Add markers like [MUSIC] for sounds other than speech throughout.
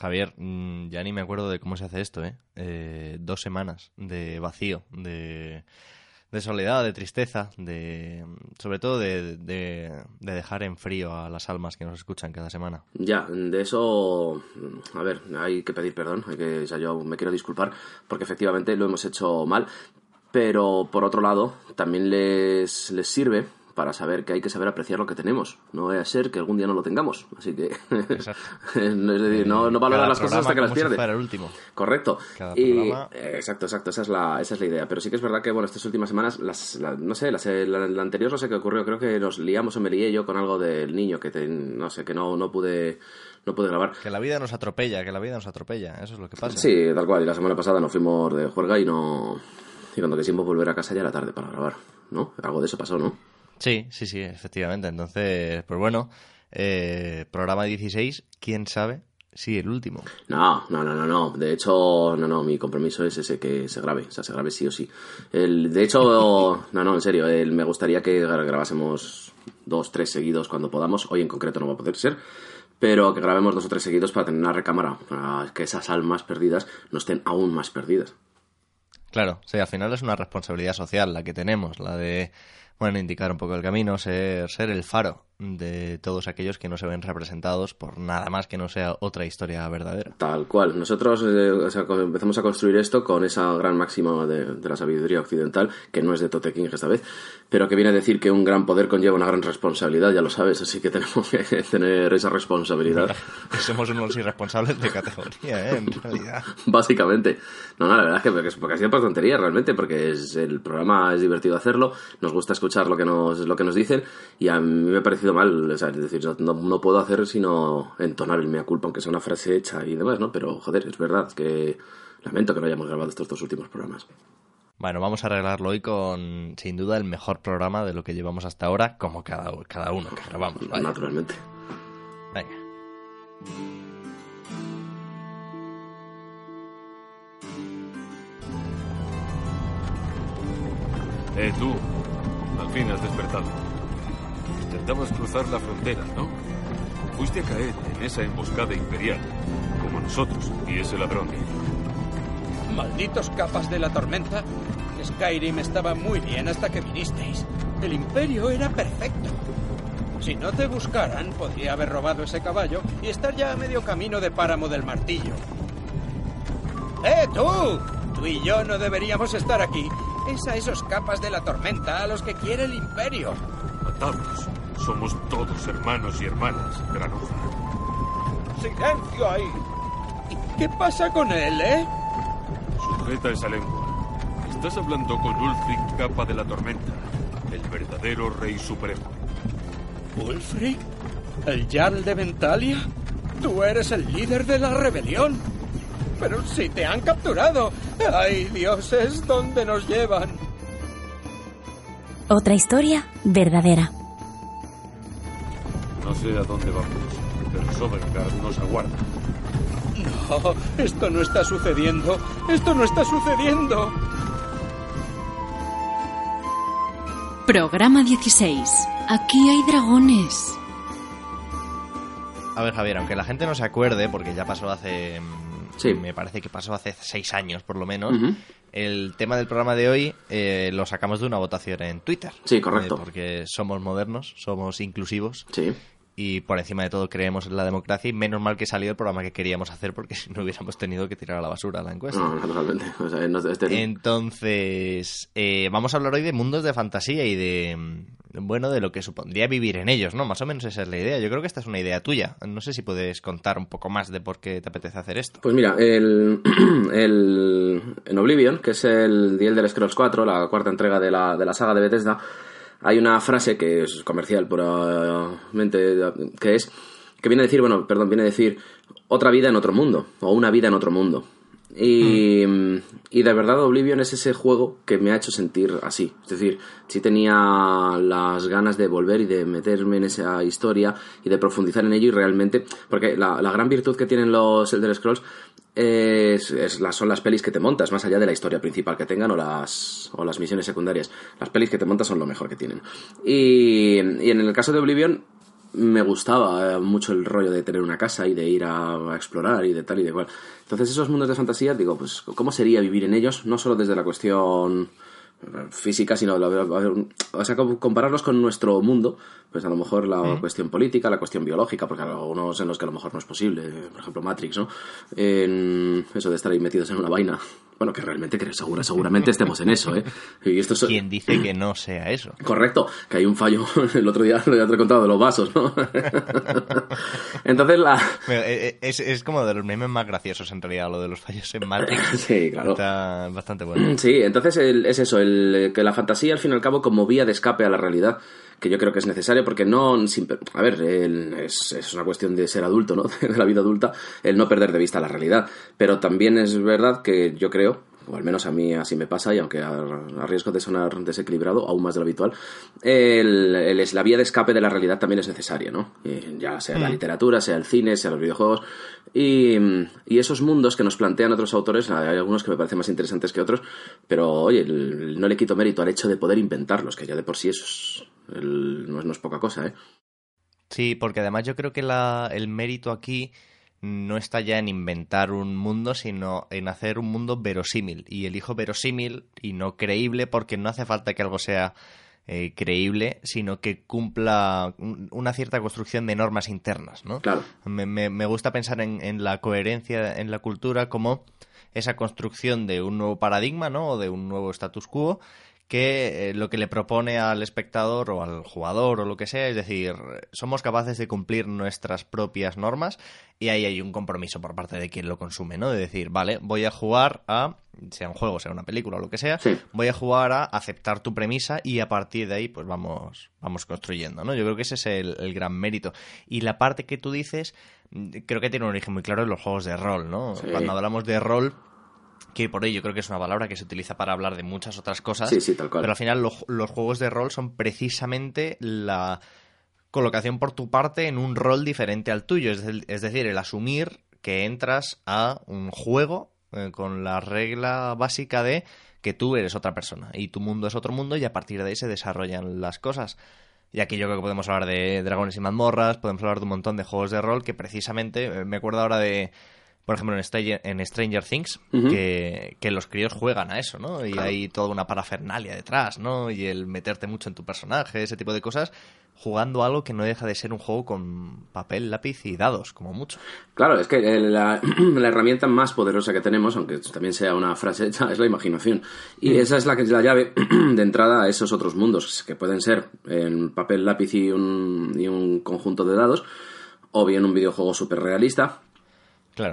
Javier, mm, ya ni me acuerdo de cómo se hace esto, ¿eh? eh dos semanas de vacío, de, de, soledad, de tristeza, de sobre todo de, de, dejar en frío a las almas que nos escuchan cada semana. Ya, de eso, a ver, hay que pedir perdón, hay que, sea, yo me quiero disculpar porque efectivamente lo hemos hecho mal, pero por otro lado también les, les sirve para saber que hay que saber apreciar lo que tenemos. No vaya a ser que algún día no lo tengamos. Así que. [LAUGHS] es decir, no, no valorar las cosas hasta que las pierdes. el último. Correcto. y, exacto, exacto. Esa es, la, esa es la idea. Pero sí que es verdad que, bueno, estas últimas semanas, las, no sé, las, la, anterior no sé qué ocurrió. Creo que nos liamos o me lié yo con algo del niño que, no sé, que no, no pude no pude grabar. Que la vida nos atropella, que la vida nos atropella, eso es lo que pasa. Sí, tal cual. Y la semana pasada nos fuimos de juerga y no. Y cuando quisimos volver a casa ya era tarde para grabar, ¿no? Algo de eso pasó, ¿no? Sí, sí, sí, efectivamente. Entonces, pues bueno, eh, programa 16, quién sabe si el último. No, no, no, no, no. De hecho, no, no, mi compromiso es ese que se grabe, o sea, se grabe sí o sí. El, de hecho, [LAUGHS] no, no, en serio, el, me gustaría que grabásemos dos, tres seguidos cuando podamos. Hoy en concreto no va a poder ser. Pero que grabemos dos o tres seguidos para tener una recámara, para que esas almas perdidas no estén aún más perdidas. Claro, sí, al final es una responsabilidad social la que tenemos, la de bueno, indicar un poco el camino, ser, ser el faro de todos aquellos que no se ven representados por nada más que no sea otra historia verdadera. Tal cual. Nosotros eh, empezamos a construir esto con esa gran máxima de, la sabiduría occidental, que no es de Tote King esta vez, pero que viene a decir que un gran poder conlleva una gran responsabilidad, ya lo sabes, así que tenemos que [LAUGHS] tener esa responsabilidad. somos unos irresponsables de categoría, ¿eh? en realidad. [LAUGHS] Básicamente. No, no, la verdad es que porque, porque ha sido por tontería realmente, porque es, el programa es divertido hacerlo, nos gusta escuchar lo que nos, lo que nos dicen, y a mí me ha parecido mal, es decir, no, puedo hacer sino entonar el mea culpa, aunque sea una frase hecha y demás, ¿no? Pero, joder, es verdad que lamento que no hayamos grabado estos dos últimos programas. Bueno, vamos a arreglarlo hoy con, sin duda, el mejor programa de lo que llevamos hasta ahora, como cada, cada uno que grabamos. Naturalmente. Venga. Eh, tú. Al fin has despertado. Intentabas cruzar la frontera, ¿no? Fuiste a caer en esa emboscada imperial, como nosotros y ese ladrón. Malditos capas de la tormenta. Skyrim estaba muy bien hasta que vinisteis. El imperio era perfecto. Si no te buscaran, podría haber robado ese caballo y estar ya a medio camino de Páramo del Martillo. ¡Eh, tú! Tú y yo no deberíamos estar aquí. Es a esos capas de la tormenta a los que quiere el imperio. Matamos. Somos todos hermanos y hermanas, Granuja. ¡Silencio ahí! ¿Qué pasa con él, eh? Sujeta esa lengua. Estás hablando con Ulfric, capa de la tormenta, el verdadero rey supremo. ¿Ulfric? ¿El Jarl de Ventalia? Tú eres el líder de la rebelión. Pero si te han capturado. ¡Ay, dioses! ¿Dónde nos llevan? Otra historia verdadera. No sé a dónde vamos, pero Sovngarde nos aguarda. No, esto no está sucediendo. Esto no está sucediendo. Programa 16. Aquí hay dragones. A ver, Javier, aunque la gente no se acuerde, porque ya pasó hace Sí. Me parece que pasó hace seis años, por lo menos. El tema del programa de hoy eh, lo sacamos de una votación en Twitter. Sí, correcto. Eh, porque somos modernos, somos inclusivos. Sí y por encima de todo creemos en la democracia y menos mal que salió el programa que queríamos hacer porque [LAUGHS] si no hubiéramos tenido que tirar a la basura la encuesta. No, naturalmente. Este Entonces, eh, vamos a hablar hoy de mundos de fantasía y de, mm, bueno, de lo que supondría vivir en ellos, ¿no? Más o menos esa es la idea. Yo creo que esta es una idea tuya. No sé si puedes contar un poco más de por qué te apetece hacer esto. Pues mira, el, [CLEARS THROAT] el en Oblivion, que es el The Elder Scrolls 4, la cuarta entrega de la, de la saga de Bethesda, hay una frase que es comercial puramente, que es, que viene a decir, bueno, perdón, viene a decir otra vida en otro mundo, o una vida en otro mundo. Y, mm. y, de verdad Oblivion es ese juego que me ha hecho sentir así. Es decir, sí tenía las ganas de volver y de meterme en esa historia y de profundizar en ello y realmente... Porque la, la gran virtud que tienen los Elder Scrolls es, son las pelis que te montas, más allá de la historia principal que tengan o las, o las misiones secundarias. Las pelis que te montas son lo mejor que tienen. Y, y en el caso de Oblivion, me gustaba eh, mucho el rollo de tener una casa y de ir a, explorar y de tal y de cual. Entonces esos mundos de fantasía, digo, pues ¿cómo sería vivir en ellos? No solo desde la cuestión física, sino o sea, compararlos con nuestro mundo, pues a lo mejor la cuestión política, la cuestión biológica, porque hay algunos en los que a lo mejor no es posible, por ejemplo Matrix, ¿no? En eso de estar ahí metidos en una vaina. Bueno, que realmente que segura, seguramente estemos en eso, ¿eh? Y esto ¿Quién dice que no sea eso? Correcto, que hay un fallo, [LAUGHS] el otro día ya te he contado de los vasos, ¿no? [LAUGHS] Entonces la... Eh, eh, es, es como de los memes más graciosos en realidad, lo de los fallos en Matrix. [LAUGHS] sí, claro. Está bastante bueno. Sí, entonces es eso, el que la fantasía, al fin y al cabo, como vía de escape a la realidad, que yo creo que es necesario porque no... a ver, es, es, una cuestión de ser adulto, ¿no? [LAUGHS] De la vida adulta, el no perder de vista la realidad. Pero también es verdad que yo creo o al menos a mí así me pasa, y aunque a, riesgo de sonar desequilibrado, aún más de lo habitual, el, la vía de escape de la realidad también es necesaria, ¿no? ya sea la mm. literatura, sea el cine, sea los videojuegos, y, esos mundos que nos plantean otros autores, hay algunos que me parecen más interesantes que otros, pero oye, no le quito mérito al hecho de poder inventarlos, que ya de por sí eso es, no, es, poca cosa, ¿eh? Sí, porque además yo creo que el mérito aquí no está ya en inventar un mundo, sino en hacer un mundo verosímil. Y elijo verosímil y no creíble porque no hace falta que algo sea eh, creíble, sino que cumpla una cierta construcción de normas internas, ¿no? Claro. Me, me, gusta pensar en, en, la coherencia en la cultura como esa construcción de un nuevo paradigma, ¿no? O de un nuevo status quo que eh, lo que le propone al espectador o al jugador o lo que sea, es decir, somos capaces de cumplir nuestras propias normas y ahí hay un compromiso por parte de quien lo consume, ¿no? De decir, vale, voy a jugar a, sea un juego, sea una película o lo que sea, voy a jugar a aceptar tu premisa y a partir de ahí pues vamos, vamos construyendo, ¿no? Yo creo que ese es el, gran mérito. Y la parte que tú dices, creo que tiene un origen muy claro en los juegos de rol, ¿no? Cuando hablamos de rol que por ello creo que es una palabra que se utiliza para hablar de muchas otras cosas. Sí, sí, tal cual. Pero al final los juegos de rol son precisamente la colocación por tu parte en un rol diferente al tuyo. Es, decir, el asumir que entras a un juego eh, con la regla básica de que tú eres otra persona y tu mundo es otro mundo y a partir de ahí se desarrollan las cosas. Y aquí yo creo que podemos hablar de dragones y mazmorras, podemos hablar de un montón de juegos de rol que precisamente, eh, me acuerdo ahora de por ejemplo, en Stranger, en Stranger Things, que, los críos juegan a eso, ¿no? Y hay toda una parafernalia detrás, ¿no? Y el meterte mucho en tu personaje, ese tipo de cosas, jugando algo que no deja de ser un juego con papel, lápiz y dados, como mucho. Claro, es que [CLEARS THROAT] la, herramienta más poderosa que tenemos, aunque también sea una frase hecha, [LAUGHS] es la imaginación. Y esa es la que es la llave [CLEARS THROAT] de entrada a esos otros mundos, que pueden ser en papel, lápiz y un, y un conjunto de dados, o bien un videojuego súper realista,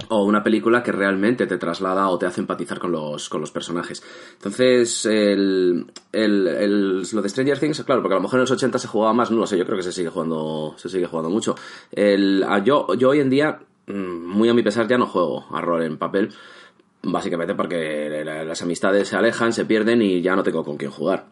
o una película que realmente te traslada o te hace empatizar con los, con los personajes. Entonces, el, el, lo de Stranger Things, claro, porque a lo mejor en los 80 se jugaba más, no lo sé, yo creo que se sigue jugando, se sigue jugando mucho. El, yo, yo hoy en día, mm, muy a mi pesar, ya no juego a rol en papel, básicamente porque las amistades se alejan, se pierden y ya no tengo con quién jugar.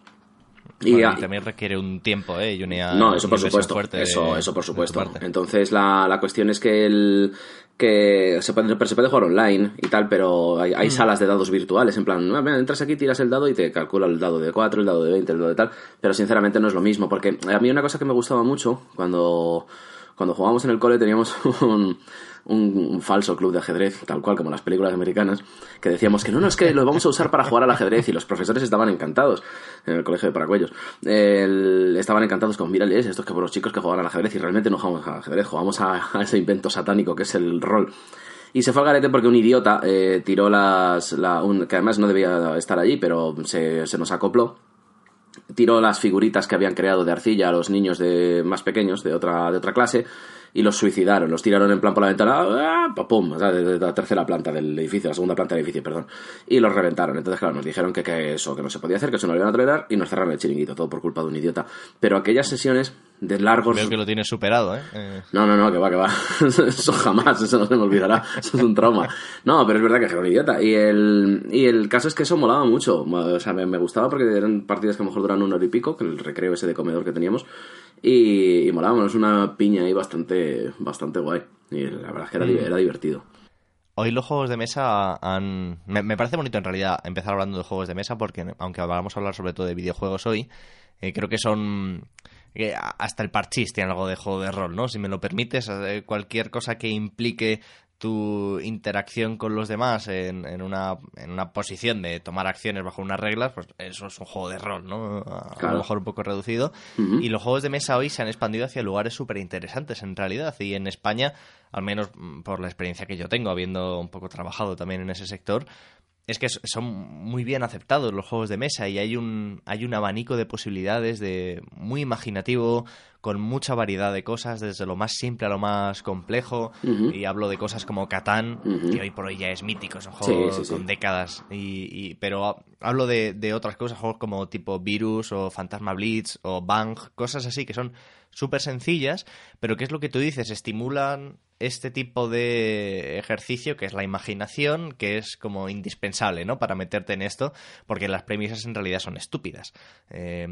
y, también requiere un tiempo, ¿eh? Y no, eso por supuesto. Eso, eso por supuesto. Entonces la, la cuestión es que el, que se puede, se puede jugar online y tal, pero hay, hay mm. salas de dados virtuales, en plan, ah, entras aquí, tiras el dado y te calcula el dado de 4, el dado de 20, el dado de tal, pero sinceramente no es lo mismo, porque a mí una cosa que me gustaba mucho cuando, cuando jugábamos en el cole teníamos [LAUGHS] un, un, falso club de ajedrez, tal cual como las películas americanas, que decíamos que no, no, es que lo vamos a usar para jugar al ajedrez y los profesores estaban encantados en el colegio de Paracuellos. estaban encantados con, mírales, estos que por los chicos que juegan al ajedrez y realmente no jugamos al ajedrez, jugamos a, ese invento satánico que es el rol. Y se fue al garete porque un idiota eh, tiró las. La, que además no debía estar allí, pero se, se nos acopló tiró las figuritas que habían creado de arcilla a los niños de más pequeños de otra de otra clase y los suicidaron, los tiraron en plan por la ventana, ¡ah! ¡pum! O sea, de, la tercera planta del edificio, la segunda planta del edificio, perdón, y los reventaron. Entonces, claro, nos dijeron que, que eso, que no se podía hacer, que eso no lo iban a tolerar y nos cerraron el chiringuito, todo por culpa de un idiota. Pero aquellas sesiones de largos... Creo que lo tienes superado, ¿eh? ¿eh? No, no, no, que va, que va. [LAUGHS] eso jamás, eso no se me olvidará, eso es un trauma. No, pero es verdad que era un idiota. Y el, y el caso es que eso molaba mucho, o sea, me, me gustaba porque eran partidas que a lo mejor duran un hora y pico, que el recreo ese de comedor que teníamos, y, y es una piña ahí bastante, bastante guay. Y la verdad es que era, mm. era divertido. Hoy los juegos de mesa han... Me, parece bonito en realidad empezar hablando de juegos de mesa porque aunque vamos a hablar sobre todo de videojuegos hoy, eh, creo que son hasta el parchís tiene algo de juego de rol, ¿no? Si me lo permites, eh, cualquier cosa que implique tu interacción con los demás en, en, una, en una posición de tomar acciones bajo unas reglas, pues eso es un juego de rol, ¿no? A, Claro. lo mejor un poco reducido. Y los juegos de mesa hoy se han expandido hacia lugares súper interesantes en realidad. Y en España, al menos mm, por la experiencia que yo tengo, habiendo un poco trabajado también en ese sector, es que son muy bien aceptados los juegos de mesa y hay un, hay un abanico de posibilidades de muy imaginativo, con mucha variedad de cosas, desde lo más simple a lo más complejo. Y hablo de cosas como Catán, que hoy por hoy ya es mítico, es un Sí, juego sí, sí. con décadas. Y, y- pero ha- hablo de, de otras cosas, juegos como tipo Virus o Fantasma Blitz o Bang, cosas así que son súper sencillas, pero que es lo que tú dices, estimulan este tipo de ejercicio que es la imaginación, que es como indispensable, ¿no? Para meterte en esto, porque las premisas en realidad son estúpidas. Eh,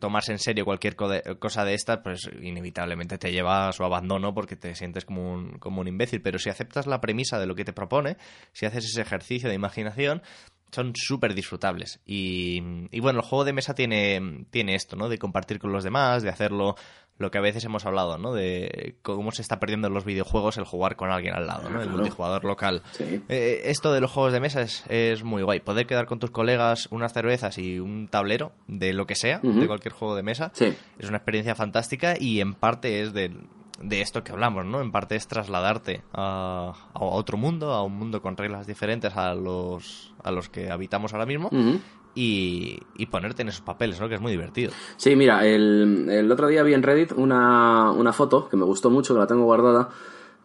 tomarse en serio cualquier co- cosa de estas, pues inevitablemente te lleva a su abandono porque te sientes como un, como un imbécil. Pero si aceptas la premisa de lo que te propone, si haces ese ejercicio de imaginación, son súper disfrutables. Y, y bueno, el juego de mesa tiene, tiene esto, ¿no? De compartir con los demás, de hacerlo lo que a veces hemos hablado, ¿no? De cómo se está perdiendo en los videojuegos el jugar con alguien al lado, ¿no? El Claro. multijugador local. Sí. Eh, esto de los juegos de mesa es, es muy guay. Poder quedar con tus colegas unas cervezas y un tablero de lo que sea, de cualquier juego de mesa, Sí. es una experiencia fantástica y en parte es de, de esto que hablamos, ¿no? En parte es trasladarte a, a otro mundo, a un mundo con reglas diferentes a los, a los que habitamos ahora mismo y, y ponerte en esos papeles, ¿no? Que es muy divertido. Sí, mira, el, el otro día vi en Reddit una, una foto que me gustó mucho, que la tengo guardada,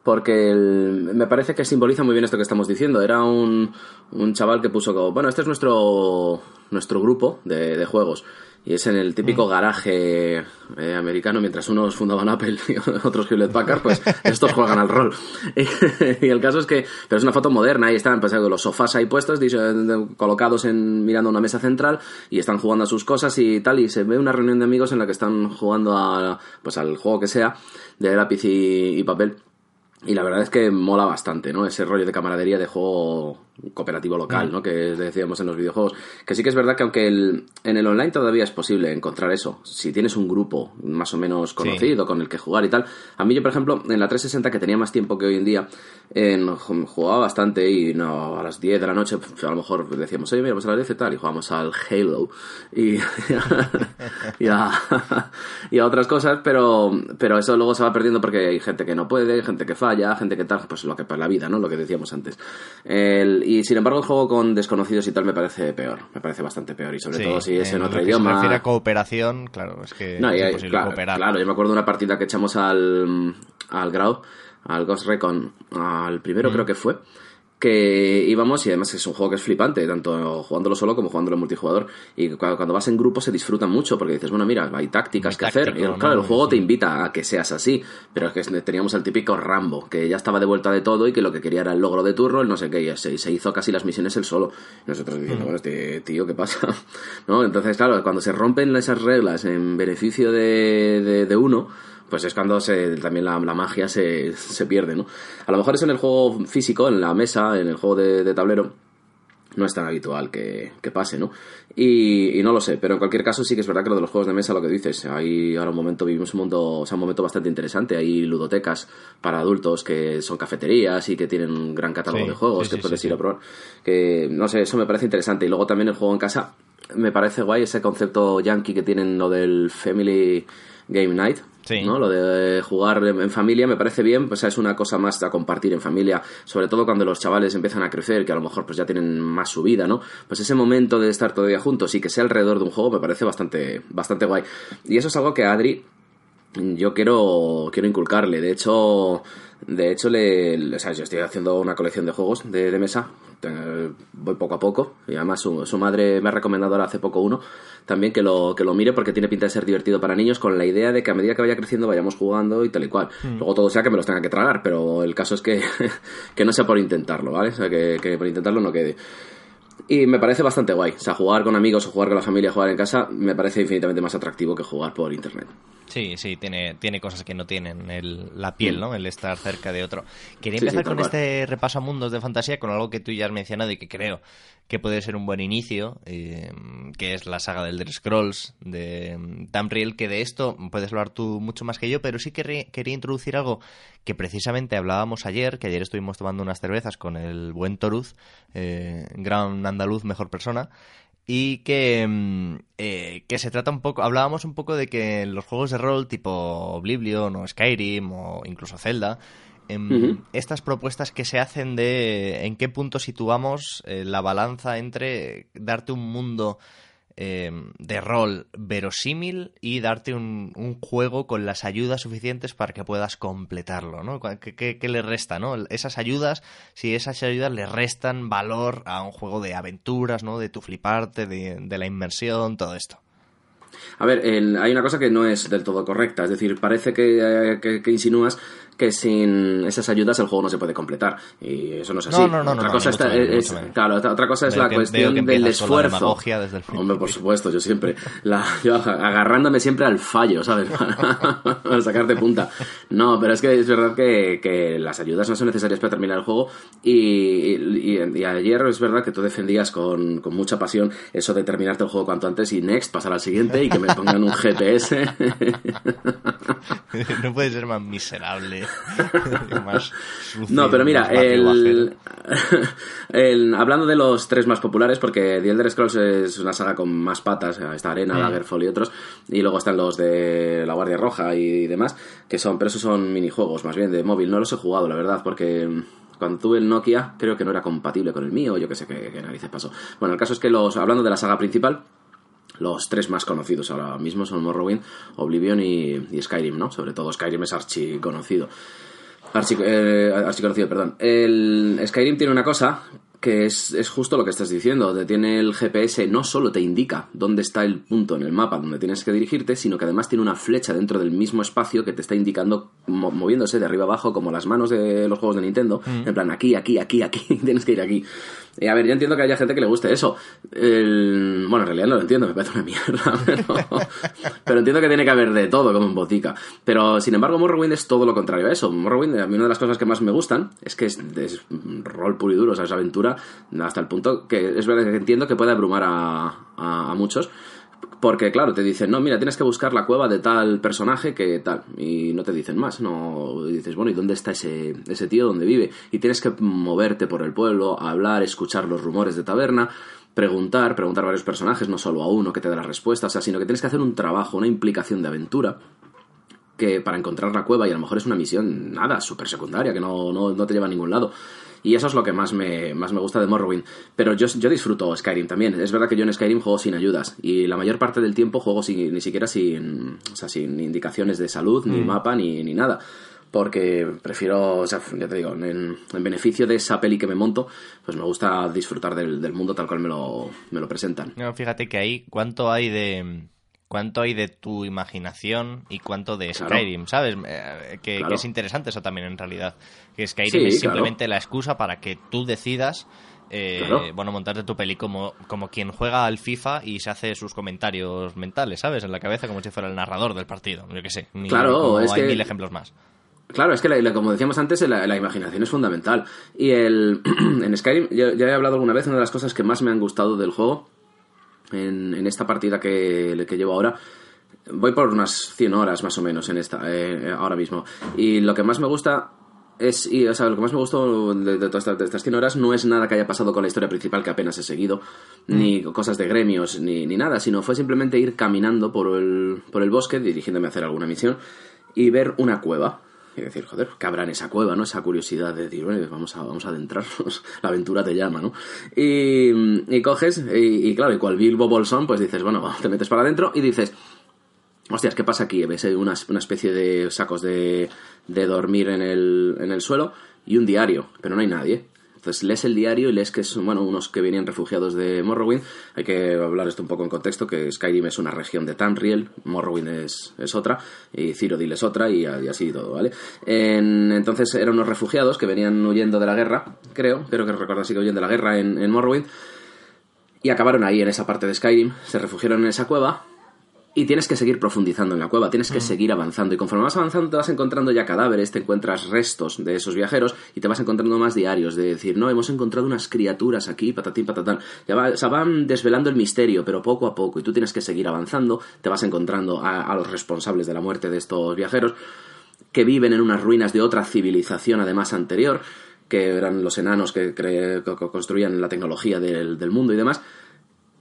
porque el- me parece que simboliza muy bien esto que estamos diciendo. Era un, un chaval que puso como, bueno, este es nuestro, nuestro grupo de, de juegos. Y es en el típico garaje eh, americano, mientras unos fundaban Apple y [LAUGHS] otros Hewlett Packard, pues [LAUGHS] estos juegan al rol. [LAUGHS] Y, el caso es que, pero es una foto moderna, ahí están pues, los sofás ahí puestos, eh, colocados en, mirando una mesa central, y están jugando a sus cosas y tal, y se ve una reunión de amigos en la que están jugando a, pues al juego que sea, de lápiz y, y papel. Y la verdad es que mola bastante, ¿no? Ese rollo de camaradería de juego cooperativo local, ¿no? Que decíamos en los videojuegos. Que sí que es verdad que aunque el- en el online todavía es posible encontrar eso, si tienes un grupo más o menos conocido con el que jugar y tal. A mí yo, por ejemplo, en la 360, que tenía más tiempo que hoy en día, en- jugaba bastante y no, a las 10 de la noche pues, a lo mejor decíamos, oye, mira, vamos a las 10 y tal, y jugamos al Halo y, [LAUGHS] y, a, y a otras cosas, pero, pero eso luego se va perdiendo porque hay gente que no puede, gente que falla, gente que tal, pues lo que para la vida, ¿no? Lo que decíamos antes. El- y sin embargo, el juego con desconocidos y tal me parece peor, me parece bastante peor, y sobre Sí, todo si es en, otro idioma. Se refiere a cooperación, claro, es que No, es y hay- imposible claro, cooperar. claro, yo me acuerdo de una partida que echamos al, al Grau, al Ghost Recon, al primero Mm. creo que fue, que íbamos, y además es un juego que es flipante, tanto jugándolo solo como jugándolo en multijugador, y cuando, cuando vas en grupo se disfruta mucho, porque dices, bueno, mira, hay tácticas que hacer, claro, el juego te invita a que seas así, pero es que teníamos al típico Rambo, que ya estaba de vuelta de todo y que lo que quería era el logro de turno, el no sé qué, y se, se hizo casi las misiones él solo. Y nosotros diciendo, bueno, este tío, ¿qué pasa? [LAUGHS] ¿No? Entonces, claro, cuando se rompen esas reglas en beneficio de, de, de uno, pues es cuando se, también la, la magia se, se pierde, ¿no? A lo mejor es en el juego físico, en la mesa, en el juego de, de tablero, no es tan habitual que, que pase, ¿no? Y, y no lo sé, pero en cualquier caso sí que es verdad que lo de los juegos de mesa, lo que dices, hay ahora un momento, vivimos un mundo, o sea, un momento bastante interesante, hay ludotecas para adultos que son cafeterías y que tienen un gran catálogo Sí, de juegos sí, que sí, puedes ir a probar, que no sé, eso me parece interesante. Y luego también el juego en casa, me parece guay ese concepto yankee que tienen lo del Family Game Night, ¿no? Lo de jugar en familia me parece bien, pues es una cosa más a compartir en familia, sobre todo cuando los chavales empiezan a crecer, que a lo mejor pues ya tienen más su vida, ¿no? Pues ese momento de estar todavía juntos y que sea alrededor de un juego me parece bastante, bastante guay. Y eso es algo que a Adri yo quiero, quiero inculcarle. De hecho, de hecho le, sea, yo estoy haciendo una colección de juegos de, de mesa. Te- Voy poco a poco. Y además su, su madre me ha recomendado ahora hace poco uno. También que lo, que lo mire porque tiene pinta de ser divertido para niños con la idea de que a medida que vaya creciendo vayamos jugando y tal y cual. Luego todo sea que me los tenga que tragar, pero el caso es que, [LAUGHS] que no sea por intentarlo, ¿vale? O sea, que, que por intentarlo no quede. Y me parece bastante guay. O sea, jugar con amigos o jugar con la familia, jugar en casa, me parece infinitamente más atractivo que jugar por internet. Sí, sí, tiene, tiene cosas que no tienen el, la piel, ¿no? El estar cerca de otro. Quería Sí, empezar con este repaso a mundos de fantasía con algo que tú ya has mencionado y que creo que puede ser un buen inicio, eh, que es la saga del Elder Scrolls de mm, Tamriel, que de esto puedes hablar tú mucho más que yo, pero sí que quería introducir algo que precisamente hablábamos ayer, que ayer estuvimos tomando unas cervezas con el buen Toruz, eh, gran andaluz, mejor persona, y que, mm, eh, que se trata un poco, hablábamos un poco de que los juegos de rol tipo Oblivion o Skyrim o incluso Zelda, em, estas propuestas que se hacen de en qué punto situamos eh, la balanza entre darte un mundo eh, de rol verosímil y darte un, un juego con las ayudas suficientes para que puedas completarlo, ¿no? ¿Qué, qué- qué le resta, no? Esas ayudas, si esas ayudas le restan valor a un juego de aventuras, ¿no? De tu fliparte, de, de la inmersión, todo esto. A ver, el- hay una cosa que no es del todo correcta. Es decir, parece que, eh, que- que insinúas que sin esas ayudas el juego no se puede completar. Y eso no es así. No, no, no, otra no, cosa está- es- claro, otra cosa es Veo la que- cuestión que del la esfuerzo. demagogia desde el Hombre, por supuesto, yo siempre. La, yo agarrándome siempre al fallo, ¿sabes? [LAUGHS] Para sacarte punta. No, pero es que es verdad que, que las ayudas no son necesarias para terminar el juego. Y, y- y ayer es verdad que tú defendías con, con mucha pasión eso de terminarte el juego cuanto antes y next, pasar al siguiente y que me pongan un [LAUGHS] GPS. no puede ser más miserable, [LAUGHS] más sucio, No, pero mira, más el, [LAUGHS] el- hablando de los tres más populares, porque The Elder Scrolls es una saga con más patas, está Arena, Mm. Daggerfall y otros, y luego están los de la Guardia Roja y demás, que son, pero esos son minijuegos más bien de móvil, no los he jugado, la verdad, porque cuando tuve el Nokia creo que no era compatible con el mío, yo que sé qué, qué narices pasó. Bueno, el caso es que los, hablando de la saga principal, los tres más conocidos ahora mismo son Morrowind, Oblivion y, y Skyrim, ¿no? Sobre todo Skyrim es archi conocido. Archi, eh, archiconocido, perdón. El Skyrim tiene una cosa que es, es justo lo que estás diciendo. De tiene el GPS, no solo te indica dónde está el punto en el mapa donde tienes que dirigirte, sino que además tiene una flecha dentro del mismo espacio que te está indicando, mo- moviéndose de arriba abajo, como las manos de los juegos de Nintendo. En plan, aquí, aquí, aquí, aquí, [LAUGHS] tienes que ir aquí. A ver, yo entiendo que haya gente que le guste eso. El- Bueno, en realidad no lo entiendo, me parece una mierda. [LAUGHS] Pero, entiendo que tiene que haber de todo, como en botica. Pero, sin embargo, Morrowind es todo lo contrario a eso. Morrowind, a mí una de las cosas que más me gustan es que es, es rol puro y duro, o sea, es aventura hasta el punto que es verdad que entiendo que puede abrumar a- a muchos. Porque, claro, te dicen, no, mira, tienes que buscar la cueva de tal personaje que tal. Y no te dicen más, no. Dices, bueno, ¿y dónde está ese, ese tío? ¿Dónde vive? Y tienes que moverte por el pueblo, hablar, escuchar los rumores de taberna, preguntar, preguntar a varios personajes, no solo a uno que te dé la respuesta, o sea, sino que tienes que hacer un trabajo, una implicación de aventura que para encontrar la cueva y a lo mejor es una misión nada, súper secundaria, que no, no, no te lleva a ningún lado. Y eso es lo que más me, más me gusta de Morrowind. Pero yo, yo disfruto Skyrim también. Es verdad que yo en Skyrim juego sin ayudas. Y la mayor parte del tiempo juego sin, ni siquiera sin, o sea, sin indicaciones de salud, ni mapa, ni, ni nada. Porque prefiero, o sea, ya te digo, en, en beneficio de esa peli que me monto, pues me gusta disfrutar del, del mundo tal cual me lo, me lo presentan. No, fíjate que ahí, ¿cuánto hay de cuánto hay de tu imaginación y cuánto de Claro. Skyrim, ¿sabes? Eh, que, Claro. que es interesante eso también en realidad. Que Skyrim Sí, es claro. simplemente la excusa para que tú decidas eh, bueno, montarte tu peli como, como quien juega al FIFA y se hace sus comentarios mentales, ¿sabes? En la cabeza como si fuera el narrador del partido, yo qué sé. Ni- Claro, es hay que- mil ejemplos más. Claro, es que la- la- como decíamos antes, la, la imaginación es fundamental. Y el [CLEARS THROAT] en Skyrim, ya, ya he hablado alguna vez, una de las cosas que más me han gustado del juego, en, en esta partida que, que llevo ahora, voy por unas 100 horas más o menos en esta, eh, ahora mismo. Y lo que más me gusta es, y, o sea, lo que más me gustó de, de todas estas, de estas 100 horas no es nada que haya pasado con la historia principal que apenas he seguido, ni cosas de gremios, ni, ni nada, sino fue simplemente ir caminando por el, por el bosque, dirigiéndome a hacer alguna misión, y ver una cueva. Y decir, joder, ¿qué habrá en esa cueva, no? Esa curiosidad de decir, bueno, vamos a, vamos a adentrarnos, [LAUGHS] la aventura te llama, ¿no? Y, y coges, y, claro, y cual Bilbo Bolsón, pues dices, bueno, te metes para adentro y dices, Hostias, ¿qué pasa aquí? Ves una, una especie de sacos de, de dormir en el, en el suelo y un diario, pero no hay nadie. Entonces lees el diario y lees que son bueno, unos que venían refugiados de Morrowind. Hay que hablar esto un poco en contexto, que Skyrim es una región de Tamriel, Morrowind es, es otra, y Cyrodiil es otra, y, y así todo, ¿vale? En- entonces eran unos refugiados que venían huyendo de la guerra, creo, creo que recuerdo así que huyen de la guerra en, en Morrowind. Y acabaron ahí, en esa parte de Skyrim, se refugiaron en esa cueva y tienes que seguir profundizando en la cueva, tienes que seguir avanzando. Y conforme vas avanzando te vas encontrando ya cadáveres, te encuentras restos de esos viajeros y te vas encontrando más diarios de decir, no, hemos encontrado unas criaturas aquí, patatín, patatán. Ya va, o sea, van desvelando el misterio, pero poco a poco. Y tú tienes que seguir avanzando, te vas encontrando a, a los responsables de la muerte de estos viajeros que viven en unas ruinas de otra civilización además anterior, que eran los enanos que construían la tecnología del, del mundo y demás.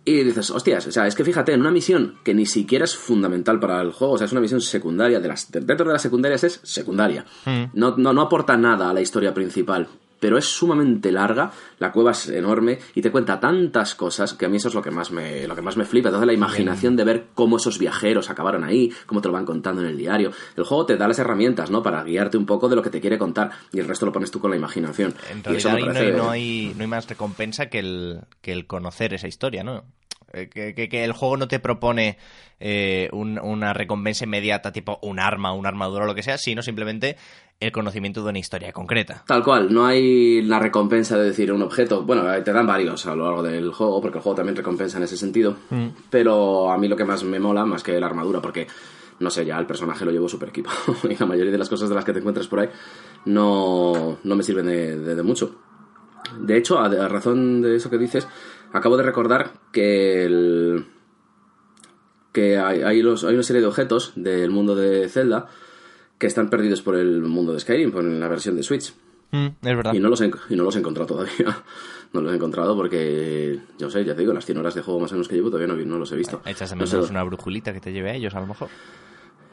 Y dices, hostias, o sea, es que fíjate, en una misión que ni siquiera es fundamental para el juego, o sea, es una misión secundaria, de las, dentro de las secundarias es secundaria. No, no, no aporta nada a la historia principal, pero es sumamente larga, la cueva es enorme y te cuenta tantas cosas que a mí eso es lo que más me, lo que más me flipa, entonces la imaginación de ver cómo esos viajeros acabaron ahí, cómo te lo van contando en el diario. El juego te da las herramientas, ¿no? Para guiarte un poco de lo que te quiere contar y el resto lo pones tú con la imaginación. En Y eso realidad me ahí no, hay, no, hay, no hay más recompensa que el, que el conocer esa historia, ¿no? Eh, Que, que- que el juego no te propone eh, un- una recompensa inmediata, tipo un arma, una armadura o lo que sea, sino simplemente el conocimiento de una historia concreta. Tal cual, no hay la recompensa de decir un objeto. Bueno, eh, te dan varios a lo largo del juego, porque el juego también recompensa en ese sentido. Pero a mí lo que más me mola, más que la armadura, porque no sé, ya el personaje lo llevo súper equipado. [LAUGHS] y la mayoría de las cosas de las que te encuentras por ahí no, no me sirven de, de- de mucho. De hecho, a, a razón de eso que dices, acabo de recordar que el. que hay, hay los, hay una serie de objetos del mundo de Zelda que están perdidos por el mundo de Skyrim, por la versión de Switch. Mm, es verdad. Y no los he, y no los he encontrado todavía. [LAUGHS] No los he encontrado porque, yo sé, ya te digo, las 100 horas de juego más o menos que llevo todavía no, no los he visto. Echas de No sé menos una brujulita que te lleve a ellos, a lo mejor.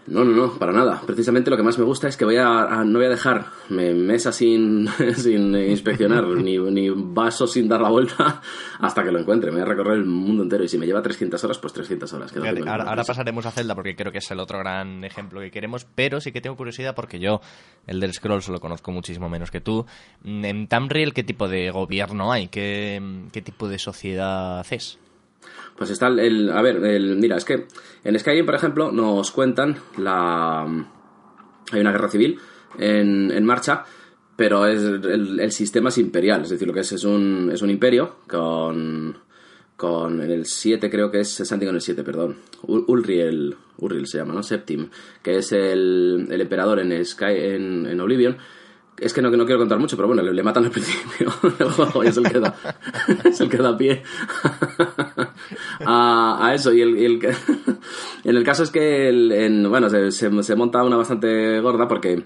No, no, no, para nada. Precisamente lo que más me gusta es que voy a, a- no voy a dejar me- mesa sin, [LAUGHS] sin inspeccionar, [LAUGHS] ni, ni vaso sin dar la vuelta, hasta que lo encuentre. Me voy a recorrer el mundo entero y si me lleva 300 horas, pues 300 horas. Fíjate, ahora, pasaremos a Zelda porque creo que es el otro gran ejemplo que queremos, pero sí que tengo curiosidad porque yo el del Scrolls lo conozco muchísimo menos que tú. Mm, En Tamriel, ¿qué tipo de gobierno hay? ¿Qué, qué tipo de sociedad es? Pues está el, el- a ver, el, mira, es que en Skyrim, por ejemplo, nos cuentan la... Hay una guerra civil en, en marcha, pero es el, el sistema es imperial, es decir, lo que es es un, es un imperio con... con el 7 creo que es Santi con el 7, perdón. Ul- Ulriel, Ulriel se llama, ¿no? Septim, que es el, el emperador en, Sky, en, en Oblivion. Es que no, que no quiero contar mucho, pero bueno, le, matan al [LAUGHS] principio [LAUGHS] del juego y es el que da, [LAUGHS] es el pie a, a eso. Y el, el [LAUGHS] en el caso es que, el- en- bueno, se- se monta una bastante gorda porque,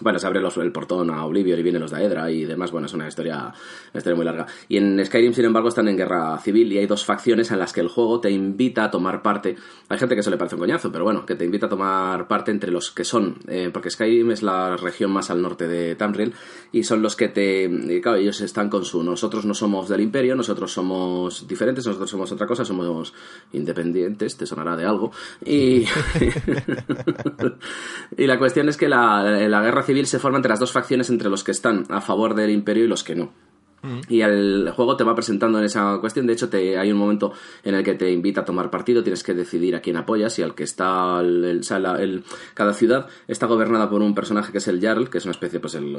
bueno, se abre el portón a Oblivion y vienen los Daedra y demás. Bueno, es una historia, historia muy larga. Y en Skyrim, sin embargo, están en guerra civil y hay dos facciones en las que el juego te invita a tomar parte. Hay gente que eso le parece un coñazo, pero bueno, que te invita a tomar parte entre los que son, eh, porque Skyrim es la región más al norte de Tamriel y son los que te. y claro, ellos están con su. Nosotros no somos del Imperio, nosotros somos diferentes, nosotros somos otra cosa, somos independientes, te sonará de algo. Y. [LAUGHS] y la cuestión es que la, la guerra civil se forma entre las dos facciones, entre los que están a favor del Imperio y los que no. Y el juego te va presentando en esa cuestión. De hecho, te, hay un momento en el que te invita a tomar partido. Tienes que decidir a quién apoyas y al que está. El, el- cada ciudad está gobernada por un personaje que es el Jarl, que es una especie, pues, el,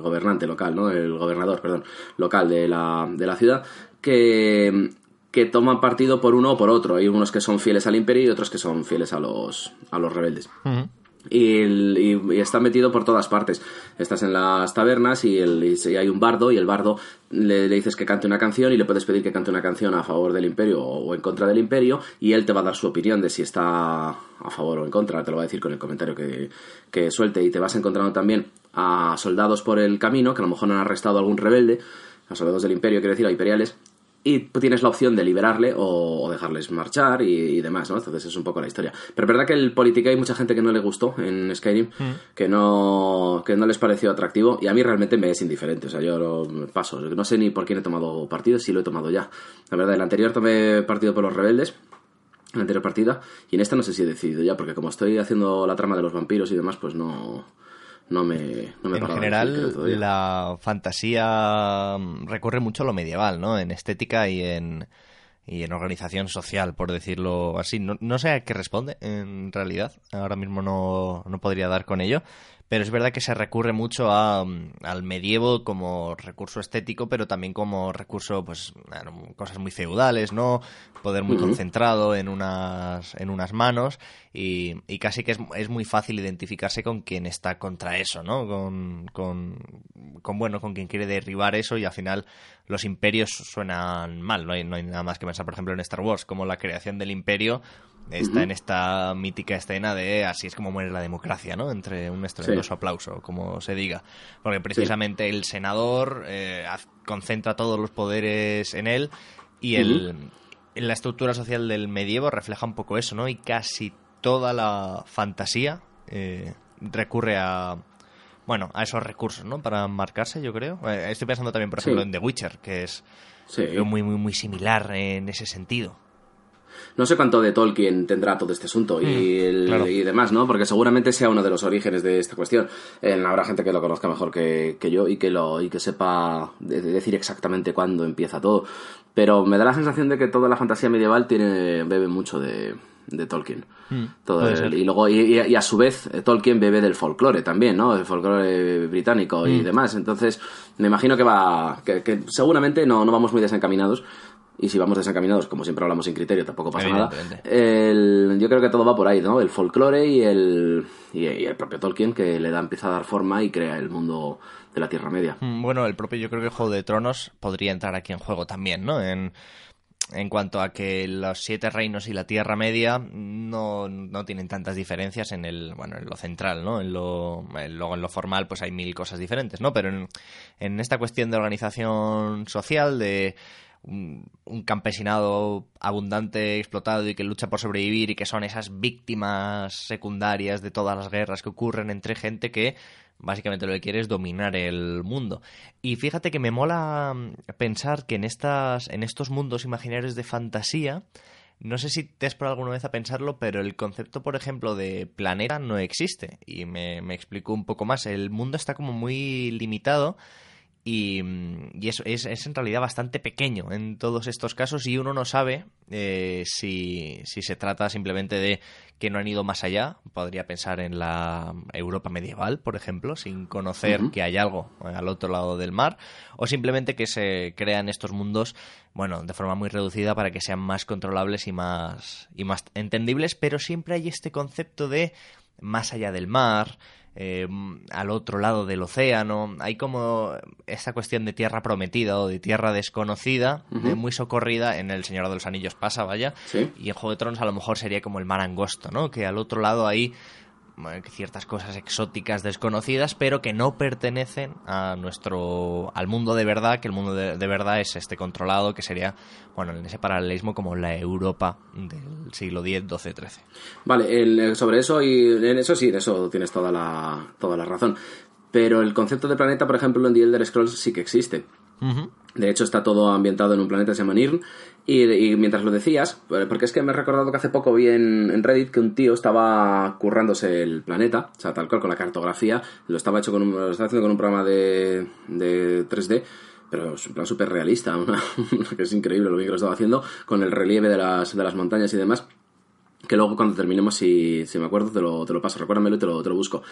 gobernante local, ¿no? El gobernador, perdón, local de la, de la ciudad. Que que toman partido por uno o por otro. Hay unos que son fieles al imperio y otros que son fieles a los, a los rebeldes. Y- está metido por todas partes. Estás en las tabernas y, el- y hay un bardo y el bardo le, dices que cante una canción y le puedes pedir que cante una canción a favor del imperio o, o en contra del imperio y él te va a dar su opinión de si está a favor o en contra. Te lo va a decir con el comentario que, que suelte y te vas encontrando también a soldados por el camino que a lo mejor han arrestado a algún rebelde, a soldados del imperio, quiero decir, a imperiales, y tienes la opción de liberarle o, o dejarles marchar y, y demás, ¿no? Entonces es un poco la historia. Pero es verdad que el política hay mucha gente que no le gustó en Skyrim, que no que no les pareció atractivo y a mí realmente me es indiferente, o sea, yo lo paso, no sé ni por quién he tomado partido, si lo he tomado ya. La verdad, el anterior tomé partido por los rebeldes, en la anterior partida, y en esta no sé si he decidido ya, porque como estoy haciendo la trama de los vampiros y demás, pues no no me, no me En general, la fantasía mm, recurre mucho a lo medieval, ¿no? En estética y en, y en organización social, por decirlo así. No, no sé a qué responde, en realidad. Ahora mismo no, no podría dar con ello. Pero es verdad que se recurre mucho a, mm, al medievo como recurso estético, pero también como recurso, pues, cosas muy feudales, ¿no? Poder muy concentrado en unas, en unas manos y, y casi que es, es, muy fácil identificarse con quien está contra eso, ¿no? Con, con, con, bueno, con quien quiere derribar eso y al final los imperios suenan mal, no hay, no hay nada más que pensar, por ejemplo, en Star Wars, como la creación del imperio está en esta mítica escena de así es como muere la democracia, ¿no? Entre un estruendoso aplauso, como se diga. Porque precisamente el senador eh, concentra todos los poderes en él y el, la estructura social del medievo refleja un poco eso, ¿no? Y casi toda la fantasía eh, recurre a bueno, a esos recursos, ¿no? Para marcarse, yo creo. Eh, estoy pensando también, por ejemplo, en The Witcher, que es muy, muy, muy similar en ese sentido. No sé cuánto de Tolkien tendrá todo este asunto y, mm, y demás, ¿no? Porque seguramente sea uno de los orígenes de esta cuestión. Eh, habrá gente que lo conozca mejor que, yo y que, lo, y que sepa decir exactamente cuándo empieza todo. Pero me da la sensación de que toda la fantasía medieval tiene bebe mucho de, Tolkien. Mm, todo y luego y, a su vez eh, Tolkien bebe del folclore también, ¿no? El folclore británico y mm. demás. Entonces me imagino que va que, que seguramente no, no vamos muy desencaminados y si vamos desencaminados, como siempre hablamos sin criterio, tampoco pasa nada. yo creo que todo va por ahí, ¿no? El folclore y el, y, el propio Tolkien que le da, empieza a dar forma y crea el mundo de la Tierra Media. Mm, bueno, el propio, yo creo que Juego de Tronos podría entrar aquí en juego también, ¿no? En, en cuanto a que los siete reinos y la Tierra Media no, no tienen tantas diferencias en el bueno en lo central, ¿no? En lo, luego en lo formal pues hay mil cosas diferentes, ¿no? Pero en, en esta cuestión de organización social, de un, campesinado abundante, explotado y que lucha por sobrevivir y que son esas víctimas secundarias de todas las guerras que ocurren entre gente que básicamente lo que quiere es dominar el mundo. Y fíjate que me mola mm, pensar que en, estas, en estos mundos imaginarios de fantasía, no sé si te has por alguna vez a pensarlo, pero el concepto, por ejemplo, de planeta no existe. Y me, me explico un poco más. El mundo está como muy limitado y, y eso es, es, en realidad bastante pequeño en todos estos casos y uno no sabe eh, si, si, se trata simplemente de que no han ido más allá. Podría pensar en la Europa medieval, por ejemplo, sin conocer que hay algo al otro lado del mar, o simplemente que se crean estos mundos, bueno, de forma muy reducida para que sean más controlables y más, y más entendibles, pero siempre hay este concepto de más allá del mar, eh, al otro lado del océano. Hay como esta cuestión de tierra prometida o de tierra desconocida, muy socorrida. En El Señor de los Anillos pasa, vaya. Y en Juego de Tronos a lo mejor sería como el mar angosto, ¿no? Que al otro lado hay ciertas cosas exóticas desconocidas, pero que no pertenecen a nuestro al mundo de verdad, que el mundo de, verdad es este controlado, que sería, bueno, en ese paralelismo como la Europa del siglo X, XII, XIII. Vale, sobre eso y en eso sí, en eso tienes toda la, toda la razón. Pero el concepto de planeta, por ejemplo, en The Elder Scrolls sí que existe. De hecho, está todo ambientado en un planeta que se llama Nirn. Y, mientras lo decías, porque es que me he recordado que hace poco vi en, Reddit que un tío estaba currándose el planeta, o sea, tal cual con la cartografía, lo estaba, hecho con un, lo estaba haciendo con un programa de, de 3D pero es un plan súper realista, [LAUGHS] que es increíble lo bien que lo estaba haciendo, con el relieve de las, de las montañas y demás, que luego cuando terminemos, si, si me acuerdo, te lo, te lo paso, recuérdamelo y te lo, te lo busco.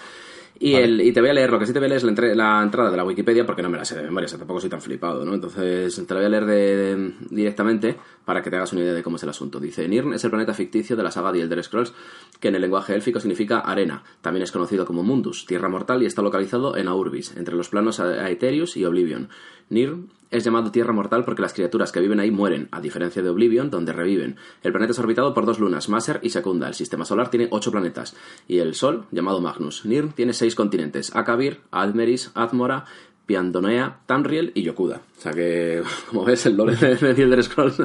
Y, el, y te voy a leer, lo que sí te voy a leer es la, la, entrada de la Wikipedia, porque no me la sé de memoria, o tampoco soy tan flipado, ¿no? Entonces te la voy a leer de, directamente para que te hagas una idea de cómo es el asunto. Dice, Nirn es el planeta ficticio de la saga The Elder Scrolls, que en el lenguaje élfico significa arena. También es conocido como Mundus, tierra mortal, y está localizado en Aurbis, entre los planos Aetherius y Oblivion. Nirn es llamado Tierra Mortal porque las criaturas que viven ahí mueren, a diferencia de Oblivion, donde reviven. El planeta es orbitado por dos lunas, Maser y Secunda. El sistema solar tiene ocho planetas. Y el Sol, llamado Magnus. Nirn tiene seis continentes, Akavir, Admeris, Admora, Piandonea, Tamriel y Yokuda. O sea que, [LAUGHS] como ves, el lore de, de Elder Scrolls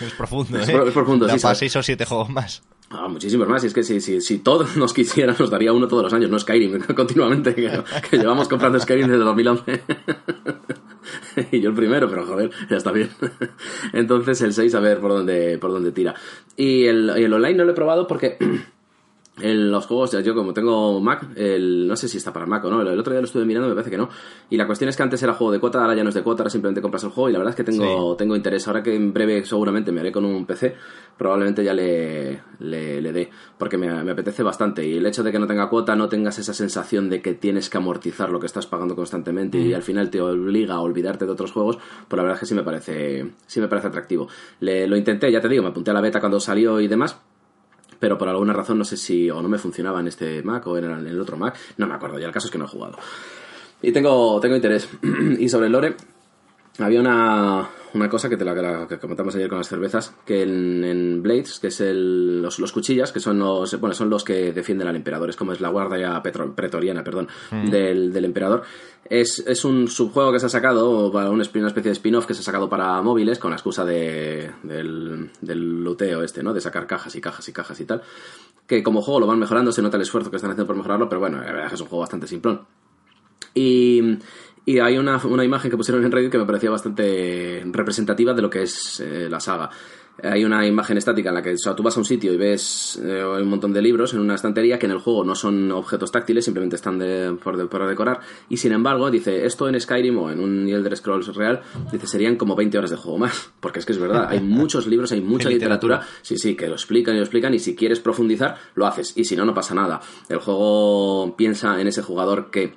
es profundo, ¿eh? Es, profundo, sí. Para seis o siete juegos más. Ah, muchísimos más. Y es que si, si, si todos [LAUGHS] nos quisieran, nos daría uno todos los años, no Skyrim, [LAUGHS] continuamente, que, que llevamos comprando Skyrim desde 2011. y yo el primero, pero joder, ya está bien. Entonces el 6 a ver por dónde, por dónde tira. Y el, el online no lo he probado porque [CLEARS THROAT] En los juegos, yo como tengo Mac, el, no sé si está para Mac o no, el otro día lo estuve mirando, me parece que no. Y la cuestión es que antes era juego de cuota, ahora ya no es de cuota, ahora simplemente compras el juego y la verdad es que tengo, tengo interés. Ahora que en breve seguramente me haré con un PC, probablemente ya le, le, le dé, porque me, me apetece bastante. Y el hecho de que no tenga cuota, no tengas esa sensación de que tienes que amortizar lo que estás pagando constantemente y al final te obliga a olvidarte de otros juegos, pues la verdad es que sí me parece, sí me parece atractivo. Le, lo intenté, ya te digo, me apunté a la beta cuando salió y demás, pero por alguna razón no sé si o no me funcionaba en este Mac o en el, en el otro Mac, no me acuerdo, ya el caso es que no he jugado. Y tengo, tengo interés. [CLEARS THROAT] y sobre lore, había una, una cosa que te la, la- que comentamos ayer con las cervezas, que en, en Blades, que es el, los, los cuchillas, que son los, bueno, son los que defienden al emperador, es como es la guardia petro- pretoriana, perdón, del, del emperador. Es, es un subjuego que se ha sacado, una especie de spin-off que se ha sacado para móviles con la excusa de, del, del luteo este, ¿no? De sacar cajas y cajas y cajas y tal. Que como juego lo van mejorando, se nota el esfuerzo que están haciendo por mejorarlo, pero bueno, la verdad es que es un juego bastante simplón. Y, y hay una, una imagen que pusieron en Reddit que me parecía bastante representativa de lo que es eh, la saga. Hay una imagen estática en la que o sea, tú vas a un sitio y ves eh, un montón de libros en una estantería que en el juego no son objetos táctiles, simplemente están de- por, de- por decorar. Y sin embargo, dice, esto en Skyrim o en un Elder Scrolls real, dice, serían como 20 horas de juego más. [LAUGHS] Porque es que es verdad, hay muchos libros, hay mucha [LAUGHS] literatura. literatura. Sí, sí, que lo explican y lo explican y si quieres profundizar, lo haces. Y si no, no pasa nada. El juego piensa en ese jugador que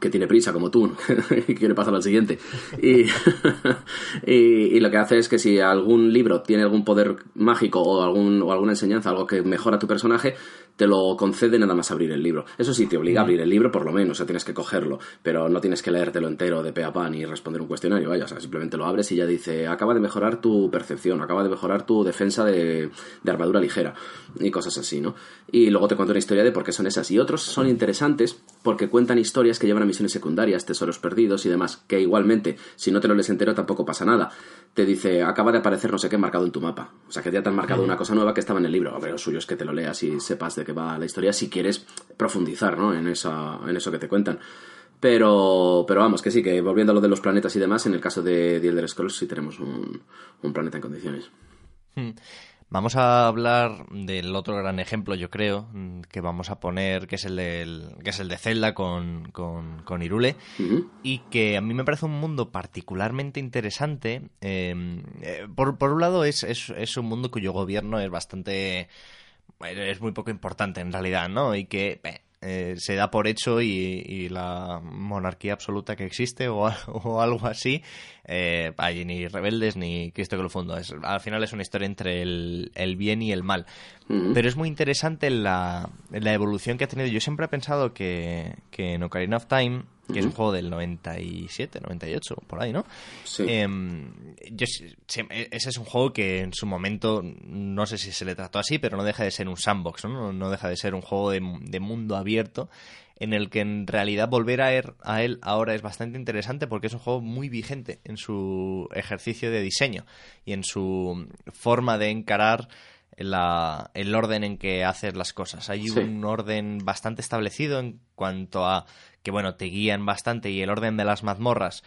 que tiene prisa como tú [LAUGHS] y quiere pasar al siguiente. Y, [LAUGHS] y, y lo que hace es que si algún libro tiene algún poder mágico o, algún, o alguna enseñanza, algo que mejora tu personaje, te lo concede nada más abrir el libro. Eso sí, te obliga a abrir el libro por lo menos, o sea, tienes que cogerlo, pero no tienes que leértelo entero de pe a pa ni responder un cuestionario, vaya, o sea, simplemente lo abres y ya dice, acaba de mejorar tu percepción, acaba de mejorar tu defensa de, de armadura ligera y cosas así, ¿no? Y luego te cuento una historia de por qué son esas. Y otros son interesantes porque cuentan historias que llevan a misiones secundarias, tesoros perdidos y demás, que igualmente, si no te lo lees entero tampoco pasa nada. Te dice, acaba de aparecer no sé qué marcado en tu mapa. O sea, que ya te han marcado una cosa nueva que estaba en el libro. A ver, lo suyo es que te lo leas y sepas de qué va la historia si quieres profundizar, ¿no? En, esa, en eso que te cuentan. Pero, pero vamos, que sí, que volviendo a lo de los planetas y demás, en el caso de The Elder Scrolls sí tenemos un, un planeta en condiciones. Vamos a hablar del otro gran ejemplo, yo creo, mm, que vamos a poner, que es el, del, que es el de Zelda con, con, con Irule, y que a mí me parece un mundo particularmente interesante. eh, eh, por, por un lado, es, es, es un mundo cuyo gobierno es bastante... es muy poco importante en realidad, ¿no? Y que eh, se da por hecho y, y la monarquía absoluta que existe o, a- [LAUGHS] o algo así, eh, hay ni rebeldes ni Cristo que lo fundó. Es, al final es una historia entre el, el bien y el mal. Ujú. Pero es muy interesante la, la evolución que ha tenido. Yo siempre he pensado que, que en Ocarina of Time, que es un juego del 97, 98, por ahí, ¿no? Sí. Em, yo ese es un juego que en su momento, no sé si se le trató así, pero no deja de ser un sandbox, ¿no? No, deja de ser un juego de, de mundo abierto en el que en realidad volver a él, a él ahora es bastante interesante porque es un juego muy vigente en su ejercicio de diseño y en su forma de encarar la- el orden en que haces las cosas. Hay Sí. un orden bastante establecido en cuanto a que, bueno, te guían bastante y el orden de las mazmorras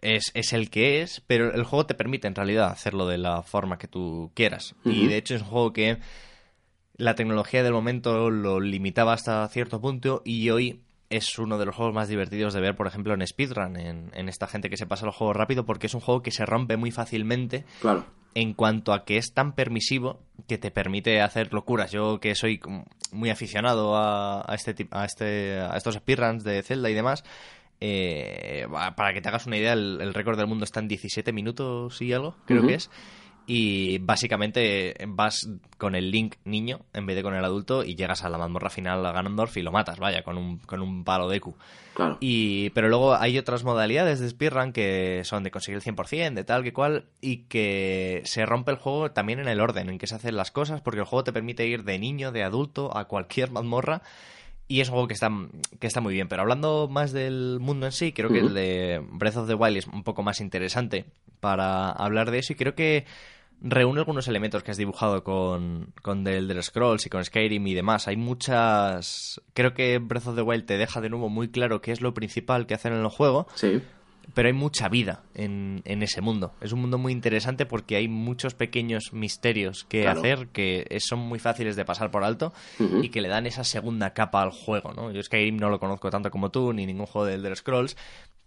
es, es el que es, pero el juego te permite en realidad hacerlo de la forma que tú quieras. Y de hecho es un juego que la tecnología del momento lo limitaba hasta cierto punto y hoy es uno de los juegos más divertidos de ver, por ejemplo, en speedrun, en, en esta gente que se pasa los juegos rápido, porque es un juego que se rompe muy fácilmente Claro. en cuanto a que es tan permisivo que te permite hacer locuras. Yo que soy muy aficionado a, a este a este a estos speedruns de Zelda y demás, eh, para que te hagas una idea, el, el récord del mundo está en 17 minutos y algo, creo que es. Y básicamente vas con el Link niño en vez de con el adulto y llegas a la mazmorra final a Ganondorf y lo matas, vaya, con un, con un palo de Q. Claro. Y, pero luego hay otras modalidades de speedrun que son de conseguir el 100%, de tal que cual, y que se rompe el juego también en el orden en que se hacen las cosas, porque el juego te permite ir de niño, de adulto, a cualquier mazmorra, y es un juego que está, que está muy bien. Pero hablando más del mundo en sí, creo que el de Breath of the Wild es un poco más interesante para hablar de eso, y creo que reúne algunos elementos que has dibujado con, con The Elder Scrolls y con Skyrim y demás. Hay muchas... Creo que Breath of the Wild te deja de nuevo muy claro qué es lo principal que hacer en el juego. Sí. pero hay mucha vida en, en ese mundo. Es un mundo muy interesante porque hay muchos pequeños misterios que Claro. hacer que son muy fáciles de pasar por alto y que le dan esa segunda capa al juego, ¿no? Yo Skyrim no lo conozco tanto como tú, ni ningún juego del Elder Scrolls,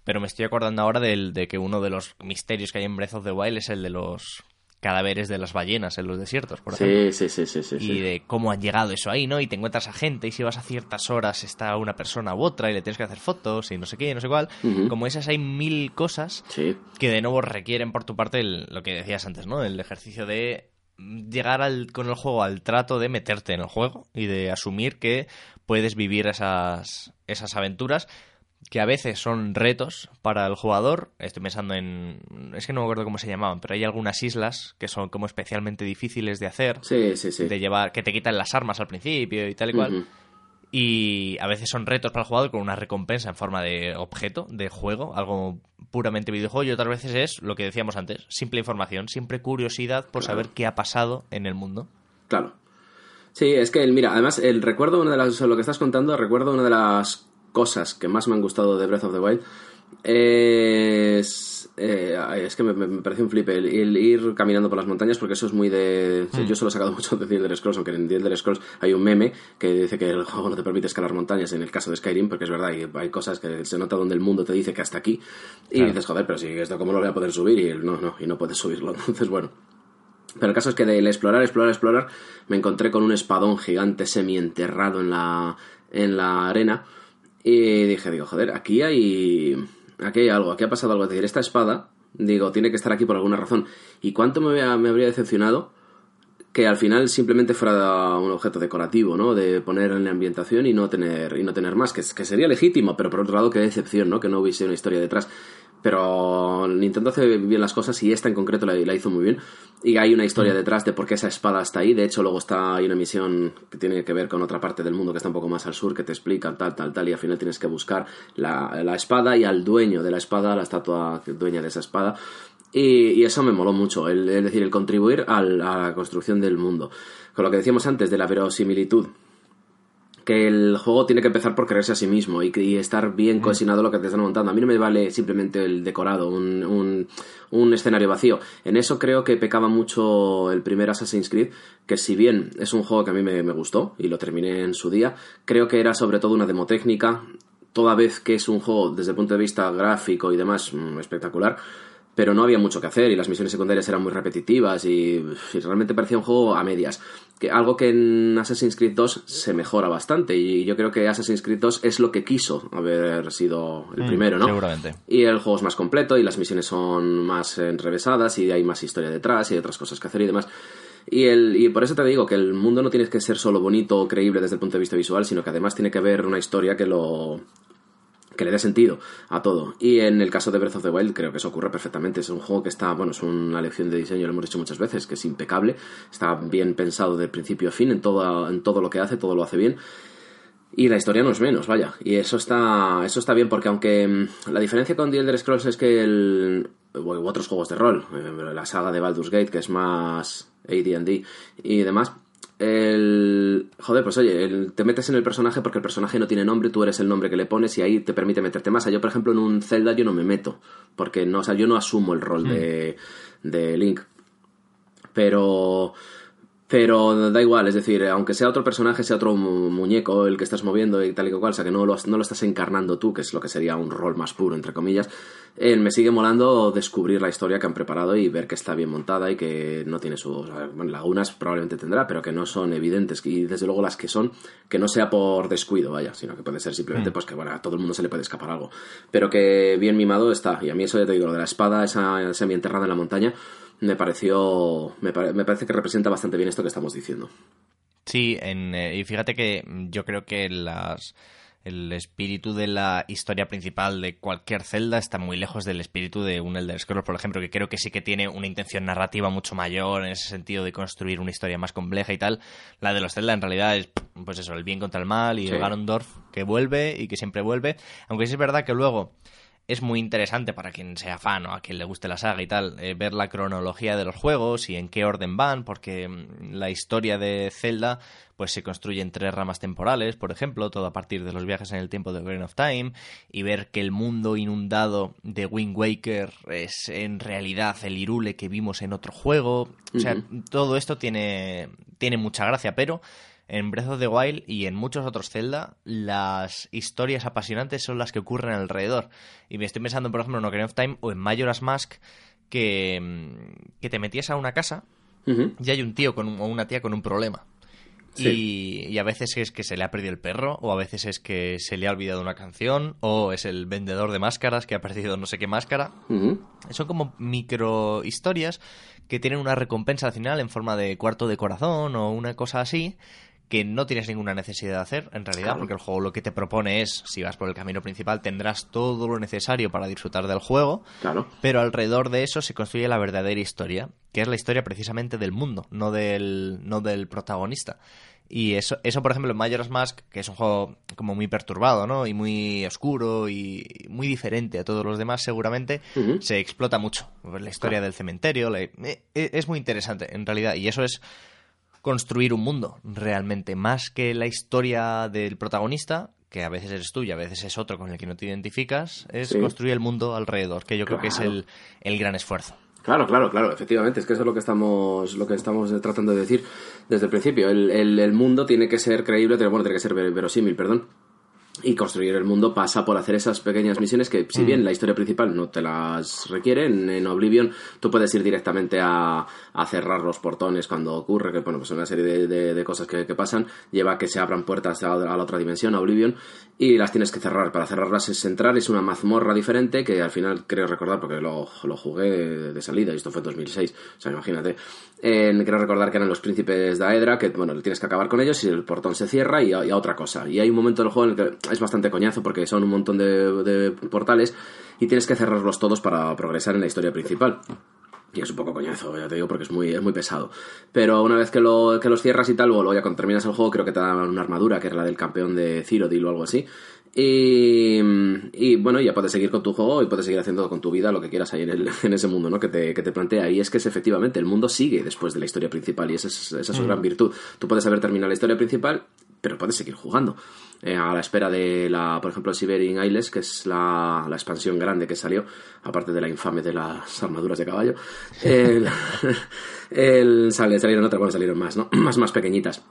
pero me estoy acordando ahora del, de que uno de los misterios que hay en Breath of the Wild es el de los cadáveres de las ballenas en los desiertos, por ejemplo Sí, sí, sí, sí, sí. y de cómo han llegado eso ahí, ¿no? Y te encuentras a gente y si vas a ciertas horas está una persona u otra y le tienes que hacer fotos y no sé qué, no sé cuál. Como esas hay mil cosas Sí, que de nuevo requieren por tu parte el- lo que decías antes, ¿no? El ejercicio de llegar al, con el juego al trato de meterte en el juego y de asumir que puedes vivir esas, esas aventuras que a veces son retos para el jugador. Estoy pensando en... Es que no me acuerdo cómo se llamaban, pero hay algunas islas que son como especialmente difíciles de hacer sí, sí. sí. de llevar que te quitan las armas al principio y tal y cual y a veces son retos para el jugador con una recompensa en forma de objeto de juego algo puramente videojuego y otras veces es lo que decíamos antes simple información siempre curiosidad por Claro. saber qué ha pasado en el mundo Claro. Sí, es que, mira, además, el recuerdo, una de las, lo que estás contando, recuerdo una de las cosas que más me han gustado de Breath of the Wild es, eh, es que me, parece un flip el, el ir caminando por las montañas porque eso es muy de... Yo solo he sacado [LAUGHS] mucho de The Elder Scrolls, aunque en The Elder Scrolls hay un meme que dice que el juego no te permite escalar montañas en el caso de Skyrim, porque es verdad, hay, hay cosas que se nota donde el mundo te dice que hasta aquí y Claro. dices, joder, pero si esto cómo lo voy a poder subir y no, no, y no puedes subirlo. [LAUGHS] Entonces, bueno, pero el caso es que del explorar, explorar, explorar, me encontré con un espadón gigante semienterrado en la, en la arena. Y dije, digo, joder, aquí hay, aquí hay algo, aquí ha pasado algo. Es decir, esta espada, digo, tiene que estar aquí por alguna razón. ¿Y cuánto me, me habría decepcionado que al final simplemente fuera un objeto decorativo, ¿no? De poner en la ambientación y no tener, y no tener más, que, que sería legítimo, pero por otro lado, qué decepción, ¿no? Que no hubiese una historia detrás. Pero Nintendo hace bien las cosas y esta en concreto la hizo muy bien. Y hay una historia detrás de por qué esa espada está ahí. De hecho, luego está hay una misión que tiene que ver con otra parte del mundo que está un poco más al sur, que te explica tal, tal, tal. Y al final tienes que buscar la, la espada y al dueño de la espada, la estatua dueña de esa espada. Y, y eso me moló mucho, el, es decir, el contribuir al- a la construcción del mundo. Con lo que decíamos antes de la verosimilitud, que el juego tiene que empezar por creerse a sí mismo y, y estar bien cohesionado lo que te están montando. A mí no me vale simplemente el decorado, un, un, un escenario vacío. En eso creo que pecaba mucho el primer Assassin's Creed, que si bien es un juego que a mí me, me gustó y lo terminé en su día, creo que era sobre todo una demo técnica, toda vez que es un juego desde el punto de vista gráfico y demás mm, espectacular, pero no había mucho que hacer y las misiones secundarias eran muy repetitivas y, y realmente parecía un juego a medias. Que, algo que en Assassin's Creed 2 se mejora bastante y yo creo que Assassin's Creed 2 es lo que quiso haber sido el Mm, primero, ¿no? seguramente. Y el juego es más completo y las misiones son más enrevesadas y hay más historia detrás y hay otras cosas que hacer y demás. Y, el, y por eso te digo que el mundo no tiene que ser solo bonito o creíble desde el punto de vista visual, sino que además tiene que haber una historia que lo, que le dé sentido a todo. Y en el caso de Breath of the Wild creo que eso ocurre perfectamente. Es un juego que está, bueno, es una lección de diseño, lo hemos dicho muchas veces, que es impecable, está bien pensado de principio a fin en todo, en todo lo que hace, todo lo hace bien. Y la historia no es menos, vaya. Y eso está, eso está bien porque aunque mm, la diferencia con The Elder Scrolls es que el, u otros juegos de rol, eh, la saga de Baldur's Gate, que es más AD&D y demás, el... Joder, pues oye, el- te metes en el personaje porque el personaje no tiene nombre, tú eres el nombre que le pones y ahí te permite meterte más. Yo, por ejemplo, en un Zelda yo no me meto, porque no, o sea, yo no asumo el rol de, de Link. Pero... Pero da igual, es decir, aunque sea otro personaje, sea otro mu- muñeco el que estás moviendo y tal y cual, o sea, que no lo, no lo estás encarnando tú, que es lo que sería un rol más puro, entre comillas, eh, me sigue molando descubrir la historia que han preparado y ver que está bien montada y que no tiene sus... Bueno, lagunas probablemente tendrá, pero que no son evidentes. Y desde luego las que son, que no sea por descuido, vaya, sino que puede ser simplemente pues que, bueno, a todo el mundo se le puede escapar algo. Pero que bien mimado está. Y a mí eso ya te digo, lo de la espada, esa semi-enterrada en la montaña, me pareció... Me, pare- me parece que representa bastante bien esto que estamos diciendo. Sí, en, eh, y fíjate que mm, yo creo que las, el espíritu de la historia principal de cualquier Zelda está muy lejos del espíritu de un Elder Scrolls, por ejemplo, que creo que sí que tiene una intención narrativa mucho mayor en ese sentido de construir una historia más compleja y tal. La de los Zelda en realidad es, pues eso, el bien contra el mal y Sí. el Ganondorf que vuelve y que siempre vuelve. Aunque sí es verdad que luego es muy interesante para quien sea fan o a quien le guste la saga y tal, eh, ver la cronología de los juegos y en qué orden van, porque mm, la historia de Zelda pues se construye en tres ramas temporales, por ejemplo, todo a partir de los viajes en el tiempo de Ocarina of Time, y ver que el mundo inundado de Wind Waker es en realidad el Irule que vimos en otro juego. O sea, todo esto tiene, tiene mucha gracia, pero en Breath of the Wild y en muchos otros Zelda, las historias apasionantes son las que ocurren alrededor. Y me estoy pensando, por ejemplo, en Ocarina of Time o en Majora's Mask, que, mm, que te metías a una casa y hay un tío con o una tía con un problema. Y, a veces es que se le ha perdido el perro, o a veces es que se le ha olvidado una canción, o es el vendedor de máscaras que ha perdido no sé qué máscara. Son como micro historias que tienen una recompensa al final en forma de cuarto de corazón o una cosa así, que no tienes ninguna necesidad de hacer, en realidad, porque el juego lo que te propone es, si vas por el camino principal, tendrás todo lo necesario para disfrutar del juego, Claro. pero alrededor de eso se construye la verdadera historia, que es la historia precisamente del mundo, no del, no del protagonista. Y eso, eso, por ejemplo, en Majora's Mask, que es un juego como muy perturbado, ¿no? Y muy oscuro y muy diferente a todos los demás, seguramente, se explota mucho. La historia del cementerio, la- eh, eh, es muy interesante, en realidad. Y eso es construir un mundo, realmente. Más que la historia del protagonista, que a veces eres tú y a veces es otro con el que no te identificas, es Sí. construir el mundo alrededor, que yo creo que es el, el gran esfuerzo. Claro, claro, claro, efectivamente, es que eso es lo que estamos, lo que estamos tratando de decir desde el principio. El, el- el mundo tiene que ser creíble, bueno, tiene que ser ver- verosímil, perdón. Y construir el mundo pasa por hacer esas pequeñas misiones que, si bien la historia principal no te las requiere, en, en Oblivion tú puedes ir directamente a, a cerrar los portones cuando ocurre, que bueno, pues una serie de, de- de cosas que, que pasan lleva a que se abran puertas a, a la otra dimensión, a Oblivion, y las tienes que cerrar. Para cerrarlas es entrar, es una mazmorra diferente que al final creo recordar, porque lo, lo jugué de, salida, y esto fue en 2006, o sea, imagínate. Creo recordar que eran los príncipes de Aedra, que bueno, tienes que acabar con ellos y el portón se cierra y a, otra cosa. Y hay un momento del juego en el que es bastante coñazo porque son un montón de portales y tienes que cerrarlos todos para progresar en la historia principal. Y es un poco coñazo, ya te digo, porque es muy, es muy pesado. Pero una vez que, lo, que los cierras y tal, luego ya cuando terminas el juego, creo que te dan una armadura, que era la del campeón de Cyrodiil o algo así. Y, y bueno, ya puedes seguir con tu juego y puedes seguir haciendo con tu vida lo que quieras ahí en, el- [LAUGHS] en ese mundo, ¿no? Que te, que te plantea. Y es que es efectivamente, el mundo sigue después de la historia principal y esa es, esa es su gran virtud. Tú puedes haber terminado la historia principal, pero puedes seguir jugando. Eh, a la espera de la, por ejemplo, Siberian Isles, que es la, la expansión grande que salió, aparte de la infame de las armaduras de caballo. [LAUGHS] El, [LAUGHS] el- sale- salieron otras, bueno, salieron más, ¿no? [CLEARS THROAT] más, más pequeñitas.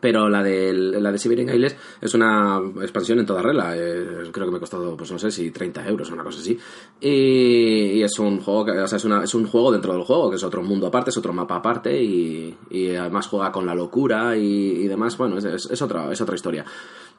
Pero la de, la de Siberian Isles es una expansión en toda regla. eh, creo que me ha costado, pues no sé si 30 euros o una cosa así. Y, y es un juego que, o sea, es, una- es un juego dentro del juego, que es otro mundo aparte, es otro mapa aparte y, y además juega con la locura y, y demás. Bueno, es, es, es otra, es otra historia.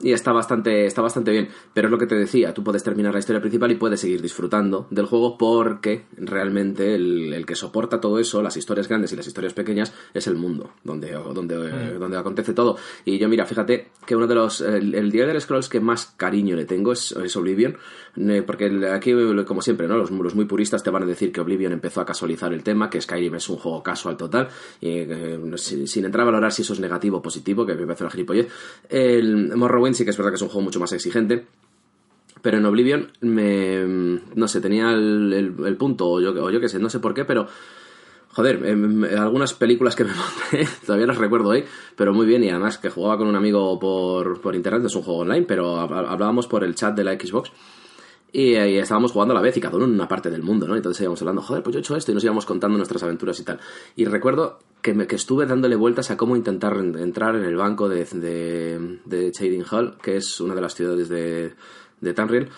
Y está bastante, está bastante bien. Pero es lo que te decía, tú puedes terminar la historia principal y puedes seguir disfrutando del juego porque realmente el, el que soporta todo eso, las historias grandes y las historias pequeñas, es el mundo donde, donde, eh, donde acontece todo. Y yo, mira, fíjate que uno de los. El, el The Elder Scrolls que más cariño le tengo es, es Oblivion. eh, Porque aquí, como siempre, ¿no? Los, los muy puristas te van a decir que Oblivion empezó a casualizar el tema, que Skyrim es un juego casual total. Y eh, sin, sin entrar a valorar si eso es negativo o positivo, que me parece una gilipollez. El Morrowind sí que es verdad que es un juego mucho más exigente. Pero en Oblivion me. No sé, tenía el, punto, o yo, o yo qué sé, no sé por qué, pero. Joder, em, em, algunas películas que me [LAUGHS] monté, todavía las recuerdo hoy, pero muy bien, y además que jugaba con un amigo por, por internet, es un juego online, pero hab- hablábamos por el chat de la Xbox. Y, y estábamos jugando a la vez y cada uno en una parte del mundo, ¿no? Entonces íbamos hablando, joder, pues yo he hecho esto y nos íbamos contando nuestras aventuras y tal. Y recuerdo que, me, que estuve dándole vueltas a cómo intentar en- entrar en el banco de, de, de Shading Hall, que es una de las ciudades de, de Tamriel,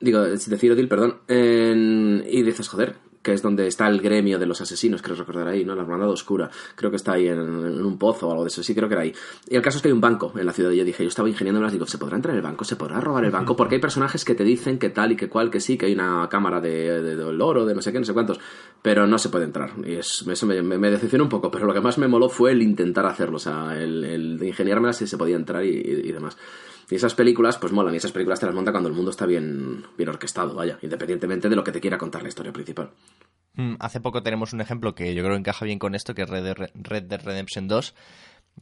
digo, de Cyrodiil, perdón, y dices, joder, que es donde está el gremio de los asesinos, creo recordar ahí, ¿no? La hermandad oscura, creo que está ahí en, en un pozo o algo de eso, sí creo que era ahí. Y el caso es que hay un banco en la ciudad y yo dije, yo estaba ingeniándolas, digo, ¿se podrá entrar en el banco? ¿Se podrá robar el banco? Porque hay personajes que te dicen que tal y que cual, que sí, que hay una cámara de, de, del oro, de no sé qué, no sé cuántos, pero no se puede entrar. Y es- eso me, me, me decepcionó un poco, pero lo que más me moló fue el intentar hacerlo, o sea, el, el de ingeniármelas si se podía entrar y, y- y demás. Y esas películas, pues molan, y esas películas te las monta cuando el mundo está bien, bien orquestado, vaya, independientemente de lo que te quiera contar la historia principal. Mm, Hace poco tenemos un ejemplo que yo creo que encaja bien con esto, que es Red Dead, Red Dead Redemption 2,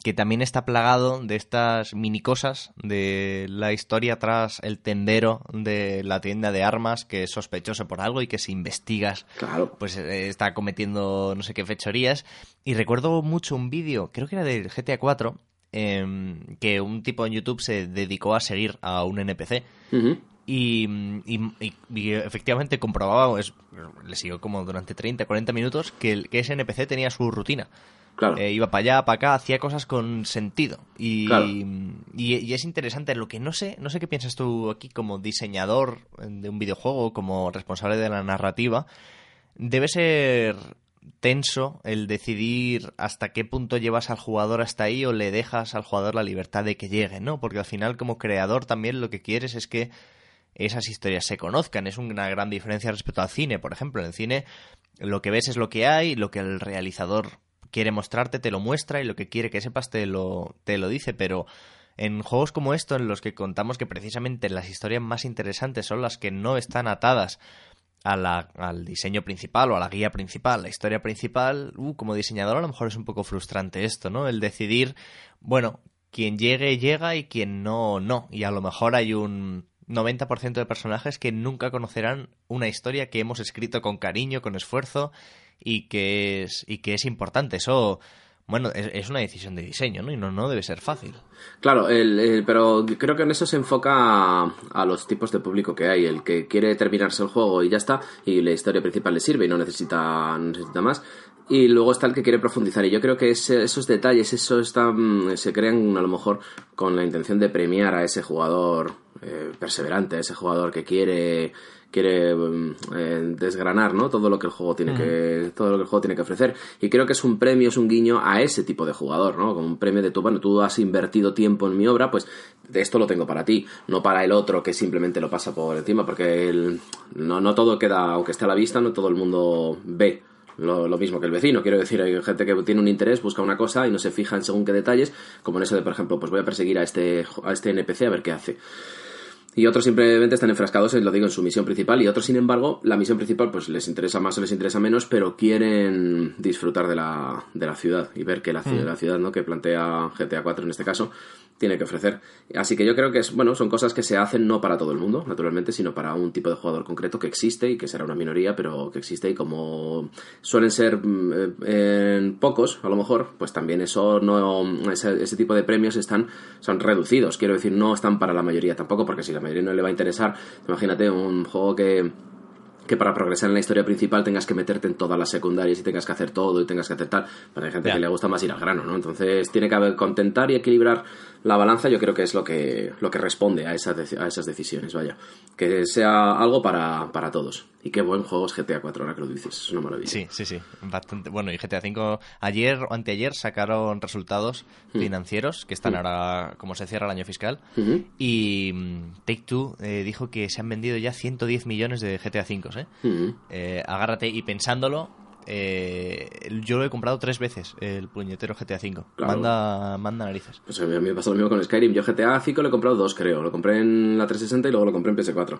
que también está plagado de estas mini cosas de la historia tras el tendero de la tienda de armas que es sospechoso por algo y que si investigas Claro. pues eh, está cometiendo no sé qué fechorías y recuerdo mucho un vídeo creo que era del GTA 4 em, que un tipo en YouTube se dedicó a seguir a un NPC y, y- y- y efectivamente comprobaba, es- le siguió como durante 30, 40 minutos, que, el- que ese NPC tenía su rutina. Claro. Eh, iba para allá, para acá, hacía cosas con sentido. Y, Claro. y, y es interesante. Lo que no sé, no sé qué piensas tú aquí como diseñador de un videojuego, como responsable de la narrativa. Debe ser tenso el decidir hasta qué punto llevas al jugador hasta ahí o le dejas al jugador la libertad de que llegue, ¿no? Porque al final como creador también lo que quieres es que esas historias se conozcan. Es una gran diferencia respecto al cine, por ejemplo. En el cine lo que ves es lo que hay, lo que el realizador quiere mostrarte te lo muestra y lo que quiere que sepas te lo, te lo dice, pero en juegos como esto, en los que contamos que precisamente las historias más interesantes son las que no están atadas al diseño principal o a la guía principal, la historia principal, uh, como diseñador a lo mejor es un poco frustrante esto, ¿no? El decidir, bueno, quien llegue llega y quien no, no. Y a lo mejor hay un 90% de personajes que nunca conocerán una historia que hemos escrito con cariño, con esfuerzo y que es, y que es importante. Eso, bueno, es, es una decisión de diseño, ¿no? Y no, no debe ser fácil. Claro, el, pero creo que en eso se enfoca a, los tipos de público que hay. El que quiere terminarse el juego y ya está, y la historia principal le sirve y no necesita, no necesita más. Y luego está el que quiere profundizar. Y yo creo que ese- esos detalles, eso están, se crean a lo mejor con la intención de premiar a ese jugador eh, perseverante, a ese jugador que quiere quiere mm, eh, desgranar ¿no? todo lo que el juego tiene que todo lo que el juego tiene que ofrecer y creo que es un premio es un guiño a ese tipo de jugador no como un premio de tú bueno tú has invertido tiempo en mi obra pues de esto lo tengo para ti no para el otro que simplemente lo pasa por encima porque el- no no todo queda aunque esté a la vista no todo el mundo ve lo, lo mismo que el vecino, quiero decir, hay gente que tiene un interés, busca una cosa y no se fija en según qué detalles, como en eso de, por ejemplo, pues voy a perseguir a este, a este NPC a ver qué hace. Y otros simplemente están enfrascados, en, lo digo, en su misión principal. Y otros, sin embargo, la misión principal pues les interesa más o les interesa menos, pero quieren disfrutar de la, de la ciudad y ver que la, ci- la ciudad ¿no? que plantea GTA 4 en este caso tiene que ofrecer. Así que yo creo que es, bueno, son cosas que se hacen no para todo el mundo, naturalmente, sino para un tipo de jugador concreto que existe y que será una minoría, pero que existe y como suelen ser mm, eh, pocos, a lo mejor, pues también eso no ese, ese tipo de premios están son reducidos, quiero decir, no están para la mayoría tampoco, porque si la mayoría no le va a interesar, imagínate un juego que que para progresar en la historia principal tengas que meterte en todas las secundarias y tengas que hacer todo y tengas que hacer tal. Pero hay gente que le gusta más ir al grano, ¿no? Entonces tiene que haber contentar y equilibrar la balanza, yo creo que es lo que, lo que responde a esas, a esas decisiones, vaya. Que sea algo para, para todos. Y qué buen juego es GTA 4, ahora que lo dices, es una maravilla. Sí, sí, sí. Bastante. Bueno, y GTA V ayer o anteayer sacaron resultados financieros que están ahora, como se cierra el año fiscal. Ujú. Y mm, Take Two eh, dijo que se han vendido ya 110 millones de GTA V, ¿eh? Ujú. Eh, agárrate y pensándolo, eh, yo lo he comprado tres veces, el puñetero GTA V. Claro. Manda, manda narices. Pues a mí me pasó lo mismo con Skyrim. Yo GTA 5 lo he comprado dos, creo. Lo compré en la 360 y luego lo compré en PS4.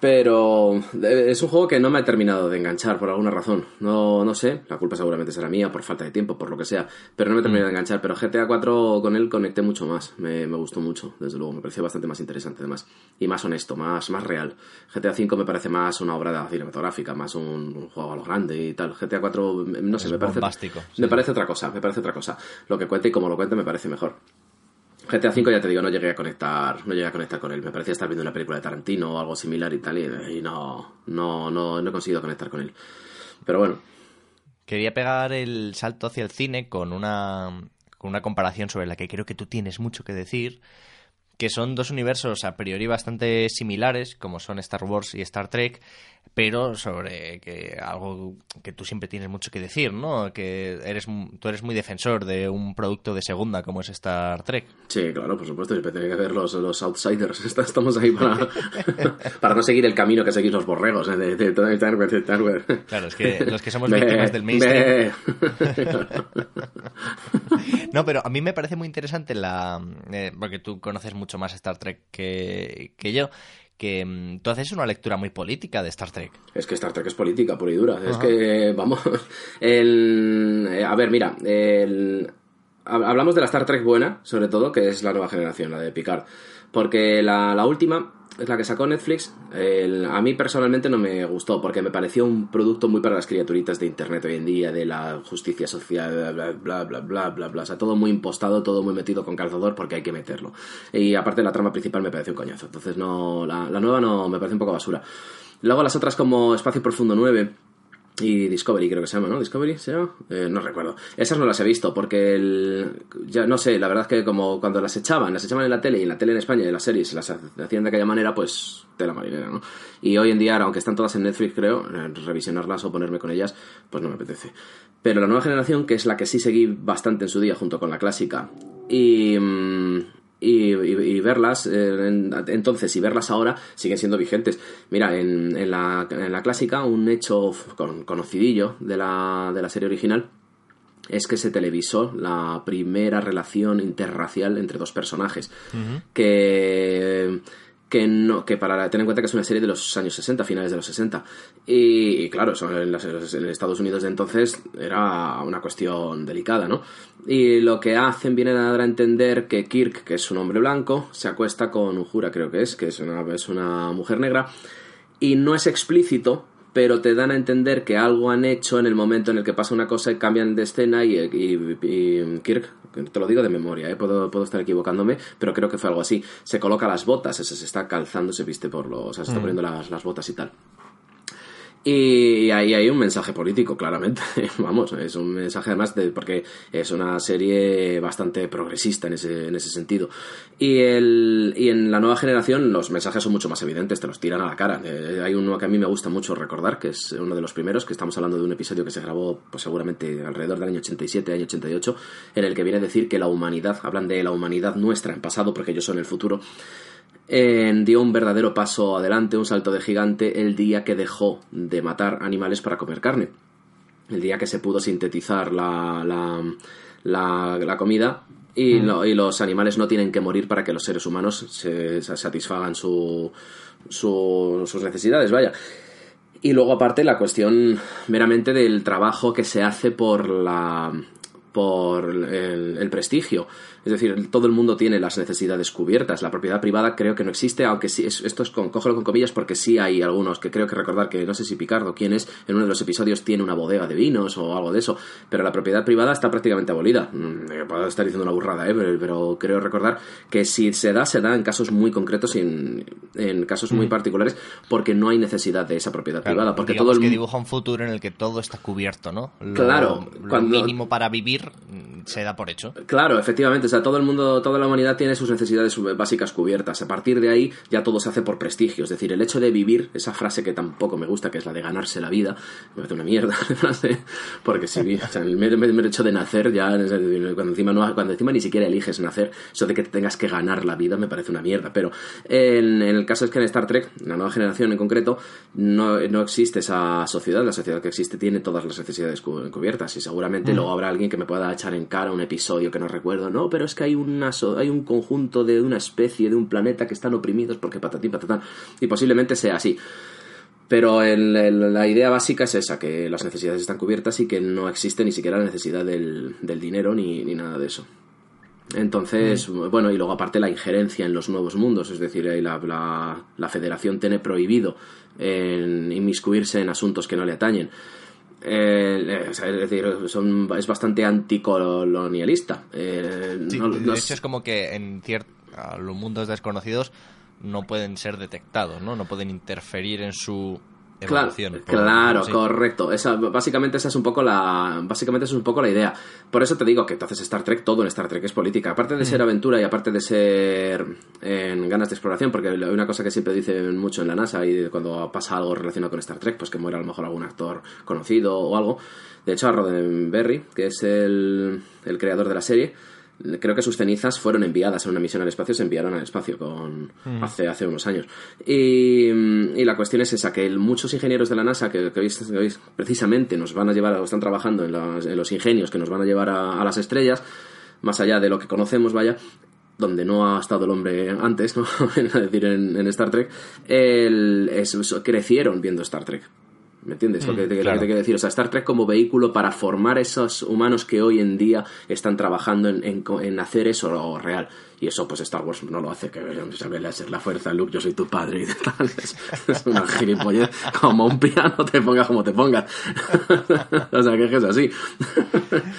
Pero eh, es un juego que no me ha terminado de enganchar por alguna razón. No, no sé, la culpa seguramente será mía por falta de tiempo, por lo que sea. Pero no me he terminado de enganchar. Pero GTA 4 con él conecté mucho más. Me, me gustó mucho, desde luego. Me pareció bastante más interesante, además. Y más honesto, más, más real. GTA 5 me parece más una obra cinematográfica, más un, un juego a lo grande y tal. GTA 4, no sé, Es me parece. Me parece otra cosa, me parece otra cosa. Lo que cuente y como lo cuente me parece mejor. GTA V ya te digo, no llegué a conectar, no llegué a conectar con él. Me parecía estar viendo una película de Tarantino o algo similar y tal, y, y no, no, no, no he conseguido conectar con él. Pero bueno, Quería pegar el salto hacia el cine con una, con una comparación sobre la que creo que tú tienes mucho que decir, que son dos universos a priori bastante similares, como son Star Wars y Star Trek, pero sobre que algo que tú siempre tienes mucho que decir, ¿no? Que eres tú eres muy defensor de un producto de segunda como es Star Trek. sí, claro, por supuesto, siempre tiene que ver los, los outsiders. [LAUGHS] Estamos ahí para, [LAUGHS] para no seguir el camino que seguís los borregos ¿eh? de, de, de Star Wars, de. Claro, es que los que somos víctimas del mainstream. [LAUGHS] No, pero a mí me parece muy interesante la... eh, porque tú conoces mucho más Star Trek que, que yo, que mm, tú haces una lectura muy política de Star Trek. Es que Star Trek es política, pura y dura. Es que, vamos, el... eh, a ver, mira, el... hablamos de la Star Trek buena, sobre todo, que es la nueva generación, la de Picard. Porque la, la última es la que sacó Netflix. a mí personalmente no me gustó porque me pareció un producto muy para las criaturitas de internet hoy en día, de la justicia social, bla, bla, bla, bla, bla, bla. O sea, todo muy impostado, todo muy metido con calzador porque hay que meterlo. Y aparte la trama principal me parece un coñazo. Entonces no, la, la nueva no me parece un poco basura. Luego las otras como Espacio Profundo 9 y Discovery creo que se llama, ¿no? Discovery se llama, eh, no recuerdo. Esas no las he visto porque el, ya no sé, la verdad es que como cuando las echaban, las echaban en la tele y en la tele en España y las series las hacían de aquella manera, pues de la marinera, ¿no? Y hoy en día, aunque están todas en Netflix, creo, eh, revisionarlas o ponerme con ellas, pues no me apetece. Pero la nueva generación, que es la que sí seguí bastante en su día junto con la clásica y mm, y, verlas eh, entonces y verlas ahora siguen siendo vigentes. Mira, en, en, la, en la clásica, un hecho conocidillo de la, de la serie original es que se televisó la primera relación interracial entre dos personajes. Que que no que para tener en cuenta que es una serie de los años 60, finales de los 60. Y, claro, en, en, Estados Unidos de entonces era una cuestión delicada, ¿no? Y lo que hacen viene a dar a entender que Kirk, que es un hombre blanco, se acuesta con Uhura, creo que es, que es una, es una mujer negra, y no es explícito, pero te dan a entender que algo han hecho en el momento en el que pasa una cosa y cambian de escena y, Kirk, te lo digo de memoria, ¿eh? puedo, puedo, estar equivocándome, pero creo que fue algo así. Se coloca las botas, se, se está calzando, se viste por los... O sea, se está mm. poniendo las, las botas y tal. Y ahí hay un mensaje político, claramente. [LAUGHS] Vamos, es un mensaje además de, porque es una serie bastante progresista en ese, en ese sentido. Y, el, y en la nueva generación los mensajes son mucho más evidentes, te los tiran a la cara. Eh, hay uno que a mí me gusta mucho recordar, que es uno de los primeros, que estamos hablando de un episodio que se grabó pues seguramente alrededor del año 87, año 88, en el que viene a decir que la humanidad, hablan de la humanidad nuestra en pasado, porque ellos son el futuro, dio un verdadero paso adelante, un salto de gigante, el día que dejó de matar animales para comer carne. El día que se pudo sintetizar la, la, la, comida y, mm. y, los animales no tienen que morir para que los seres humanos se, satisfagan su, sus necesidades, vaya. Y luego aparte la cuestión meramente del trabajo que se hace por la por el prestigio. Es decir, todo el mundo tiene las necesidades cubiertas. La propiedad privada creo que no existe, aunque sí, esto es con, cógelo con comillas porque sí hay algunos que creo que recordar que no sé si Picardo, quién es, en uno de los episodios tiene una bodega de vinos o algo de eso, pero la propiedad privada está prácticamente abolida. Mm, puedo estar diciendo una burrada, ¿eh? pero, creo recordar que si se da, se da en casos muy concretos y en, casos muy mm. particulares porque no hay necesidad de esa propiedad privada. Porque todo el... que dibuja un futuro en el que todo está cubierto, ¿no? claro. Lo mínimo para vivir mm, se da por hecho. Claro, efectivamente sea, todo el mundo, toda la humanidad tiene sus necesidades básicas cubiertas. A partir de ahí ya todo se hace por prestigio. Es decir, el hecho de vivir, esa frase que tampoco me gusta, que es la de ganarse la vida, me hace una mierda, [LAUGHS] porque si o sea, el mero, hecho de nacer ya, cuando encima, no, cuando encima ni siquiera eliges nacer, eso de que te tengas que ganar la vida me parece una mierda. Pero en, el caso es que en Star Trek, la nueva generación en concreto, no, no existe esa sociedad. La sociedad que existe tiene todas las necesidades cubiertas y seguramente mm. luego habrá alguien que me pueda echar en cara un episodio que no recuerdo, no, pero pero es que hay, una, hay un conjunto de una especie, de un planeta que están oprimidos porque patatín, patatán. Y posiblemente sea así. Pero la idea básica es esa, que las necesidades están cubiertas y que no existe ni siquiera la necesidad del, dinero ni, nada de eso. Entonces, mm. bueno, y luego aparte la injerencia en los nuevos mundos, es decir, la, la, la federación tiene prohibido en inmiscuirse en asuntos que no le atañen. Eh, es decir, es bastante anticolonialista. Eh, de hecho, es como que en ciertos los mundos desconocidos no pueden ser detectados, ¿no? No pueden interferir en su Claro, claro correcto. Esa, básicamente esa es un poco la, básicamente es un poco la idea. Por eso te digo que entonces Star Trek, todo en Star Trek es política. Aparte de ser aventura y aparte de ser en ganas de exploración, porque hay una cosa que siempre dicen mucho en la NASA y cuando pasa algo relacionado con Star Trek, pues que muera a lo mejor algún actor conocido o algo. De hecho, a Roddenberry, que es el, el creador de la serie, creo que sus cenizas fueron enviadas en una misión al espacio, se enviaron al espacio con mm. hace, hace unos años. Y, la cuestión es esa, que muchos ingenieros de la NASA que, que, hoy, precisamente nos van a llevar, o están trabajando en, los ingenios que nos van a llevar a, las estrellas, más allá de lo que conocemos, vaya, donde no ha estado el hombre antes, ¿no? [LAUGHS] es decir, en, Star Trek, crecieron viendo Star Trek. ¿Me entiendes? lo, que te, lo que claro. te quiero decir. O sea, Star Trek como vehículo para formar esos humanos que hoy en día están trabajando en, en en hacer eso real. Y eso, pues Star Wars no lo hace, que sabe láser, la fuerza, Luke, yo soy tu padre y tal. [LAUGHS] Es, es una gilipollez. Como un piano, te pongas como te pongas. [LAUGHS] o sea, que es así.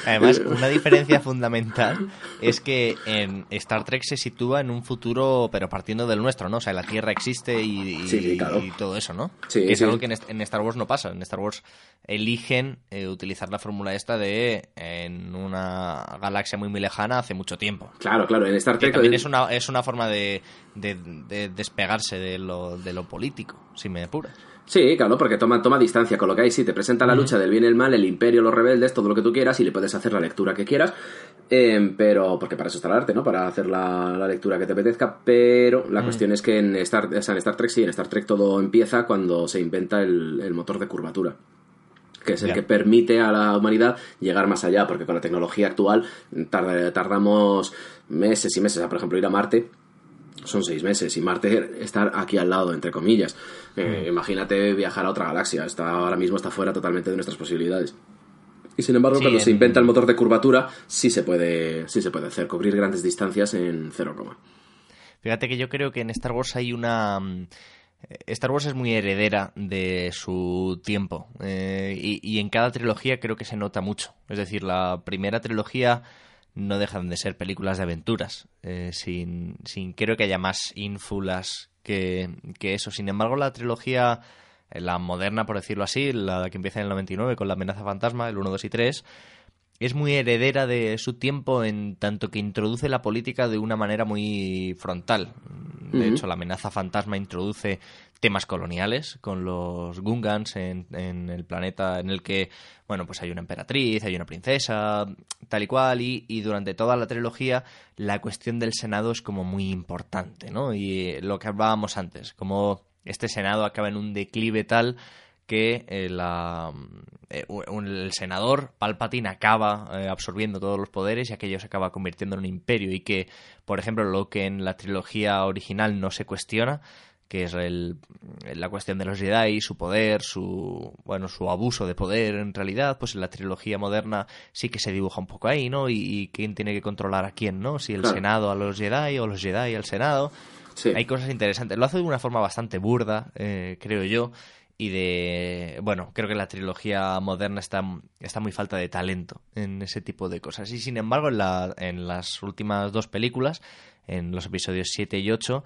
Además, una diferencia fundamental es que en Star Trek se sitúa en un futuro, pero partiendo del nuestro, ¿no? O sea, la Tierra existe y, y- Sí, sí, claro. y todo eso, ¿no? Sí, que es algo que en, en Star Wars no pasa. En Star Wars eligen eh, utilizar la fórmula esta de en una galaxia muy, muy lejana hace mucho tiempo. Claro, claro, en Star Trek... también es una, es una forma de, de- de despegarse de lo, de lo político, si me apuras. Sí, claro, porque toma, toma distancia con lo que hay. Sí, te presenta la lucha del bien y el mal, el imperio, los rebeldes, todo lo que tú quieras y le puedes hacer la lectura que quieras. Eh, pero, porque para eso está el arte, ¿no? Para hacer la, la lectura que te apetezca. Pero la cuestión es que en Star, o sea, en Star Trek sí, en Star Trek todo empieza cuando se inventa el, el motor de curvatura que es el que permite a la humanidad llegar más allá, porque con la tecnología actual tarda- tardamos meses y meses. Por ejemplo, ir a Marte son seis meses y Marte estar aquí al lado, entre comillas. Eh, Imagínate viajar a otra galaxia, está ahora mismo está fuera totalmente de nuestras posibilidades. Y sin embargo, Sí, cuando se en- inventa el motor de curvatura, sí se puede, sí se puede hacer, cubrir grandes distancias en cero coma. Fíjate que yo creo que en Star Wars hay una... mm, Star Wars es muy heredera de su tiempo eh, y, y en cada trilogía creo que se nota mucho. Es decir, la primera trilogía no dejan de ser películas de aventuras, eh, sin, sin creo que haya más ínfulas que, que eso. Sin embargo, la trilogía, eh, la moderna por decirlo así, la que empieza en el 99 con la amenaza fantasma, el 1, 2 y 3, es muy heredera de su tiempo en tanto que introduce la política de una manera muy frontal. De hecho, la amenaza fantasma introduce temas coloniales con los Gungans en, en el planeta en el que, bueno, pues hay una emperatriz, hay una princesa, tal y cual, y, y durante toda la trilogía la cuestión del Senado es como muy importante, ¿no? Y eh, lo que hablábamos antes, como este Senado acaba en un declive tal que eh, la, eh, un- el senador Palpatine acaba eh, absorbiendo todos los poderes y aquello se acaba convirtiendo en un imperio y que, por ejemplo, lo que en la trilogía original no se cuestiona, que es el- la cuestión de los Jedi, su poder, su bueno, su abuso de poder en realidad, pues en la trilogía moderna sí que se dibuja un poco ahí, ¿no? Y, y quién tiene que controlar a quién, ¿no? Si el Claro. Senado a los Jedi o los Jedi al Senado. Sí. Hay cosas interesantes. Lo hace de una forma bastante burda, eh, creo yo. Y de. Bueno, creo que la trilogía moderna está, está muy falta de talento en ese tipo de cosas. Y sin embargo, en, la, en las últimas dos películas, en los episodios 7 y 8,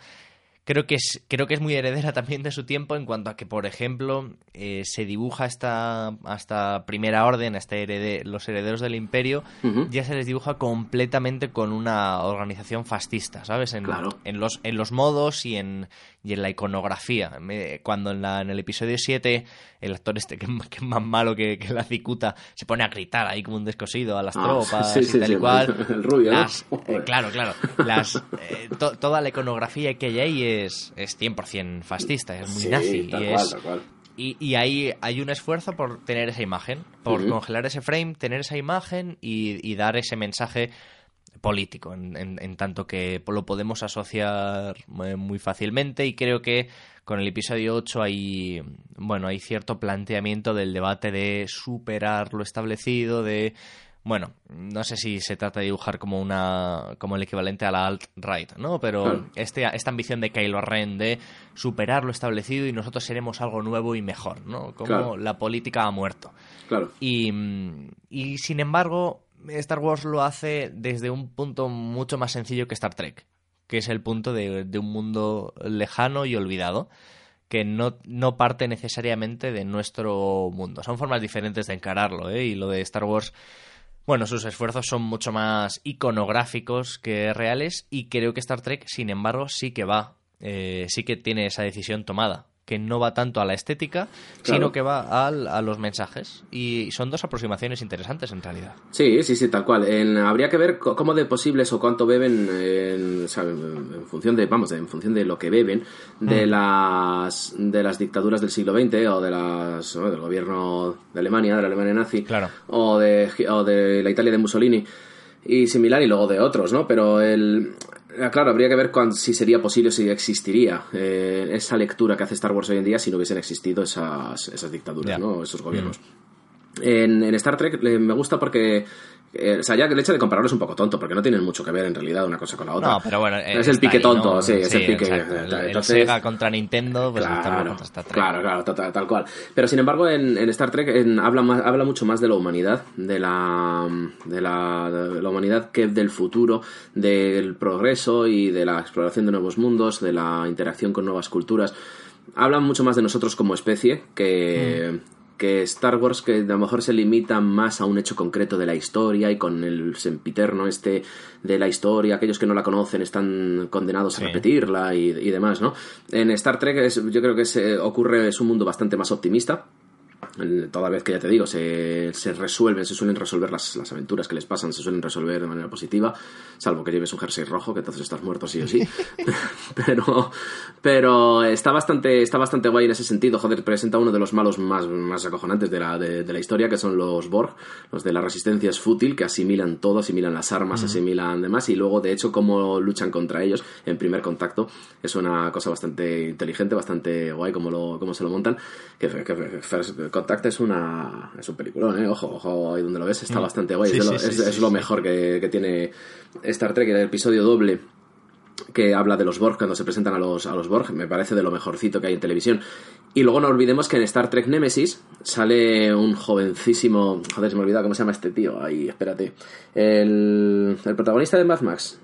creo que es, creo que es muy heredera [LAUGHS] también de su tiempo en cuanto a que, por ejemplo, eh, se dibuja esta, hasta primera orden, hasta herede- los herederos del imperio, ya se les dibuja completamente con una organización fascista, ¿sabes? En, Claro. en, los, en los modos y en, y en la iconografía. Cuando en, la, en el episodio 7 el actor este, que, que es más malo que, que la cicuta, se pone a gritar ahí como un descosido a las Ah, tropas sí, y sí, tal sí, y cual. [LAUGHS] el rubio, ¿no? Las- eh, claro, claro. Las, eh, to- toda la iconografía que hay ahí es, es 100% fascista, es muy nazi. tal y cual, es- tal cual. y, y ahí hay un esfuerzo por tener esa imagen, por congelar ese frame, tener esa imagen y, y dar ese mensaje político, en, en- en tanto que lo podemos asociar eh, muy fácilmente y creo que con el episodio 8 hay, bueno, hay cierto planteamiento del debate de superar lo establecido, de... Bueno, no sé si se trata de dibujar como una como el equivalente a la alt-right, ¿no? Pero Claro. este, esta ambición de Kylo Ren de superar lo establecido y nosotros seremos algo nuevo y mejor, ¿no? Como Claro. la política ha muerto. Claro. Y, y sin embargo, Star Wars lo hace desde un punto mucho más sencillo que Star Trek, que es el punto de, un mundo lejano y olvidado, que no, no parte necesariamente de nuestro mundo. Son formas diferentes de encararlo, ¿eh? Y lo de Star Wars, bueno, sus esfuerzos son mucho más iconográficos que reales, y creo que Star Trek, sin embargo, sí que va, eh, sí que tiene esa decisión tomada que no va tanto a la estética, Claro. sino que va al- a los mensajes. Y son dos aproximaciones interesantes en realidad. Sí, sí, sí, tal cual. En- habría que ver cómo de posibles o cuánto beben en, función de, vamos, en función de lo que beben de las de las dictaduras del siglo XX o de las del gobierno de Alemania, de la Alemania nazi, Claro. o de o de la Italia de Mussolini y similar y luego de otros, ¿no? Pero el Claro, habría que ver cuán- si sería posible, si existiría eh, esa lectura que hace Star Wars hoy en día si no hubiesen existido esas, esas dictaduras. ¿no? esos gobiernos. En, en Star Trek le- me gusta porque. Eh, o sea, ya el hecho de compararlo es un poco tonto, porque no tienen mucho que ver en realidad una cosa con la otra. No, pero bueno. eh, es el pique ahí, tonto, ¿no? sí, es el pique. El- Entonces- Sega contra Nintendo, pues Star Claro, contra Star Trek. claro, claro, tal, tal cual. Pero sin embargo, en, en Star Trek en- habla, más- habla mucho más de la humanidad, de la, de, la, de la humanidad que del futuro, del progreso y de la exploración de nuevos mundos, de la interacción con nuevas culturas. Hablan mucho más de nosotros como especie que, Mm. Que Star Wars, que a lo mejor se limita más a un hecho concreto de la historia y con el sempiterno este de la historia, aquellos que no la conocen están condenados Sí. a repetirla y, y demás, ¿no? En Star Trek es- yo creo que se ocurre, es un mundo bastante más optimista. Toda vez que ya te digo, se, se resuelven, se suelen resolver las, las aventuras que les pasan, se suelen resolver de manera positiva, salvo que lleves un jersey rojo, que entonces estás muerto sí o sí. [LAUGHS] pero pero está bastante está bastante guay en ese sentido. Joder, presenta uno de los malos más, más acojonantes de la, de, de la historia, que son los Borg, los de la resistencia es fútil, que asimilan todo, asimilan las armas, asimilan demás, y luego, de hecho, cómo luchan contra ellos en primer contacto es una cosa bastante inteligente, bastante guay como, lo, cómo se lo montan. Que, que First Contact es una es un peliculón, ¿eh? Ojo, ojo, ahí donde lo ves, está bastante guay. Sí, es sí, lo, sí, es- es lo mejor que, que tiene Star Trek, el episodio doble que habla de los Borg cuando se presentan a los, a los Borg, me parece de lo mejorcito que hay en televisión. Y luego no olvidemos que en Star Trek Nemesis sale un jovencísimo. Joder, se me ha olvidado cómo se llama este tío. Ahí, espérate. El, el protagonista de Mad Max,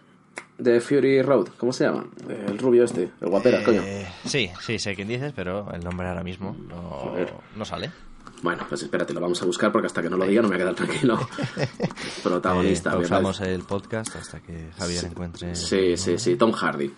de Fury Road, ¿cómo se llama? El rubio este, el guapera, coño. Eh, sí, sí, sé quién dices, pero el nombre ahora mismo no, no sale. Bueno, pues espérate, lo vamos a buscar porque hasta que no lo diga no me voy a quedar tranquilo. [LAUGHS] Protagonista, Eh, pausamos el podcast hasta que Javier encuentre. Sí, sí, sí, Tom Hardy.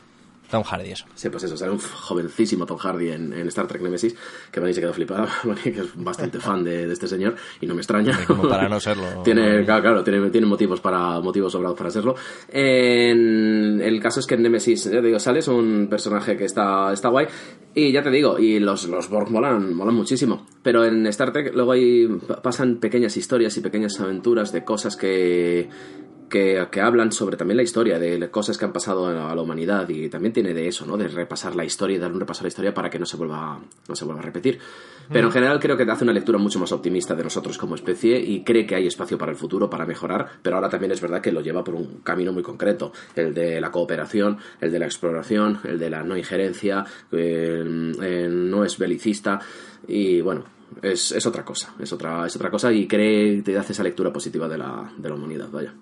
Tom Hardy, eso. Sí, pues eso, sale un jovencísimo Tom Hardy en, en Star Trek Nemesis, que Bonnie se quedó flipado, [LAUGHS] que es bastante fan de, de este señor, y no me extraña. Como para no serlo. [LAUGHS] tiene, claro, claro, tiene, tiene motivos para motivos sobrados para serlo. En, el caso es que en Nemesis, ya te digo, sale, es un personaje que está, está guay, y ya te digo, y los, los Borg molan, molan muchísimo. Pero en Star Trek luego hay, pasan pequeñas historias y pequeñas aventuras de cosas que, que, que hablan sobre también la historia, de cosas que han pasado a la, humanidad y también tiene de eso, ¿no? De repasar la historia y dar un repaso a la historia para que no se vuelva, no se vuelva a repetir. Pero en general creo que te hace una lectura mucho más optimista de nosotros como especie y cree que hay espacio para el futuro, para mejorar, pero ahora también es verdad que lo lleva por un camino muy concreto, el de la cooperación, el de la exploración, el de la no injerencia, el, el no es belicista y bueno, es, es otra cosa, es otra, es otra cosa y cree, te hace esa lectura positiva de la, de la humanidad, vaya.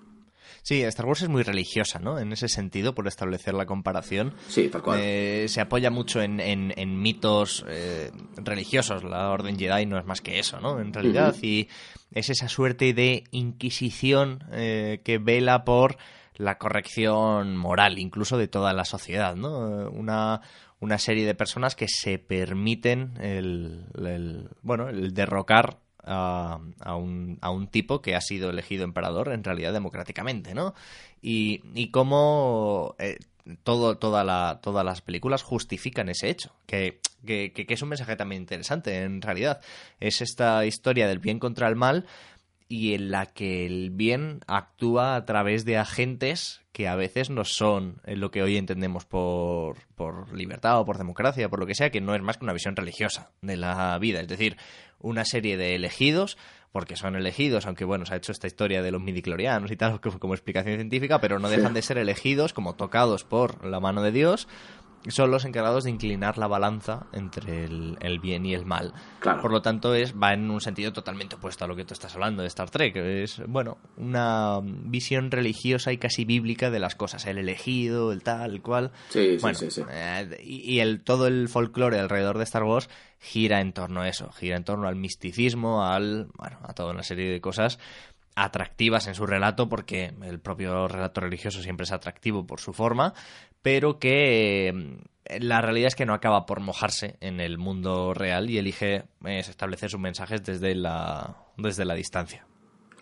Sí, Star Wars es muy religiosa, ¿no? En ese sentido, por establecer la comparación. Sí, tal cual. Eh, se apoya mucho en, en- en mitos eh, religiosos. La Orden Jedi no es más que eso, ¿no? En realidad. Y es esa suerte de inquisición eh, que vela por la corrección moral, incluso de toda la sociedad, ¿no? Una, una serie de personas que se permiten el, el- bueno, el derrocar a, a un, a un tipo que ha sido elegido emperador en realidad democráticamente, ¿no? Y, y cómo eh, todo, toda la, todas las películas justifican ese hecho, que, que, que- es un mensaje también interesante en realidad. Es esta historia del bien contra el mal y en la que el bien actúa a través de agentes que a veces no son en lo que hoy entendemos por, por libertad o por democracia, por lo que sea, que no es más que una visión religiosa de la vida. Es decir, una serie de elegidos, porque son elegidos, aunque bueno, se ha hecho esta historia de los midiclorianos y tal como, [LAUGHS] como explicación científica, pero no dejan de ser elegidos como tocados por la mano de Dios son los encargados de inclinar la balanza entre el, el bien y el mal. Claro. Por lo tanto, es, va en un sentido totalmente opuesto a lo que tú estás hablando de Star Trek. Es, bueno, una visión religiosa y casi bíblica de las cosas. El elegido, el tal, el cual. Sí, sí, Bueno, sí, sí. eh, y, y el, todo el folclore alrededor de Star Wars gira en torno a eso. Gira en torno al misticismo, al, bueno, a toda una serie de cosas atractivas en su relato porque el propio relato religioso siempre es atractivo por su forma pero que eh, la realidad es que no acaba por mojarse en el mundo real y elige eh, establecer sus mensajes desde la desde la distancia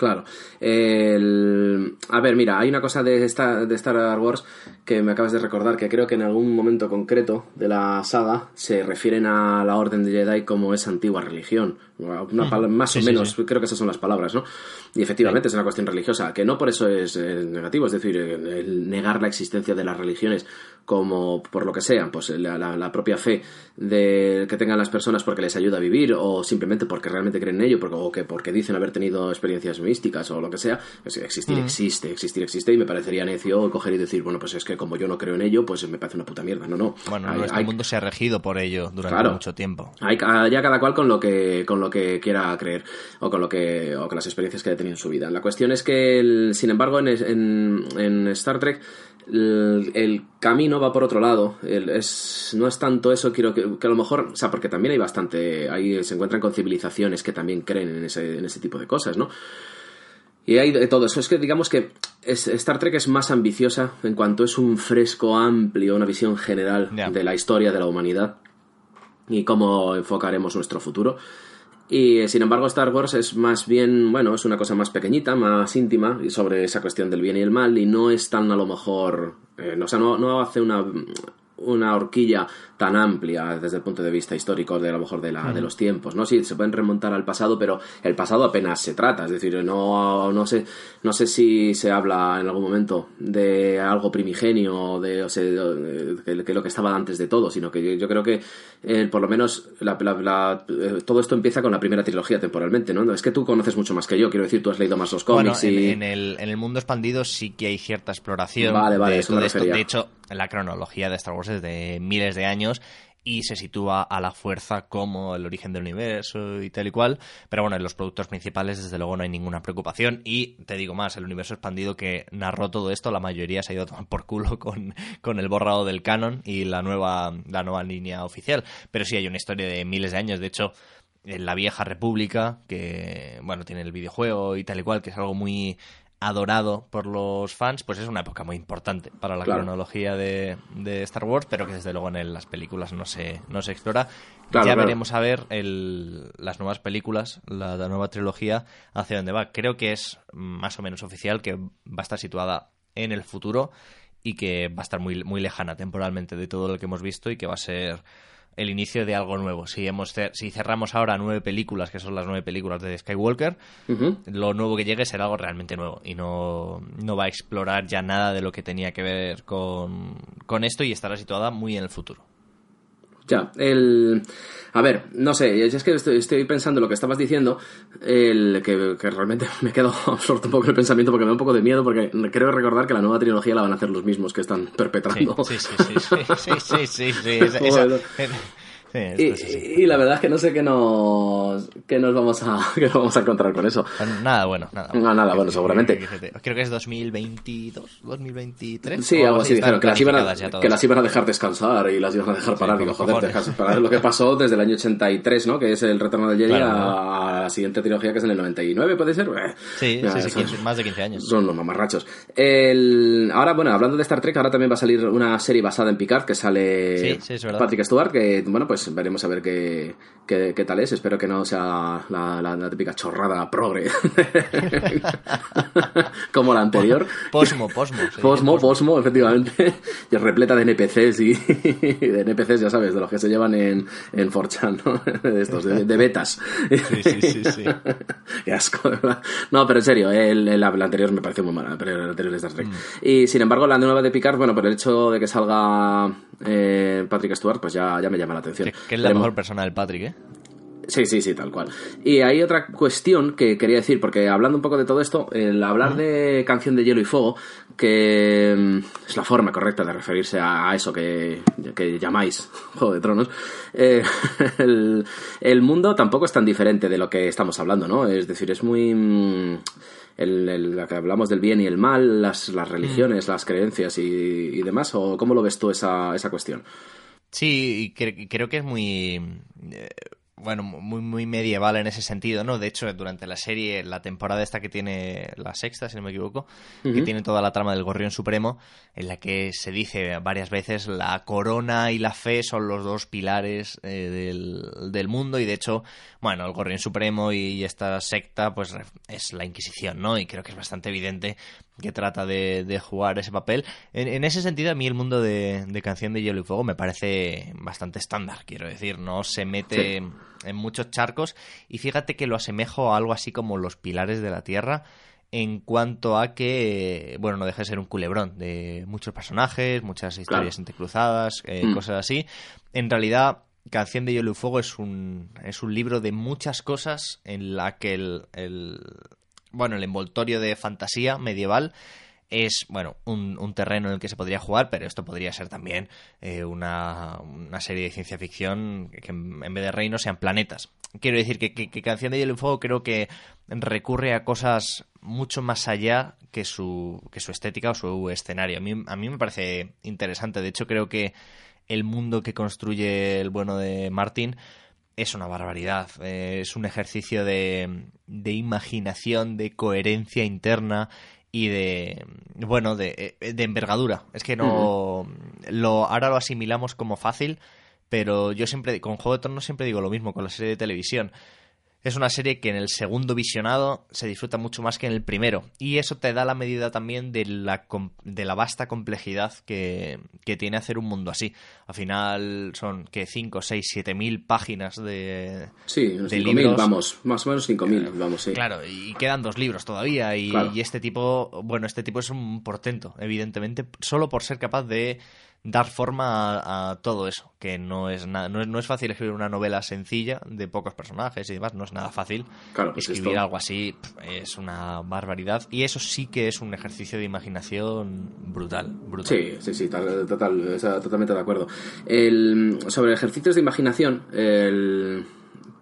Claro. El- A ver, mira, hay una cosa de, esta, de Star Wars que me acabas de recordar, que creo que en algún momento concreto de la saga se refieren a la Orden de Jedi como esa antigua religión, Una más o Sí, menos, sí. creo que esas son las palabras, ¿no? Y efectivamente es una cuestión religiosa, que no por eso es eh, negativo, es decir, el negar la existencia de las religiones como por lo que sean, pues la, la- la propia fe de que tengan las personas porque les ayuda a vivir o simplemente porque realmente creen en ello porque, o que porque dicen haber tenido experiencias místicas o lo que sea, pues existir existe, existir existe y me parecería necio coger y decir, bueno, pues es que como yo no creo en ello, pues me parece una puta mierda. No, no. Bueno, Hay- nuestro hay- mundo se ha regido por ello durante Claro. mucho tiempo. hay ya cada cual con lo que con lo que quiera creer o con lo que o con las experiencias que haya tenido en su vida. La cuestión es que, el- sin embargo, en, en- en Star Trek el, el camino va por otro lado. El- es, no es tanto eso, quiero que, que a lo mejor, o sea, porque también hay bastante, ahí se encuentran con civilizaciones que también creen en ese, en ese tipo de cosas, ¿no? Y hay de todo eso. Es que digamos que es- Star Trek es más ambiciosa en cuanto es un fresco amplio, una visión general de la historia de la humanidad y cómo enfocaremos nuestro futuro. Y sin embargo, Star Wars es más bien, bueno, es una cosa más pequeñita, más íntima, y sobre esa cuestión del bien y el mal, y no es tan a lo mejor. eh, no, o sea, no, no hace una, una horquilla tan amplia desde el punto de vista histórico de a lo mejor de, la, de los tiempos, ¿no? Sí, se pueden remontar al pasado, pero el pasado apenas se trata, es decir, no, no sé, no sé si se habla en algún momento de algo primigenio, de, o sea, de- lo que estaba antes de todo, sino que yo, yo creo que eh, por lo menos la- la- la- eh, todo esto empieza con la primera trilogía temporalmente, ¿no? Es que tú conoces mucho más que yo, quiero decir, tú has leído más los Bueno, cómics en, y... en el, en el mundo expandido sí que hay cierta exploración Vale, vale, de todo esto. De hecho, la cronología de Star Wars es de miles de años y se sitúa a la fuerza como el origen del universo y tal y cual. Pero bueno, en los productos principales, desde luego, no hay ninguna preocupación. Y te digo más, el universo expandido que narró todo esto, la mayoría se ha ido a tomar por culo con, con el borrado del canon y la nueva, la nueva línea oficial. Pero sí hay una historia de miles de años. De hecho, en la vieja república, que bueno, tiene el videojuego y tal y cual, que es algo muy adorado por los fans, pues es una época muy importante para la Claro. cronología de, de Star Wars, pero que desde luego en el- las películas no se, no se explora. Claro, ya claro. veremos a ver el- las nuevas películas, la, la nueva trilogía, hacia dónde va. Creo que es más o menos oficial que va a estar situada en el futuro y que va a estar muy, muy lejana temporalmente de todo lo que hemos visto y que va a ser el inicio de algo nuevo. Si, hemos cer- si cerramos ahora nueve películas, que son las nueve películas de Skywalker, lo nuevo que llegue será algo realmente nuevo y no, no va a explorar ya nada de lo que tenía que ver con, con esto y estará situada muy en el futuro. Ya, el... A ver, no sé, es que estoy, estoy pensando en lo que estabas diciendo, el que, que realmente me quedo absorto un poco en el pensamiento porque me da un poco de miedo porque creo recordar que la nueva trilogía la van a hacer los mismos que están Sí, perpetrando. sí, sí, sí, sí, sí, sí, sí, sí, esa- esa- Joder. Sí, Y, así. y la verdad es que no sé qué nos, qué nos, vamos, a, [LAUGHS] qué nos vamos a encontrar con eso. Nada bueno, nada. No, nada bueno, seguramente. Creo que es 2022, 2023. Sí, algo así, dijeron que las, iban a, que las iban a dejar descansar y las iban a dejar parar. con Digo, joder, dejar parar lo que pasó desde el año 83, ¿no? Que es el retorno del Jedi Claro, a, la siguiente trilogía que es en el 99, ¿puede ser? Eh, Sí, ya, sí, sí, son- 15, más de 15 años. Son los mamarrachos. El... Ahora, bueno, hablando de Star Trek, ahora también va a salir una serie basada en Picard que sale Sí, sí. Patrick Stewart, que, bueno, pues veremos a ver qué, qué, qué tal es. Espero que no sea la, la- la típica chorrada progre [LAUGHS] como la anterior. Posmo, posmo. Posmo, Posmo, efectivamente. Y repleta de NPCs y [LAUGHS] de NPCs, ya sabes, de los que se llevan en, en 4chan, ¿no? De estos, de, de betas. Sí, sí, sí, sí. [LAUGHS] Qué asco, verdad. No, pero en serio, el, anterior me pareció muy mala, pero el anterior de Star Mm. Trek. Y sin embargo, la nueva de Picard, bueno, por el hecho de que salga eh, Patrick Stewart, pues ya, ya me llama la atención. Que, que es la mejor persona del Patrick, ¿eh? Sí, sí, sí, tal cual. Y hay otra cuestión que quería decir, porque hablando un poco de todo esto, el hablar de canción de hielo y fuego, que mm, es la forma correcta de referirse a, a eso que, que llamáis [LAUGHS] Juego de Tronos, eh, [LAUGHS] el, el mundo tampoco es tan diferente de lo que estamos hablando, ¿no? Es decir, es muy... mm, El, el- la que hablamos del bien y el mal, las, las religiones, las creencias y, y demás, o cómo lo ves tú esa, esa cuestión? Sí, y cre- creo que es muy... eh, bueno, muy, muy medieval en ese sentido, ¿no? De hecho, durante la serie, la temporada esta que tiene la sexta, si no me equivoco, que tiene toda la trama del Gorrión Supremo, en la que se dice varias veces la corona y la fe son los dos pilares eh, del, del mundo y de hecho, bueno, el Gorrión Supremo y esta secta pues es la Inquisición, ¿no? Y creo que es bastante evidente que trata de, de jugar ese papel. En, en, ese sentido, a mí el mundo de, de, Canción de Hielo y Fuego me parece bastante estándar, quiero decir, no se mete sí. En muchos charcos y fíjate que lo asemejo a algo así como los pilares de la Tierra en cuanto a que, bueno, no deja de ser un culebrón de muchos personajes, muchas historias claro. entrecruzadas, eh, mm. cosas así. En realidad, Canción de Hielo y Fuego es un, es un libro de muchas cosas en la que el, el bueno, el envoltorio de fantasía medieval es, bueno, un, un, terreno en el que se podría jugar, pero esto podría ser también eh, una, una, serie de ciencia ficción que en, vez de reinos sean planetas. Quiero decir que, que, que, Canción de Hielo y Fuego creo que recurre a cosas mucho más allá que su, que su estética o su escenario. A mí, a mí me parece interesante. De hecho, creo que el mundo que construye el bueno de Martin es una barbaridad. Eh, es un ejercicio de, de imaginación, de coherencia interna y de bueno de, de envergadura es que no uh -huh. lo ahora lo asimilamos como fácil pero yo siempre con Juego de Tronos siempre digo lo mismo con la serie de televisión es una serie que en el segundo visionado se disfruta mucho más que en el primero. Y eso te da la medida también de la, de la vasta complejidad que, que tiene hacer un mundo así. Al final son que 5, 6, 7 mil páginas de, sí, de 5 libros. vamos, más o menos 5 mil, vamos, sí. Claro, y quedan dos libros todavía. Y, Claro. y este tipo, bueno, este tipo es un portento, evidentemente, solo por ser capaz de dar forma a, a todo eso, que no es nada, no es, no es fácil escribir una novela sencilla de pocos personajes y demás, no es nada fácil. Claro, pues escribir esto- algo así es una barbaridad y eso sí que es un ejercicio de imaginación brutal, brutal. Sí, sí, sí, tal- total, totalmente de acuerdo. El, sobre ejercicios de imaginación, el,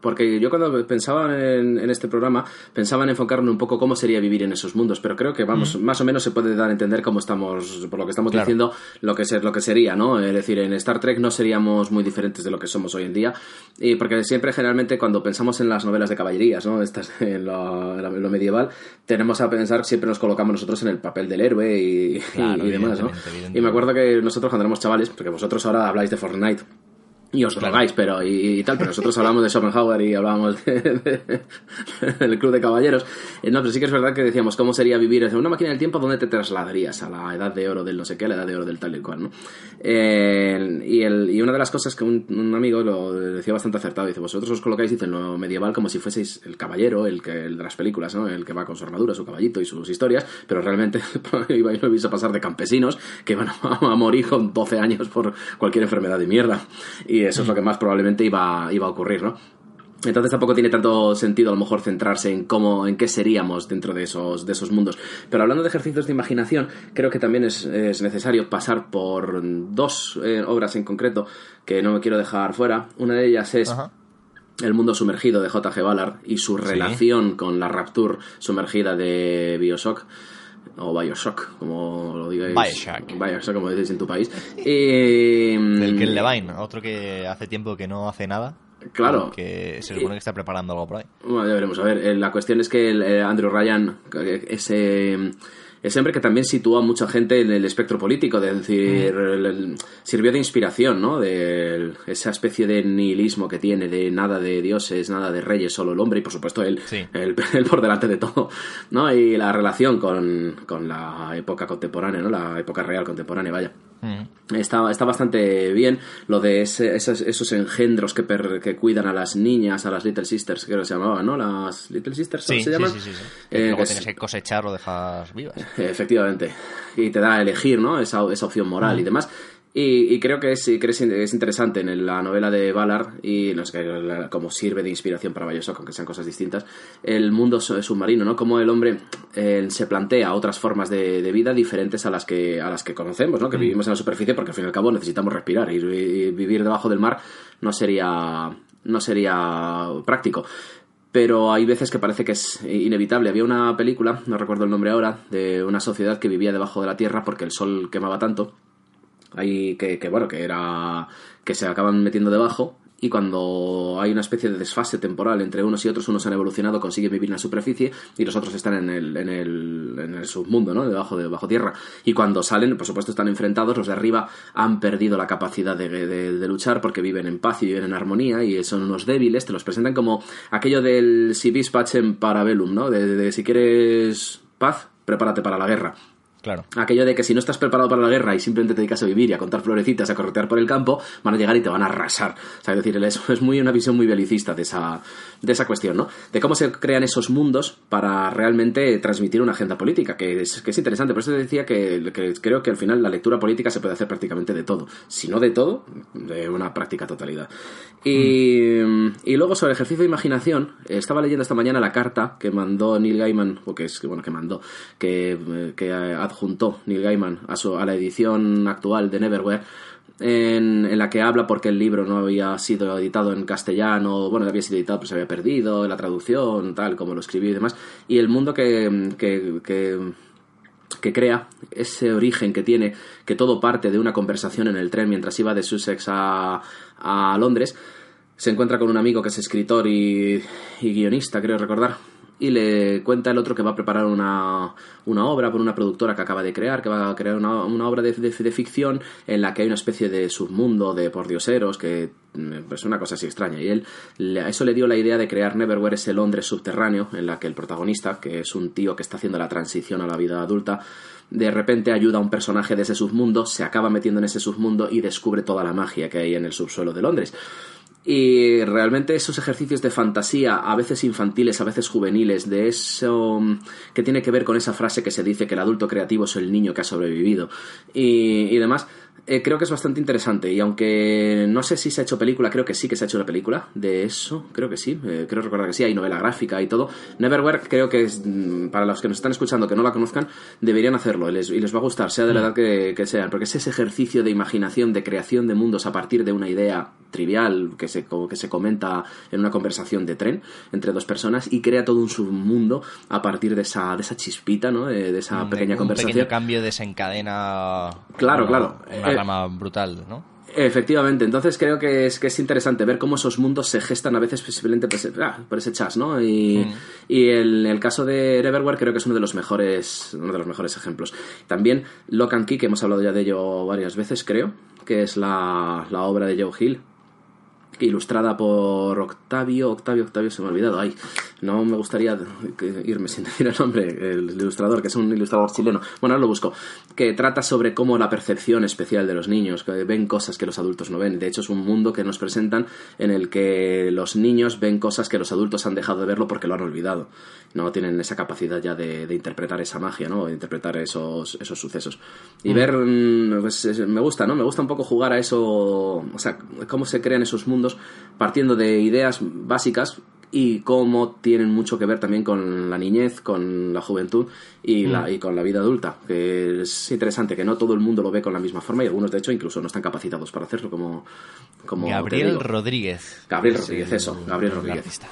porque yo cuando pensaba en, en este programa, pensaba en enfocarme un poco cómo sería vivir en esos mundos, pero creo que vamos, más o menos se puede dar a entender cómo estamos, por lo que estamos Claro. diciendo, lo que, ser, lo que sería, ¿no? Es decir, en Star Trek no seríamos muy diferentes de lo que somos hoy en día, y porque siempre generalmente cuando pensamos en las novelas de caballerías, ¿no? Estas [LAUGHS] en lo, en lo medieval, tenemos a pensar, siempre nos colocamos nosotros en el papel del héroe y, Claro, y demás, ¿no? Y me acuerdo que nosotros cuando éramos chavales, porque vosotros ahora habláis de Fortnite y os Claro. drogáis, pero y, y tal, pero nosotros hablamos de Schopenhauer y hablábamos de- de- del Club de Caballeros. Eh, no, pero sí que es verdad que decíamos cómo sería vivir en una máquina del tiempo, ¿dónde te trasladarías? A la edad de oro del no sé qué, a la edad de oro del tal y cual, ¿no? Eh, y, el, y una de las cosas que un, un amigo lo decía bastante acertado, dice, vosotros os colocáis, dice, en lo medieval como si fueseis el caballero, el, que, el de las películas, ¿no? El que va con su armadura, su caballito y sus historias, pero realmente [LAUGHS] ibais lo vais a pasar de campesinos que iban a, [LAUGHS] a morir con 12 años por cualquier enfermedad de mierda. Y eso es lo que más probablemente iba, iba a ocurrir, ¿no? Entonces tampoco tiene tanto sentido a lo mejor centrarse en cómo, en qué seríamos dentro de esos, de esos mundos. Pero hablando de ejercicios de imaginación, creo que también es, es necesario pasar por dos eh, obras en concreto que no me quiero dejar fuera. Una de ellas es Ajá. El mundo sumergido de J.G. Ballard y su relación con la Rapture sumergida de Bioshock. O Bioshock, como lo digáis. Bioshock. Bioshock, como decís en tu país. Y, Del Ken Levine, otro que hace tiempo que no hace nada. Claro. Que se supone que está preparando algo por ahí. Bueno, ya veremos. A ver, eh, la cuestión es que el, eh, Andrew Ryan, eh, ese, ese hombre que también sitúa a mucha gente en el espectro político, de decir, el- el- sirvió de inspiración, ¿no? De esa especie de nihilismo que tiene, de nada de dioses, nada de reyes, solo el hombre y por supuesto él, Sí. él, [LAUGHS] él por delante de todo, ¿no? Y la relación con, con la época contemporánea, ¿no? La época real contemporánea, vaya. Mm. Está, está bastante bien lo de ese- esos, esos engendros que, per- que cuidan a las niñas, a las Little Sisters, creo que se llamaban, ¿no? Las Little Sisters Sí, se sí, llaman. sí, sí, sí. Eh, Que luego es- tienes que cosechar o dejar vivas. Efectivamente. Y te da a elegir, ¿no? Esa, esa opción moral y demás. Y, y creo que es, que es, es interesante en la novela de Ballard, y no sé cómo sirve de inspiración para Bioshock, aunque sean cosas distintas, el mundo su- submarino, ¿no? Cómo el hombre eh, se plantea otras formas de, de vida diferentes a las que, a las que conocemos, ¿no? Que vivimos en la superficie porque al fin y al cabo necesitamos respirar y, y vivir debajo del mar no sería, no sería práctico pero hay veces que parece que es inevitable. Había una película, no recuerdo el nombre ahora, de una sociedad que vivía debajo de la tierra porque el sol quemaba tanto. Ahí que, que, bueno, que era. que se acaban metiendo debajo. Y cuando hay una especie de desfase temporal entre unos y otros, unos han evolucionado, consiguen vivir en la superficie y los otros están en el, en el, en el submundo, ¿no? Debajo de bajo tierra. Y cuando salen, por supuesto, están enfrentados, los de arriba han perdido la capacidad de, de- de luchar porque viven en paz y viven en armonía y son unos débiles, te los presentan como aquello del si vis pacem para ¿no? De, de si quieres paz, prepárate para la guerra. Aquello de que si no estás preparado para la guerra y simplemente te dedicas a vivir y a contar florecitas, a corretear por el campo, van a llegar y te van a arrasar. O es decir, es, es muy una visión muy belicista de esa, de esa cuestión, ¿no? De cómo se crean esos mundos para realmente transmitir una agenda política, que es, que es interesante. Por eso te decía que, que creo que al final la lectura política se puede hacer prácticamente de todo. Si no de todo, de una práctica totalidad. Y, luego sobre ejercicio de imaginación, estaba leyendo esta mañana la carta que mandó Neil Gaiman, o que es, bueno, que mandó, que, que adjuntó Neil Gaiman a, su, a la edición actual de Neverwhere, en, en, la que habla porque el libro no había sido editado en castellano, bueno, había sido editado pero se había perdido, la traducción, tal, como lo escribió y demás, y el mundo que, que, que, que crea, ese origen que tiene, que todo parte de una conversación en el tren mientras iba de Sussex a, a Londres, se encuentra con un amigo que es escritor y, y guionista, creo recordar, y le cuenta el otro que va a preparar una, una obra por una productora que acaba de crear, que va a crear una, una obra de, de, ficción en la que hay una especie de submundo de pordioseros que es una cosa así extraña. Y él a eso le dio la idea de crear Neverwhere, ese Londres subterráneo, en la que el protagonista, que es un tío que está haciendo la transición a la vida adulta, de repente ayuda a un personaje de ese submundo, se acaba metiendo en ese submundo y descubre toda la magia que hay en el subsuelo de Londres. Y realmente esos ejercicios de fantasía, a veces infantiles, a veces juveniles, de eso que tiene que ver con esa frase que se dice que el adulto creativo es el niño que ha sobrevivido y, y demás, eh, creo que es bastante interesante. Y aunque no sé si se ha hecho película, creo que sí que se ha hecho una película de eso, creo que sí, eh, creo recordar que sí, hay novela gráfica y todo. Neverwhere creo que es, para los que nos están escuchando que no la conozcan, deberían hacerlo y les, y les va a gustar, sea de la edad que, que sean, porque es ese ejercicio de imaginación, de creación de mundos a partir de una idea trivial que se, que se comenta en una conversación de tren entre dos personas y crea todo un submundo a partir de esa, de esa chispita, ¿no? De, de esa Un- pequeña un conversación. pequeño cambio desencadena. Claro, claro. Una Eh, rama brutal, ¿no? Efectivamente, entonces creo que es, que es interesante ver cómo esos mundos se gestan a veces posiblemente por ese, ah, por ese chas, ¿no? Y, y el, el caso de Neverwhere creo que es uno de los mejores, uno de los mejores ejemplos. También Lock and Key, que hemos hablado ya de ello varias veces, creo, que es la, la obra de Joe Hill, ilustrada por Octavio, Octavio, Octavio, se me ha olvidado, ay, no me gustaría irme sin [LAUGHS] decir el nombre, el ilustrador, que es un ilustrador chileno, bueno, ahora lo busco, que trata sobre cómo la percepción especial de los niños, que ven cosas que los adultos no ven, de hecho es un mundo que nos presentan en el que los niños ven cosas que los adultos han dejado de verlo porque lo han olvidado, no tienen esa capacidad ya de, de interpretar esa magia, ¿no? de interpretar esos, esos sucesos. Y ver, mm, pues es- me gusta, ¿no? Me gusta un poco jugar a eso, o sea, cómo se crean esos mundos partiendo de ideas básicas y cómo tienen mucho que ver también con la niñez, con la juventud y, la, y con la vida adulta. Que es interesante que no todo el mundo lo ve con la misma forma y algunos, de hecho, incluso no están capacitados para hacerlo como... Gabriel. Rodríguez. Gabriel Rodríguez, eso, Gabriel el Rodríguez. artista.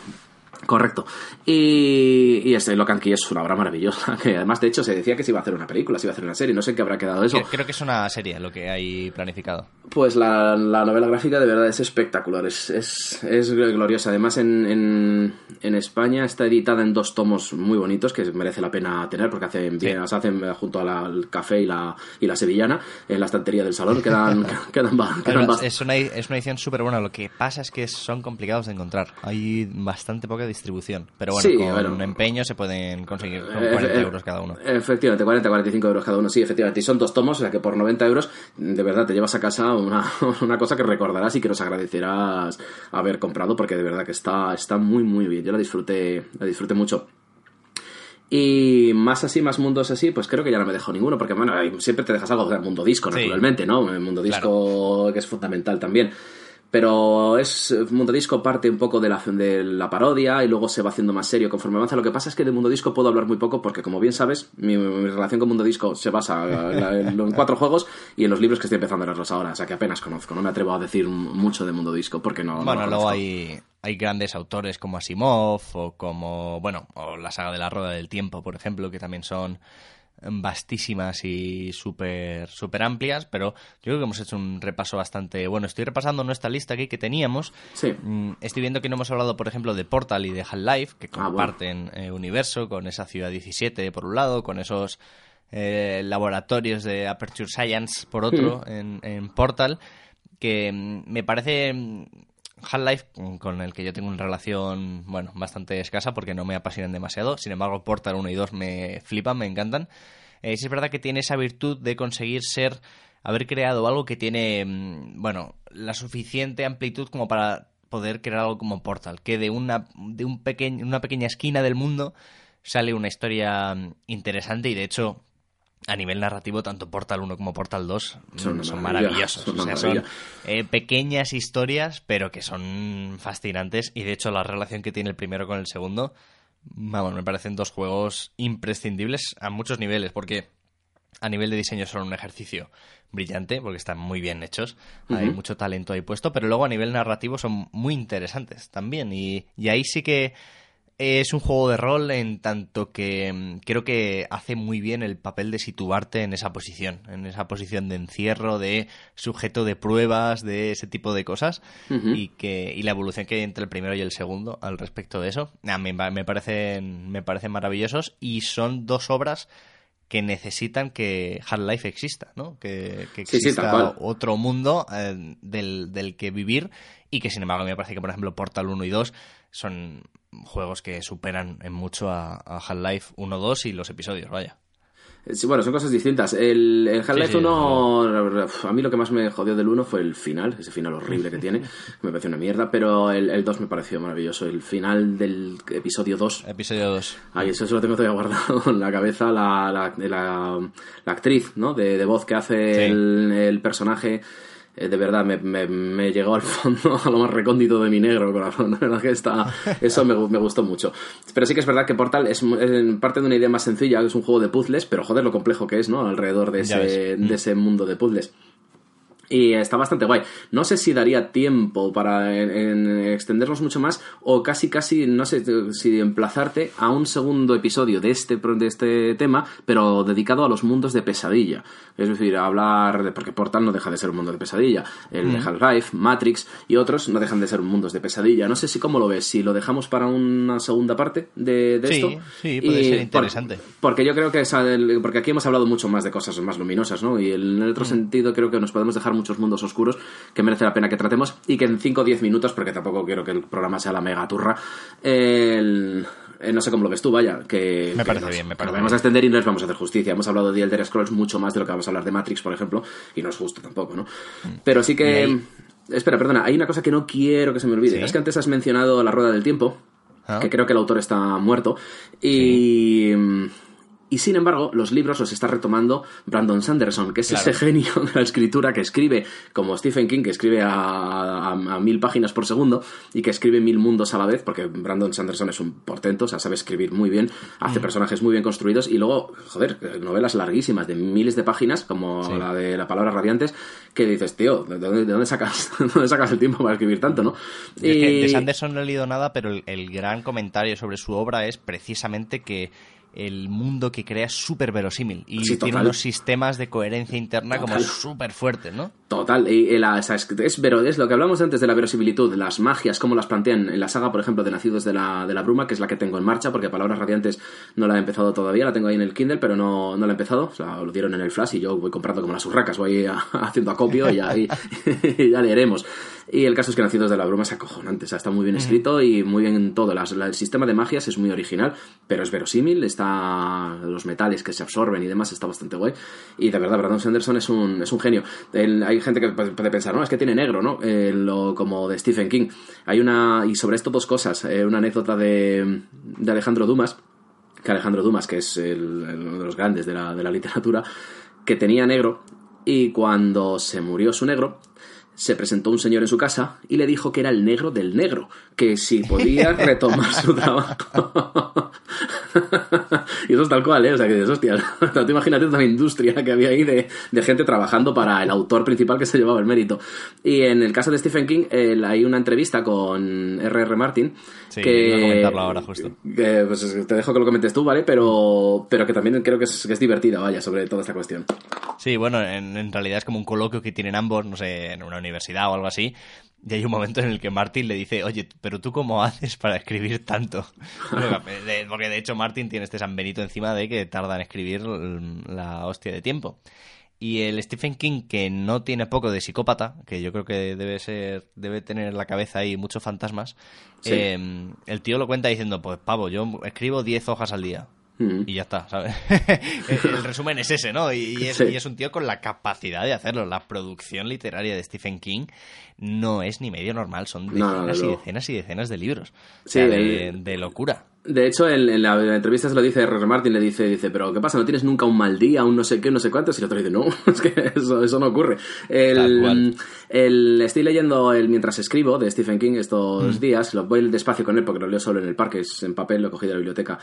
Correcto. Y, y este Locan Key es una obra maravillosa, [LAUGHS] que además de hecho se decía que se iba a hacer una película, se iba a hacer una serie, no sé en qué habrá quedado eso. Creo, que es una serie lo que hay planificado. Pues la, la novela gráfica de verdad es espectacular, es, es, es gloriosa. Además en, en, en España está editada en dos tomos muy bonitos que merece la pena tener porque hacen bien, las hacen junto al café y la, y la sevillana en la estantería del salón, quedan, [LAUGHS] [LAUGHS] quedan, quedan es, una, es una edición súper buena. Lo que pasa es que son complicados de encontrar. Hay bastante distribución. Pero bueno, Sí, con bueno. empeño se pueden conseguir con Eh, 40 eh, euros cada uno. Efectivamente, 40, 45 euros cada uno, sí, efectivamente. Y son dos tomos, o sea que por 90 euros, de verdad, te llevas a casa una, [LAUGHS] una cosa que recordarás y que nos agradecerás haber comprado, porque de verdad que está, está muy, muy bien. Yo la disfruté, la disfruté mucho. Y más así, más mundos así, pues creo que ya no me dejo ninguno, porque bueno, siempre te dejas algo del mundo disco, Sí. naturalmente, ¿no? El mundo disco que es fundamental también. Pero es Mundo Disco parte un poco de la, de la parodia y luego se va haciendo más serio conforme avanza. Lo que pasa es que de Mundo Disco puedo hablar muy poco porque, como bien sabes, mi, mi relación con Mundo Disco se basa en, cuatro juegos y en los libros que estoy empezando a leerlos ahora. O sea que apenas conozco. No me atrevo a decir mucho de Mundo Disco porque no. no bueno, luego hay, hay grandes autores como Asimov o como, bueno, o la saga de la Rueda del Tiempo, por ejemplo, que también son vastísimas y súper súper amplias, pero yo creo que hemos hecho un repaso bastante bueno. Estoy repasando nuestra lista aquí que teníamos. Sí. Mm, Estoy viendo que no hemos hablado, por ejemplo, de Portal y de Half-Life, que Ah, bueno. comparten eh, universo con esa Ciudad 17 por un lado, con esos eh, laboratorios de Aperture Science por otro en, en Portal, que mm, me parece mm, Half-Life, con el que yo tengo una relación, bueno, bastante escasa porque no me apasionan demasiado. Sin embargo, Portal 1 y 2 me flipan, me encantan. Eh, es verdad que tiene esa virtud de conseguir ser, haber creado algo que tiene, mm, bueno, la suficiente amplitud como para poder crear algo como Portal, que de una, de un pequeño, una pequeña esquina del mundo sale una historia mm, interesante y de hecho a nivel narrativo, tanto Portal 1 como Portal 2 son, son maravillosos. son o sea, son eh, pequeñas historias, pero que son fascinantes. Y de hecho, la relación que tiene el primero con el segundo, vamos, me parecen dos juegos imprescindibles a muchos niveles, porque a nivel de diseño son un ejercicio brillante, porque están muy bien hechos, hay mucho talento ahí puesto, pero luego a nivel narrativo son muy interesantes también. Y, y ahí sí que es un juego de rol en tanto que mm, creo que hace muy bien el papel de situarte en esa posición, en esa posición de encierro, de sujeto de pruebas, de ese tipo de cosas y que y la evolución que hay entre el primero y el segundo al respecto de eso, a mí me parecen me parecen maravillosos y son dos obras que necesitan que Half-Life exista, ¿no? Que, que Sí, sí, exista otro mundo eh, del, del que vivir y que sin embargo me parece que por ejemplo Portal 1 y 2 son juegos que superan en mucho a, a Half-Life 1, 2 y los episodios, vaya. Sí, bueno, son cosas distintas. El, el Half-Life Sí, sí, 1, a mí lo que más me jodió del 1 fue el final, ese final horrible que tiene. [LAUGHS] Me pareció una mierda, pero el, el 2 me pareció maravilloso. El final del episodio 2. Episodio 2. Ay, eso se lo tengo todavía guardado en la cabeza, la, la, la, la actriz, ¿no? De, de voz que hace Sí. el, el personaje. Eh, de verdad, me, me, me llegó al fondo, [LAUGHS] a lo más recóndito de mi negro corazón. De verdad que está, eso me, me gustó mucho. Pero sí que es verdad que Portal es, es parte de una idea más sencilla, que es un juego de puzzles, pero joder lo complejo que es, ¿no? Alrededor de ese, de ese mundo de puzzles. Y está bastante guay. No sé si daría tiempo para en- en extendernos mucho más o casi casi, no sé si emplazarte a un segundo episodio de este, de este tema, pero dedicado a los mundos de pesadilla. Es decir, hablar de... porque Portal no deja de ser un mundo de pesadilla. El de Half-Life, Matrix y otros no dejan de ser mundos de pesadilla. No sé si cómo lo ves, si lo dejamos para una segunda parte de, de Sí, esto. sí, puede ser por- interesante. porque yo creo que esa del- porque aquí hemos hablado mucho más de cosas más luminosas, ¿no? Y en el otro Mm. sentido creo que nos podemos dejar muchos mundos oscuros que merece la pena que tratemos y que en 5 o 10 minutos, porque tampoco quiero que el programa sea la mega turra, el- eh, no sé cómo lo ves tú, vaya, que... Me que parece nos- bien, me parece vamos bien. a extender y no les vamos a hacer justicia. Hemos hablado de Elder Scrolls mucho más de lo que vamos a hablar de Matrix, por ejemplo, y no es justo tampoco, ¿no? Pero sí Mm. Que... Espera, perdona, hay una cosa que no quiero que se me olvide. ¿Sí? Es que antes has mencionado la rueda del tiempo, Ah. que creo que el autor está muerto. Y, y sin embargo, los libros los está retomando Brandon Sanderson, que es Claro. ese genio de la escritura que escribe, como Stephen King, que escribe a, a- a mil páginas por segundo y que escribe mil mundos a la vez, porque Brandon Sanderson es un portento, o sea, sabe escribir muy bien, hace personajes muy bien construidos y luego, joder, novelas larguísimas de miles de páginas, como Sí. la de la palabra radiantes, que dices, tío, ¿de dónde, de dónde sacas, [LAUGHS] de dónde sacas el tiempo para escribir tanto, no? Yo es que Y- de Sanderson no he leído nada, pero el, el gran comentario sobre su obra es precisamente que el mundo que crea es súper verosímil y Sí, tiene unos sistemas de coherencia interna como súper fuertes, ¿no? Total, y, y la- o sea, es, es, vero- es lo que hablamos antes de la verosimilitud, las magias, cómo las plantean en la saga, por ejemplo, de Nacidos de la, de la Bruma, que es la que tengo en marcha, porque Palabras Radiantes no la he empezado todavía, la tengo ahí en el Kindle, pero no, no la he empezado, o sea, lo dieron en el Flash y yo voy comprando como las urracas, voy a- [LAUGHS] haciendo acopio y ya, y- [LAUGHS] y ya leeremos. Y el caso es que Nacidos de la Bruma es acojonante, o sea, está muy bien escrito y muy bien todo. Las- la- el sistema de magias es muy original, pero es verosímil, está los metales que se absorben y demás, está bastante guay. Y de verdad, Brandon Sanderson es un, es un genio. Hay gente que puede puede pensar, no, es que tiene negro, ¿no? Eh, lo, como de Stephen King. Hay una, y sobre esto dos cosas, eh, una anécdota de, de Alejandro Dumas, que Alejandro Dumas, que es el- el- uno de los grandes de la, de la literatura, que tenía negro y cuando se murió su negro, se presentó un señor en su casa y le dijo que era el negro del negro, que si podía [LAUGHS] retomar su trabajo. [LAUGHS] y eso es tal cual, ¿eh? O sea, que dices, hostia, [LAUGHS] tú imagínate toda la industria que había ahí de, de gente trabajando para el autor principal que se llevaba el mérito. Y en el caso de Stephen King, eh, hay una entrevista con R.R. Martin Sí, que... a comentarlo ahora, justo. que, pues, te dejo que lo comentes tú, ¿vale? Pero, pero que también creo que es, que es divertida, vaya, sobre toda esta cuestión. Sí, bueno, en, en realidad es como un coloquio que tienen ambos, no sé, en una universidad o algo así. Y hay un momento en el que Martin le dice, oye, pero tú cómo haces para escribir tanto? Porque de hecho Martin tiene este San Benito encima de que tarda en escribir la hostia de tiempo. Y el Stephen King, que no tiene poco de psicópata, que yo creo que debe ser, debe tener en la cabeza ahí muchos fantasmas, Sí. eh, el tío lo cuenta diciendo, pues pavo, yo escribo 10 hojas al día. Mm. Y ya está, ¿sabes? [LAUGHS] el resumen es ese, ¿no? Y, y es, Sí. y es un tío con la capacidad de hacerlo. La producción literaria de Stephen King no es ni medio normal, son No, decenas no, y decenas y decenas de libros. O Sí, sea, de, el- de locura. De hecho, en, en la, en la entrevista se lo dice R.R. Martin, le dice, dice, pero ¿qué pasa? ¿No tienes nunca un mal día, un no sé qué, no sé cuántos? Y el otro dice, no, [LAUGHS] es que eso, eso no ocurre. El, estoy leyendo el Mientras escribo de Stephen King Mm. estos días, lo voy despacio con él porque lo leo solo en el parque, es en papel, lo cogí de la biblioteca.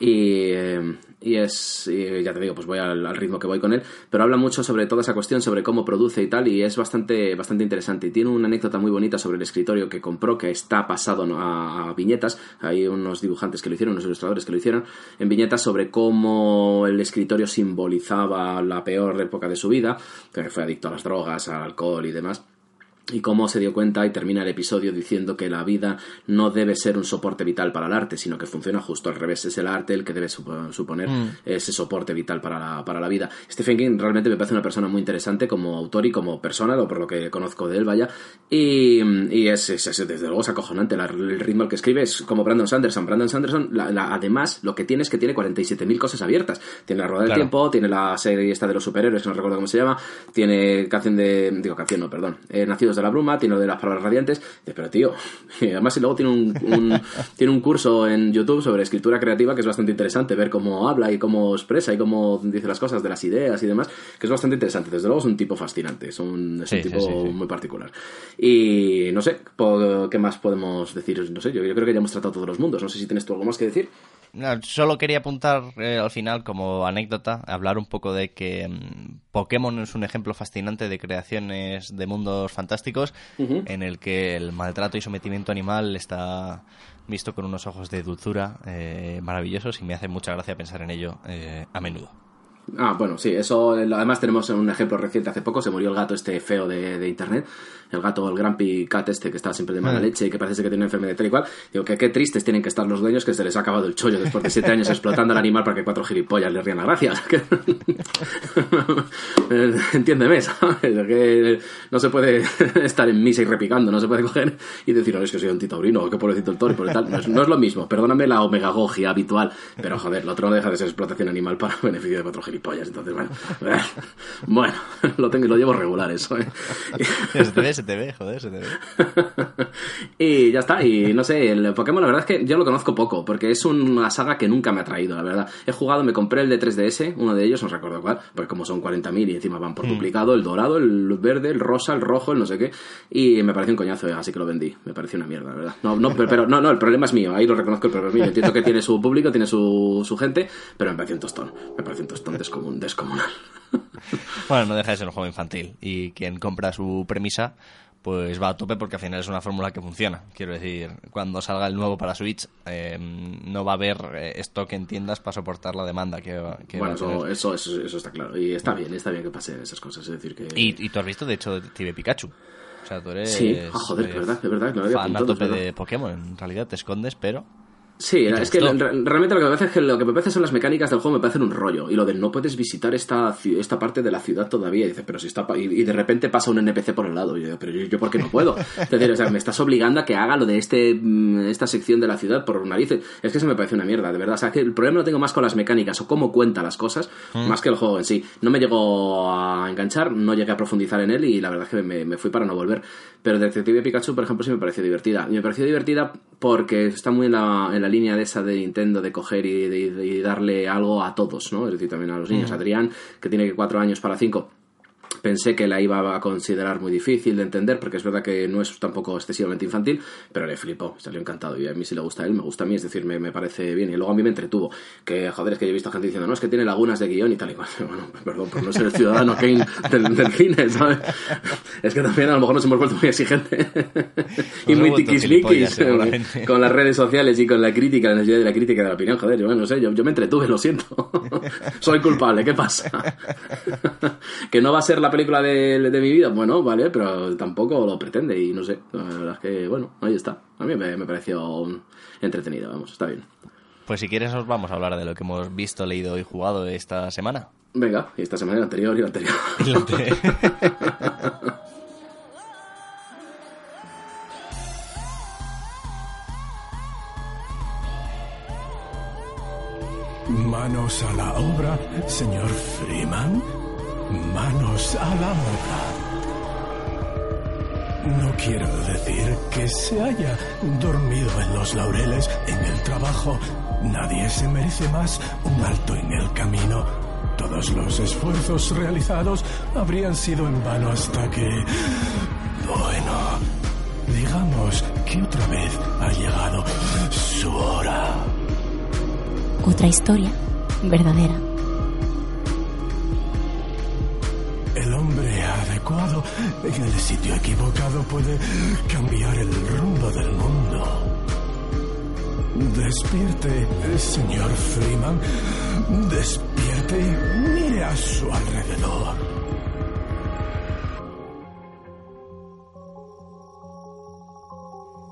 Y, eh, y es, y ya te digo, pues voy al, al ritmo que voy con él, pero habla mucho sobre toda esa cuestión, sobre cómo produce y tal, y es bastante, bastante interesante. Y tiene una anécdota muy bonita sobre el escritorio que compró, que está pasado a, a viñetas. Hay unos dibujantes que lo hicieron, unos ilustradores que lo hicieron, en viñetas sobre cómo el escritorio simbolizaba la peor época de su vida, que fue adicto a las drogas, al alcohol y demás y cómo se dio cuenta y termina el episodio diciendo que la vida no debe ser un soporte vital para el arte, sino que funciona justo al revés. Es el arte el que debe supo- suponer ese soporte vital para la, para la vida. Stephen King realmente me parece una persona muy interesante como autor y como persona, o por lo que conozco de él, vaya. Y, y es, es- es- desde luego es acojonante la- el ritmo al que escribe. Es como Brandon Sanderson. Brandon Sanderson, la- la- además, lo que tiene es que tiene 47.000 cosas abiertas. Tiene la rueda del Claro. tiempo, tiene la serie esta de los superhéroes, que no recuerdo cómo se llama, tiene canción de, digo canción no, perdón, eh, Nacidos de la Bruma, tiene lo de las palabras radiantes, Dices, pero tío, y [LAUGHS] además y luego tiene un, un- [LAUGHS] tiene un curso en YouTube sobre escritura creativa que es bastante interesante, ver cómo habla y cómo expresa y cómo dice las cosas de las ideas y demás, que es bastante interesante, desde luego es un tipo fascinante, es un, es un Sí, sí, tipo sí, sí. muy particular. Y no sé, ¿qué más podemos decir? No sé, yo, yo creo que ya hemos tratado todos los mundos, no sé si tienes tú algo más que decir. No, solo quería apuntar eh, al final como anécdota, hablar un poco de que mm, Pokémon es un ejemplo fascinante de creaciones de mundos fantásticos en el que el maltrato y sometimiento animal está visto con unos ojos de dulzura eh, maravillosos y me hace mucha gracia pensar en ello eh, a menudo. Ah, bueno, sí, eso. eh, Además, tenemos un ejemplo reciente hace poco: se murió el gato este feo de, de internet. El gato, el Grumpy Cat este que está siempre de mala leche y que parece que tiene una enfermedad tal y cual. Digo que qué tristes tienen que estar los dueños que se les ha acabado el chollo después de siete años explotando al animal para que cuatro gilipollas le rían la gracia. Eh, [LAUGHS] Entiéndeme, ¿sabes? Que no se puede [LAUGHS] estar en misa y repicando, no se puede coger y decir, no, es que soy antitaurino, que pobrecito el toro y por el tal. No es, no es lo mismo, perdóname la omegagogia habitual, pero joder, lo otro no deja de ser explotación animal para [LAUGHS] beneficio de cuatro gilipollas. Entonces, bueno, bueno lo, tengo, lo llevo regular eso. ¿eh? Se te ve, joder, se te ve. [LAUGHS] y ya está, y no sé, el Pokémon la verdad es que yo lo conozco poco, porque es una saga que nunca me ha traído, la verdad. He jugado, me compré el de 3DS, uno de ellos, no recuerdo cuál, porque como son 40.000 y encima van por duplicado, el dorado, el verde, el rosa, el rojo, el no sé qué, y me pareció un coñazo, eh, así que lo vendí. Me pareció una mierda, la verdad. No, no, pero, pero- no, no, el problema es mío, ahí lo reconozco, el problema es mío. Entiendo que tiene su público, tiene su, su gente, pero me pareció un tostón, me pareció un tostón descomun, descomunal. Bueno, no deja de ser un juego infantil y quien compra su premisa pues va a tope porque al final es una fórmula que funciona. Quiero decir, cuando salga el nuevo para Switch eh, no va a haber eh, stock en tiendas para soportar la demanda que, va- que bueno, va a tener. eso, eso, eso, está claro, y está bien, está bien que pasen esas cosas, es decir que... Y, y tú has visto, de hecho, Detective Pikachu. O sea, tú eres Sí, ah, joder, es verdad, es verdad, que lo había fan a apuntado, tope de Pokémon. En realidad te escondes, pero... Sí, es que gustó. realmente lo que me parece es que lo que me parece son las mecánicas del juego me parecen un rollo. Y lo de no puedes visitar esta, esta parte de la ciudad todavía. Y dices, pero si está. Y, y de repente pasa un NPC por el lado. Y yo, pero yo, yo ¿por qué no puedo? [LAUGHS] Es decir, o sea, me estás obligando a que haga lo de este, mm, esta sección de la ciudad por narices. Es que eso me parece una mierda, de verdad. O sea, que el problema lo tengo más con las mecánicas o cómo cuenta las cosas, más que el juego en sí. No me llegó a enganchar, no llegué a profundizar en él y la verdad es que me, me fui para no volver. Pero Detective Pikachu, por ejemplo, sí me pareció divertida. Y me pareció divertida porque está muy en la, en la línea de esa de Nintendo de coger y, de- darle algo a todos, ¿no? Es decir, también a los niños. Adrián, que tiene cuatro años para cinco, pensé que la iba a considerar muy difícil de entender, porque es verdad que no es tampoco excesivamente infantil, pero le flipó, salió encantado. Y a mí si le gusta a él, me gusta a mí, es decir, me, me parece bien. Y luego a mí me entretuvo, que joder, es que yo he visto gente diciendo, no, es que tiene lagunas de guion y tal y cual. [LAUGHS] Bueno, perdón por no ser el ciudadano [LAUGHS] Kane del, del cine, ¿sabes? Es que también a lo mejor nos hemos vuelto muy exigentes y muy gilipollas, seguramente. con las redes sociales y con la crítica, la necesidad de la crítica y de la opinión. Joder, yo bueno, no sé, yo, yo me entretuve, lo siento. [LAUGHS] Soy culpable, ¿qué pasa? que no va a ser la película de, de mi vida, bueno, vale, pero tampoco lo pretende y no sé. La verdad es que, bueno, ahí está. A mí me, me pareció entretenida, vamos, está bien. Pues si quieres, os vamos a hablar de lo que hemos visto, leído y jugado esta semana. Venga, y esta semana y la anterior y la anterior. Y lo te- Manos a la obra, señor Freeman. Manos a la obra. No quiero decir que se haya dormido en los laureles en el trabajo. Nadie se merece más un alto en el camino. Todos los esfuerzos realizados habrían sido en vano hasta que... Bueno, digamos que otra vez ha llegado su hora. Otra historia verdadera. En el sitio equivocado puede cambiar el rumbo del mundo. Despierte, señor Freeman. Despierte y mire a su alrededor.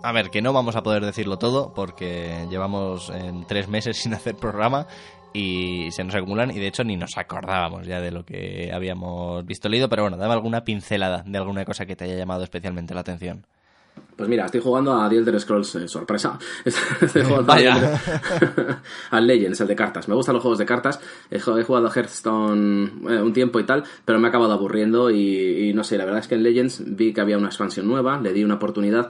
A ver, que no vamos a poder decirlo todo porque llevamos en tres meses sin hacer programa y se nos acumulan y de hecho ni nos acordábamos ya de lo que habíamos visto leído, pero bueno, dame alguna pincelada de alguna cosa que te haya llamado especialmente la atención. Pues mira, estoy jugando a The Elder Scrolls, eh, sorpresa. [LAUGHS] Estoy jugando a [LAUGHS] Legends, el de cartas. Me gustan los juegos de cartas. He, ju- he jugado a Hearthstone eh, un tiempo y tal, pero me he acabado aburriendo y, y no sé, la verdad es que en Legends vi que había una expansión nueva, le di una oportunidad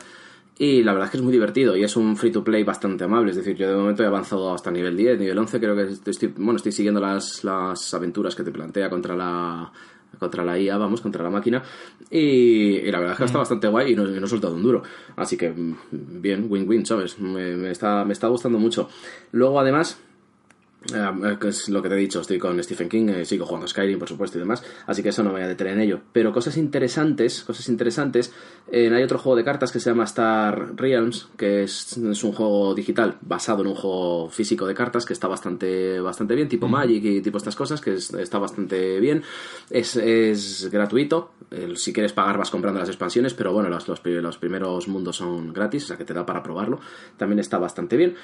y la verdad es que es muy divertido y es un free to play bastante amable. Es decir, yo de momento he avanzado hasta nivel 10, nivel 11, creo que estoy, bueno, estoy siguiendo las, las aventuras que te plantea contra la contra la IA, vamos, contra la máquina. Y, y la verdad es que está bastante guay y no, no he soltado un duro. Así que, mm, bien, win-win, ¿sabes? Me, me está, me está gustando mucho. Luego, además, eh, es lo que te he dicho, estoy con Stephen King, eh, sigo jugando Skyrim, por supuesto, y demás, así que eso no me voy a detener en ello. Pero cosas interesantes, cosas interesantes, eh, hay otro juego de cartas que se llama Star Realms, que es, es un juego digital basado en un juego físico de cartas que está bastante, bastante bien, tipo Magic y tipo estas cosas, que es- está bastante bien. Es, es gratuito, si quieres pagar vas comprando las expansiones, pero bueno, los, los primeros mundos son gratis, o sea que te da para probarlo. También está bastante bien.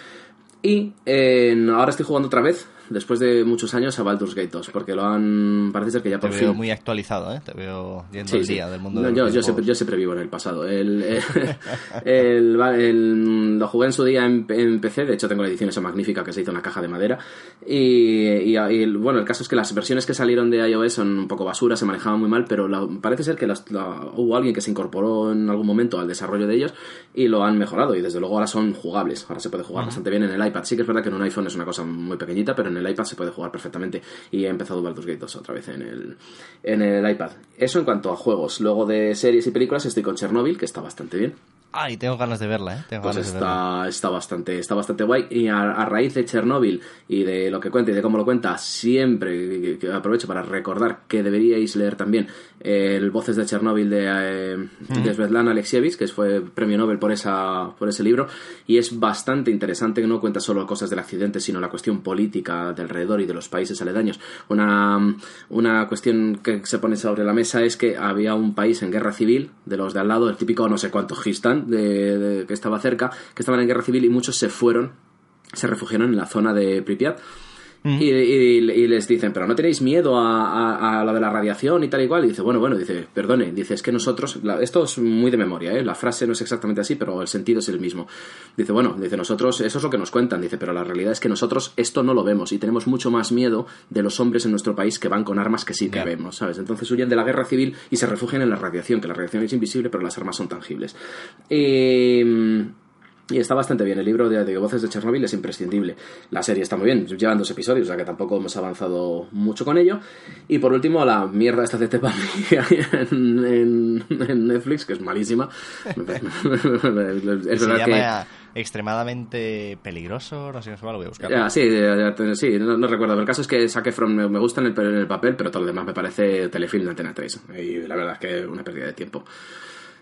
Y eh, ahora estoy jugando otra vez, después de muchos años, a Baldur's Gate 2, porque lo han... Parece ser que ya Te por veo fin... muy actualizado, ¿eh? Te veo yendo Sí, al sí. día del mundo No, de yo, yo, siempre, videojuegos. yo siempre vivo en el pasado. El, [LAUGHS] el- el- lo jugué en su día en, en PC, de hecho tengo la edición esa magnífica que se hizo en una caja de madera. Y, y- y el- bueno, el caso es que las versiones que salieron de iOS son un poco basura, se manejaban muy mal, pero la- parece ser que las- la- hubo alguien que se incorporó en algún momento al desarrollo de ellos y lo han mejorado. Y desde luego ahora son jugables. Ahora se puede jugar bastante bien en el iPad. Sí que es verdad que en un iPhone es una cosa muy pequeñita, pero en el iPad se puede jugar perfectamente. Y he empezado Baldur's Gate 2 otra vez en el, en el iPad. Eso en cuanto a juegos. Luego de series y películas estoy con Chernobyl, que está bastante bien. Ay, tengo ganas de verla, ¿eh? Tengo Pues ganas de verla. está, está, bastante, está bastante guay. Y a, a raíz de Chernobyl y de lo que cuenta y de cómo lo cuenta, siempre aprovecho para recordar que deberíais leer también el Voces de Chernobyl de, eh, de Svetlana Alexievich, que fue premio Nobel por, esa, por ese libro. Y es bastante interesante que no cuenta solo cosas del accidente, sino la cuestión política de alrededor y de los países aledaños. Una, una cuestión que se pone sobre la mesa es que había un país en guerra civil, de los de al lado, el típico no sé cuánto Gistán, de, de- que estaba cerca, que estaban en guerra civil y muchos se fueron, se refugiaron en la zona de Pripyat. Y, y- y les dicen, pero no tenéis miedo a, a, a lo de la radiación y tal y cual. Y dice, bueno, bueno, dice, perdone, dice, es que nosotros, la- esto es muy de memoria, ¿eh? la frase no es exactamente así, pero el sentido es el mismo. Dice, bueno, dice, nosotros, eso es lo que nos cuentan, dice, pero la realidad es que nosotros esto no lo vemos y tenemos mucho más miedo de los hombres en nuestro país que van con armas que sí que vemos, ¿sabes? Entonces huyen de la guerra civil y se refugian en la radiación, que la radiación es invisible, pero las armas son tangibles. Y... Y está bastante bien. El libro de, de Voces de Chernobyl es imprescindible. La serie está muy bien. Llevan dos episodios, o sea que tampoco hemos avanzado mucho con ello. Y por último, la mierda esta de Tepa [LAUGHS] en, en, en Netflix, que es malísima. [LAUGHS] es verdad que... extremadamente peligroso, no sé qué, lo voy a buscar. Ya, sí, te- sí, no, no recuerdo. El caso es que Zac Efron me, gusta en el, en el papel, pero todo lo demás me parece telefilm de Antena 3. Y la verdad es que una pérdida de tiempo.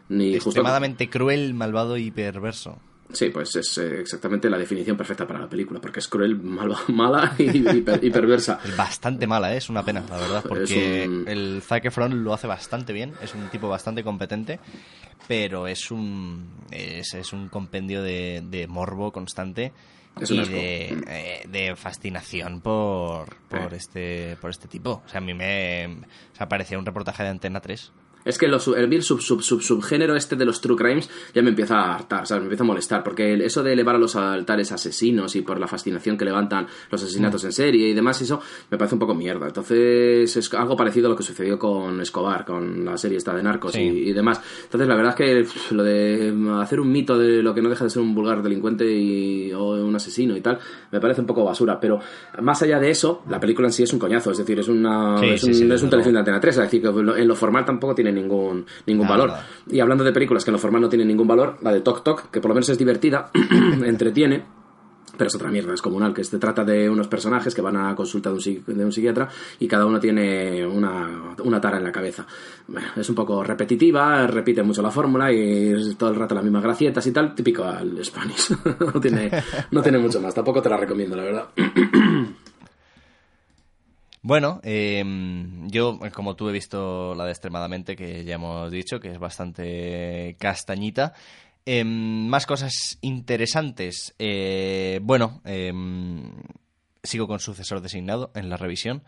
Ni justo... Extremadamente cruel, malvado y perverso. Sí, pues es eh, exactamente la definición perfecta para la película, porque es cruel, [LAUGHS] malva- mala y, y per- y [LAUGHS] perversa. Es bastante mala, ¿eh? es una pena, la verdad, porque un- el Zac Efron lo hace bastante bien, es un tipo bastante competente, pero es un es, es un compendio de, de morbo constante y de, eh, de fascinación por, por, este, por este tipo. O sea, a mí me, o sea, parecía un reportaje de Antena 3. Es que los, el, el sub, sub, sub- subgénero este de los true crimes ya me empieza a hartar, ¿sabes? Me empieza a molestar, porque el- eso de elevar a los altares asesinos y por la fascinación que levantan los asesinatos en serie y demás, eso me parece un poco mierda. Entonces es algo parecido a lo que sucedió con Escobar, con la serie esta de Narcos Sí. y, y demás. Entonces la verdad es que pff, lo de mm, hacer un mito de lo que no deja de ser un vulgar delincuente y, o un asesino y tal, me parece un poco basura. Pero más allá de eso, la película en sí es un coñazo, es decir, es, una, Sí, es sí, un, es desde un telefilm de Antena 3, es decir, que en lo formal tampoco tiene ningún, ningún Nada, valor. Y hablando de películas que en lo formal no tienen ningún valor, la de Tok Tok, que por lo menos es divertida, [CLEARS THROAT] entretiene, pero es otra mierda, es comunal, que se trata de unos personajes que van a consulta de un, de un psiquiatra y cada uno tiene una, una tara en la cabeza. Bueno, es un poco repetitiva, repite mucho la fórmula y es todo el rato las mismas gracietas y tal, típico al Spanish. [LAUGHS] no, tiene, no tiene mucho más, tampoco te la recomiendo, la verdad. [CLEARS THROAT] Bueno, eh, yo, como tú, he visto la de Extremadamente, que ya hemos dicho, que es bastante castañita. Eh, más cosas interesantes. Eh, bueno, eh, sigo con sucesor designado en la revisión,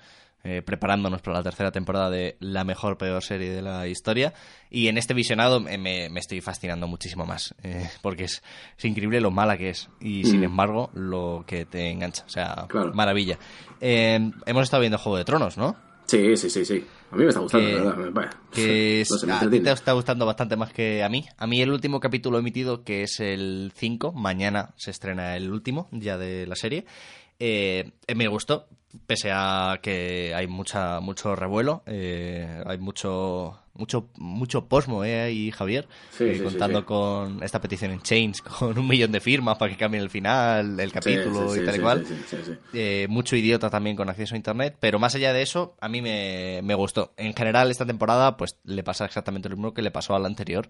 eh, preparándonos para la tercera temporada de la mejor, peor serie de la historia. Y en este visionado me, me- me estoy fascinando muchísimo más, eh, porque es, es increíble lo mala que es. Y sin Mm. embargo, lo que te engancha. O sea, Claro. maravilla. Eh, hemos estado viendo Juego de Tronos, ¿no? Sí, sí, sí, sí. A mí me está gustando, Que- la verdad. Que es- [LAUGHS] no sé, me a ti te está gustando bastante más que a mí. A mí el último capítulo emitido, que es el 5, mañana se estrena el último ya de la serie, eh, eh, me gustó, pese a que hay mucha mucho revuelo, eh, hay mucho mucho mucho posmo eh, ahí, Javier, Sí, eh, sí, contando sí. con esta petición en Change, [LAUGHS] con un millón de firmas para que cambien el final, el capítulo y tal y cual. Eh, mucho idiota también con acceso a internet, pero más allá de eso, a mí me, me gustó. En general, esta temporada, pues le pasa exactamente lo mismo que le pasó a la anterior,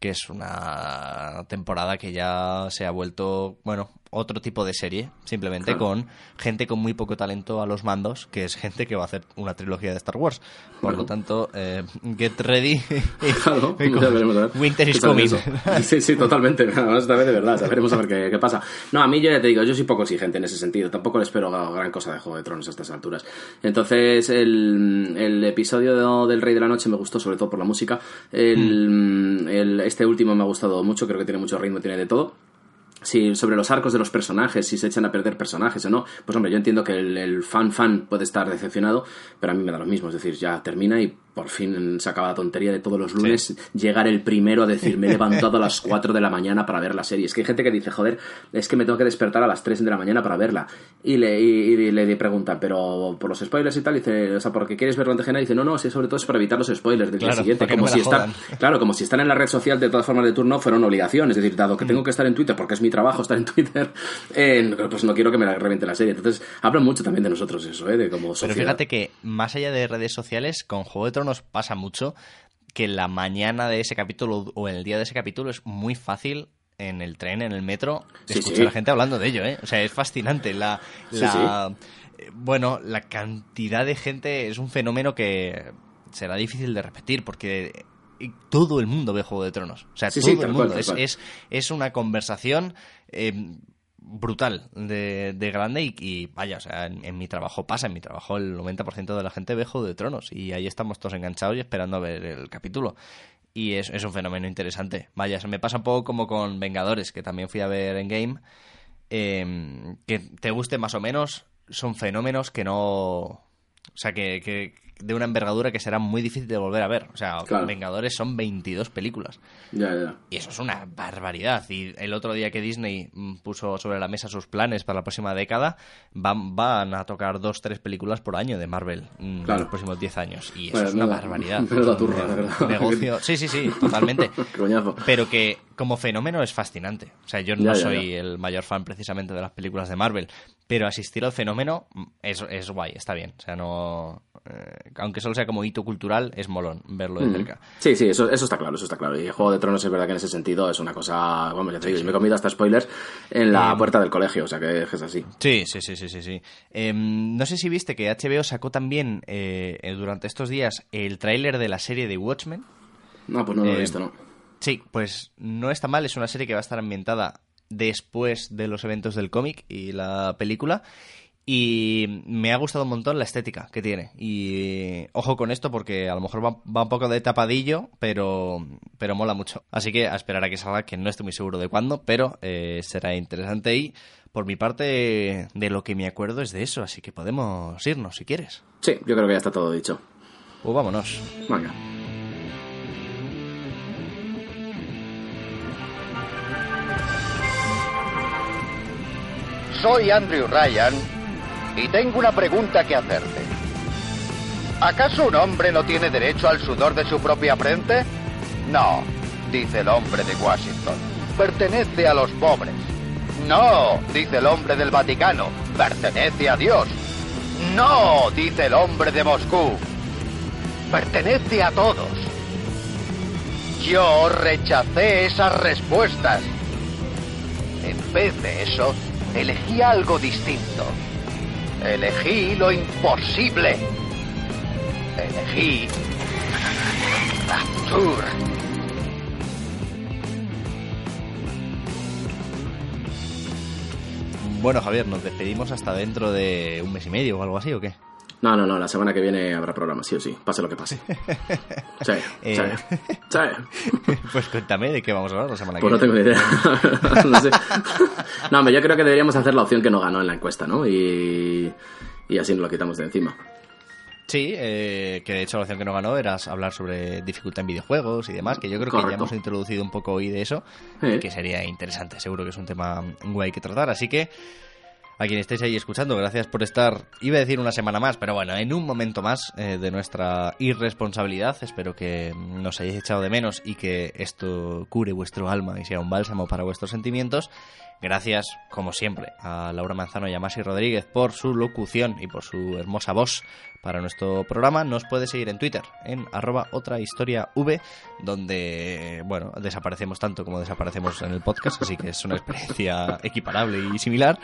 que es una temporada que ya se ha vuelto, bueno, otro tipo de serie, simplemente Claro. con gente con muy poco talento a los mandos, que es gente que va a hacer una trilogía de Star Wars. Por lo tanto, eh, get ready. [LAUGHS] Claro, [LAUGHS] ya veremos a ver. Winter is ¿Qué tal coming. Sí, sí, totalmente. [LAUGHS] Además, esta vez de verdad. ya Veremos a ver qué, qué pasa. No, a mí yo ya te digo, yo soy poco exigente en ese sentido. Tampoco le espero gran cosa de Juego de Tronos a estas alturas. Entonces, el, el episodio del Rey de la Noche me gustó, sobre todo por la música. El, el- este último me ha gustado mucho, creo que tiene mucho ritmo, tiene de todo. Si sobre los arcos de los personajes, si se echan a perder personajes o no, pues hombre, yo entiendo que el, el fan fan puede estar decepcionado, pero a mí me da lo mismo, es decir, ya termina y por fin se acaba la tontería de todos los lunes llegar el primero a decir me he [LAUGHS] levantado a las 4 de la mañana para ver la serie. Es que hay gente que dice, joder, es que me tengo que despertar a las 3 de la mañana para verla. Y le, y, y le preguntan, pero por los spoilers y tal, dice, o sea, porque quieres verlo antes de dice, no, no, sí, sobre todo es para evitar los spoilers del Claro, día siguiente, no como si están, claro, como si están en la red social de todas formas de turno fuera una obligación, es decir, dado Mm. que tengo que estar en Twitter porque es mi trabajo estar en Twitter, [LAUGHS] eh, pues no quiero que me la reviente la serie. Entonces, hablan mucho también de nosotros eso, ¿eh? de como Pero fíjate que más allá de redes sociales, con Juego de Tronos pasa mucho que la mañana de ese capítulo o el día de ese capítulo es muy fácil en el tren, en el metro, Sí, escuchar sí. a la gente hablando de ello, ¿eh? O sea, es fascinante. La, eh, Bueno, la cantidad de gente es un fenómeno que será difícil de repetir porque eh, todo el mundo ve Juego de Tronos. O sea, todo el mundo. cual, es, es una conversación eh, brutal de, de grande y, y vaya, o sea, en, mi trabajo pasa, en mi trabajo el 90% de la gente ve Juego de Tronos y ahí estamos todos enganchados y esperando a ver el capítulo. Y es, es un fenómeno interesante. Vaya, se me pasa un poco como con Vengadores, que también fui a ver en Game. eh, que te guste más o menos, son fenómenos que no... O sea, que, que de una envergadura que será muy difícil de volver a ver. O sea, Claro. Vengadores son 22 películas. Ya, ya. Y eso es una barbaridad. Y el otro día que Disney mm, puso sobre la mesa sus planes para la próxima década, van, van a tocar dos, tres películas por año de Marvel mm, en Claro. los próximos 10 años. Y eso Bueno, es una barbaridad. [LAUGHS] Es un turra, verdad. Negocio. Sí, sí, sí, [LAUGHS] totalmente. Pero que como fenómeno es fascinante. O sea, yo no Ya, soy el mayor fan precisamente de las películas de Marvel, pero asistir al fenómeno mm, es, es guay, está bien. O sea, no... eh, aunque solo sea como hito cultural, es molón verlo de Mm. cerca. Sí, sí, eso, eso está claro, eso está claro. Y Juego de Tronos es verdad que en ese sentido es una cosa, vamos, ya te digo, me he comido hasta spoilers en la puerta del colegio, o sea que es así. Sí, sí, sí, sí, sí. sí. Em, no sé si viste que HBO sacó también eh, eh, durante estos días el tráiler de la serie de Watchmen. No, pues no lo he Eh, visto, ¿no? Sí, pues no está mal, es una serie que va a estar ambientada después de los eventos del cómic y la película. Y me ha gustado un montón la estética que tiene. Y ojo con esto porque a lo mejor va, va un poco de tapadillo, pero, pero mola mucho. Así que a esperar a que salga, que no estoy muy seguro de cuándo, pero eh, será interesante. Y por mi parte, de lo que me acuerdo es de eso. Así que podemos irnos si quieres. Sí, yo creo que ya está todo dicho. Pues vámonos. Venga. Soy Andrew Ryan y tengo una pregunta que hacerte. ¿Acaso un hombre no tiene derecho al sudor de su propia frente? No, dice el hombre de Washington. Pertenece a los pobres. No, dice el hombre del Vaticano. Pertenece a Dios. No, dice el hombre de Moscú. Pertenece a todos. Yo rechacé esas respuestas. En vez de eso, elegí algo distinto. Elegí lo imposible. Elegí Rapture. Bueno, Javier, nos despedimos hasta dentro de un mes y medio o algo así, ¿o qué? No, no, no, la semana que viene habrá programa, sí o sí, pase lo que pase. [LAUGHS] Sí, Eh, sí, sí. [LAUGHS] pues cuéntame de qué vamos a hablar la semana Pues no que tengo ni idea. [LAUGHS] no sé. No, hombre, yo creo que deberíamos hacer la opción que no ganó en la encuesta, ¿no? Y, y así nos lo quitamos de encima. Sí, eh, que de hecho la opción que no ganó era hablar sobre dificultad en videojuegos y demás, que yo creo que ya hemos introducido un poco hoy de eso, y que sería interesante, seguro que es un tema guay que tratar, así que a quien estéis ahí escuchando, gracias por estar, iba a decir una semana más, pero bueno, en un momento más eh, de nuestra irresponsabilidad, espero que nos hayáis echado de menos y que esto cure vuestro alma y sea un bálsamo para vuestros sentimientos. Gracias, como siempre, a Laura Manzano y a Masi Rodríguez por su locución y por su hermosa voz para nuestro programa. Nos puede seguir en Twitter, en arroba otra historia V, donde, bueno, desaparecemos tanto como desaparecemos en el podcast, así que es una experiencia [LAUGHS] equiparable y similar.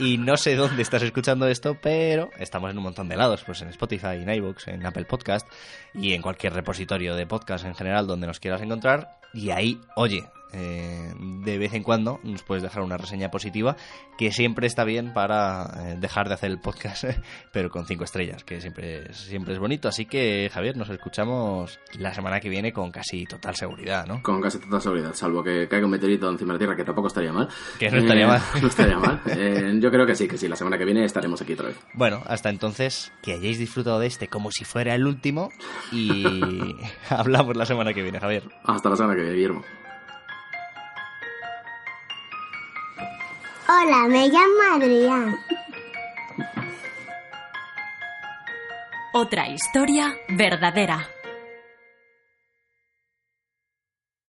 Y no sé dónde estás escuchando esto, pero estamos en un montón de lados, pues en Spotify, en iVoox, en Apple Podcast y en cualquier repositorio de podcast en general donde nos quieras encontrar. Y ahí, oye, eh, de vez en cuando nos puedes dejar una reseña positiva, que siempre está bien para eh, dejar de hacer el podcast, [LAUGHS] pero con cinco estrellas, que siempre, es- siempre es bonito. Así que, Javier, nos escuchamos la semana que viene con casi total seguridad, ¿no? Con casi toda seguridad, salvo que caiga un meteorito encima de la Tierra, que tampoco estaría mal. Que no estaría mal. [LAUGHS] No estaría mal. [LAUGHS] Eh, yo creo que sí, que sí, la semana que viene estaremos aquí otra vez. Bueno, hasta entonces, que hayáis disfrutado de este como si fuera el último y hablamos la semana que viene, Javier. Hasta la semana que viene, Guillermo. Hola, me llamo Adrián. Otra historia verdadera.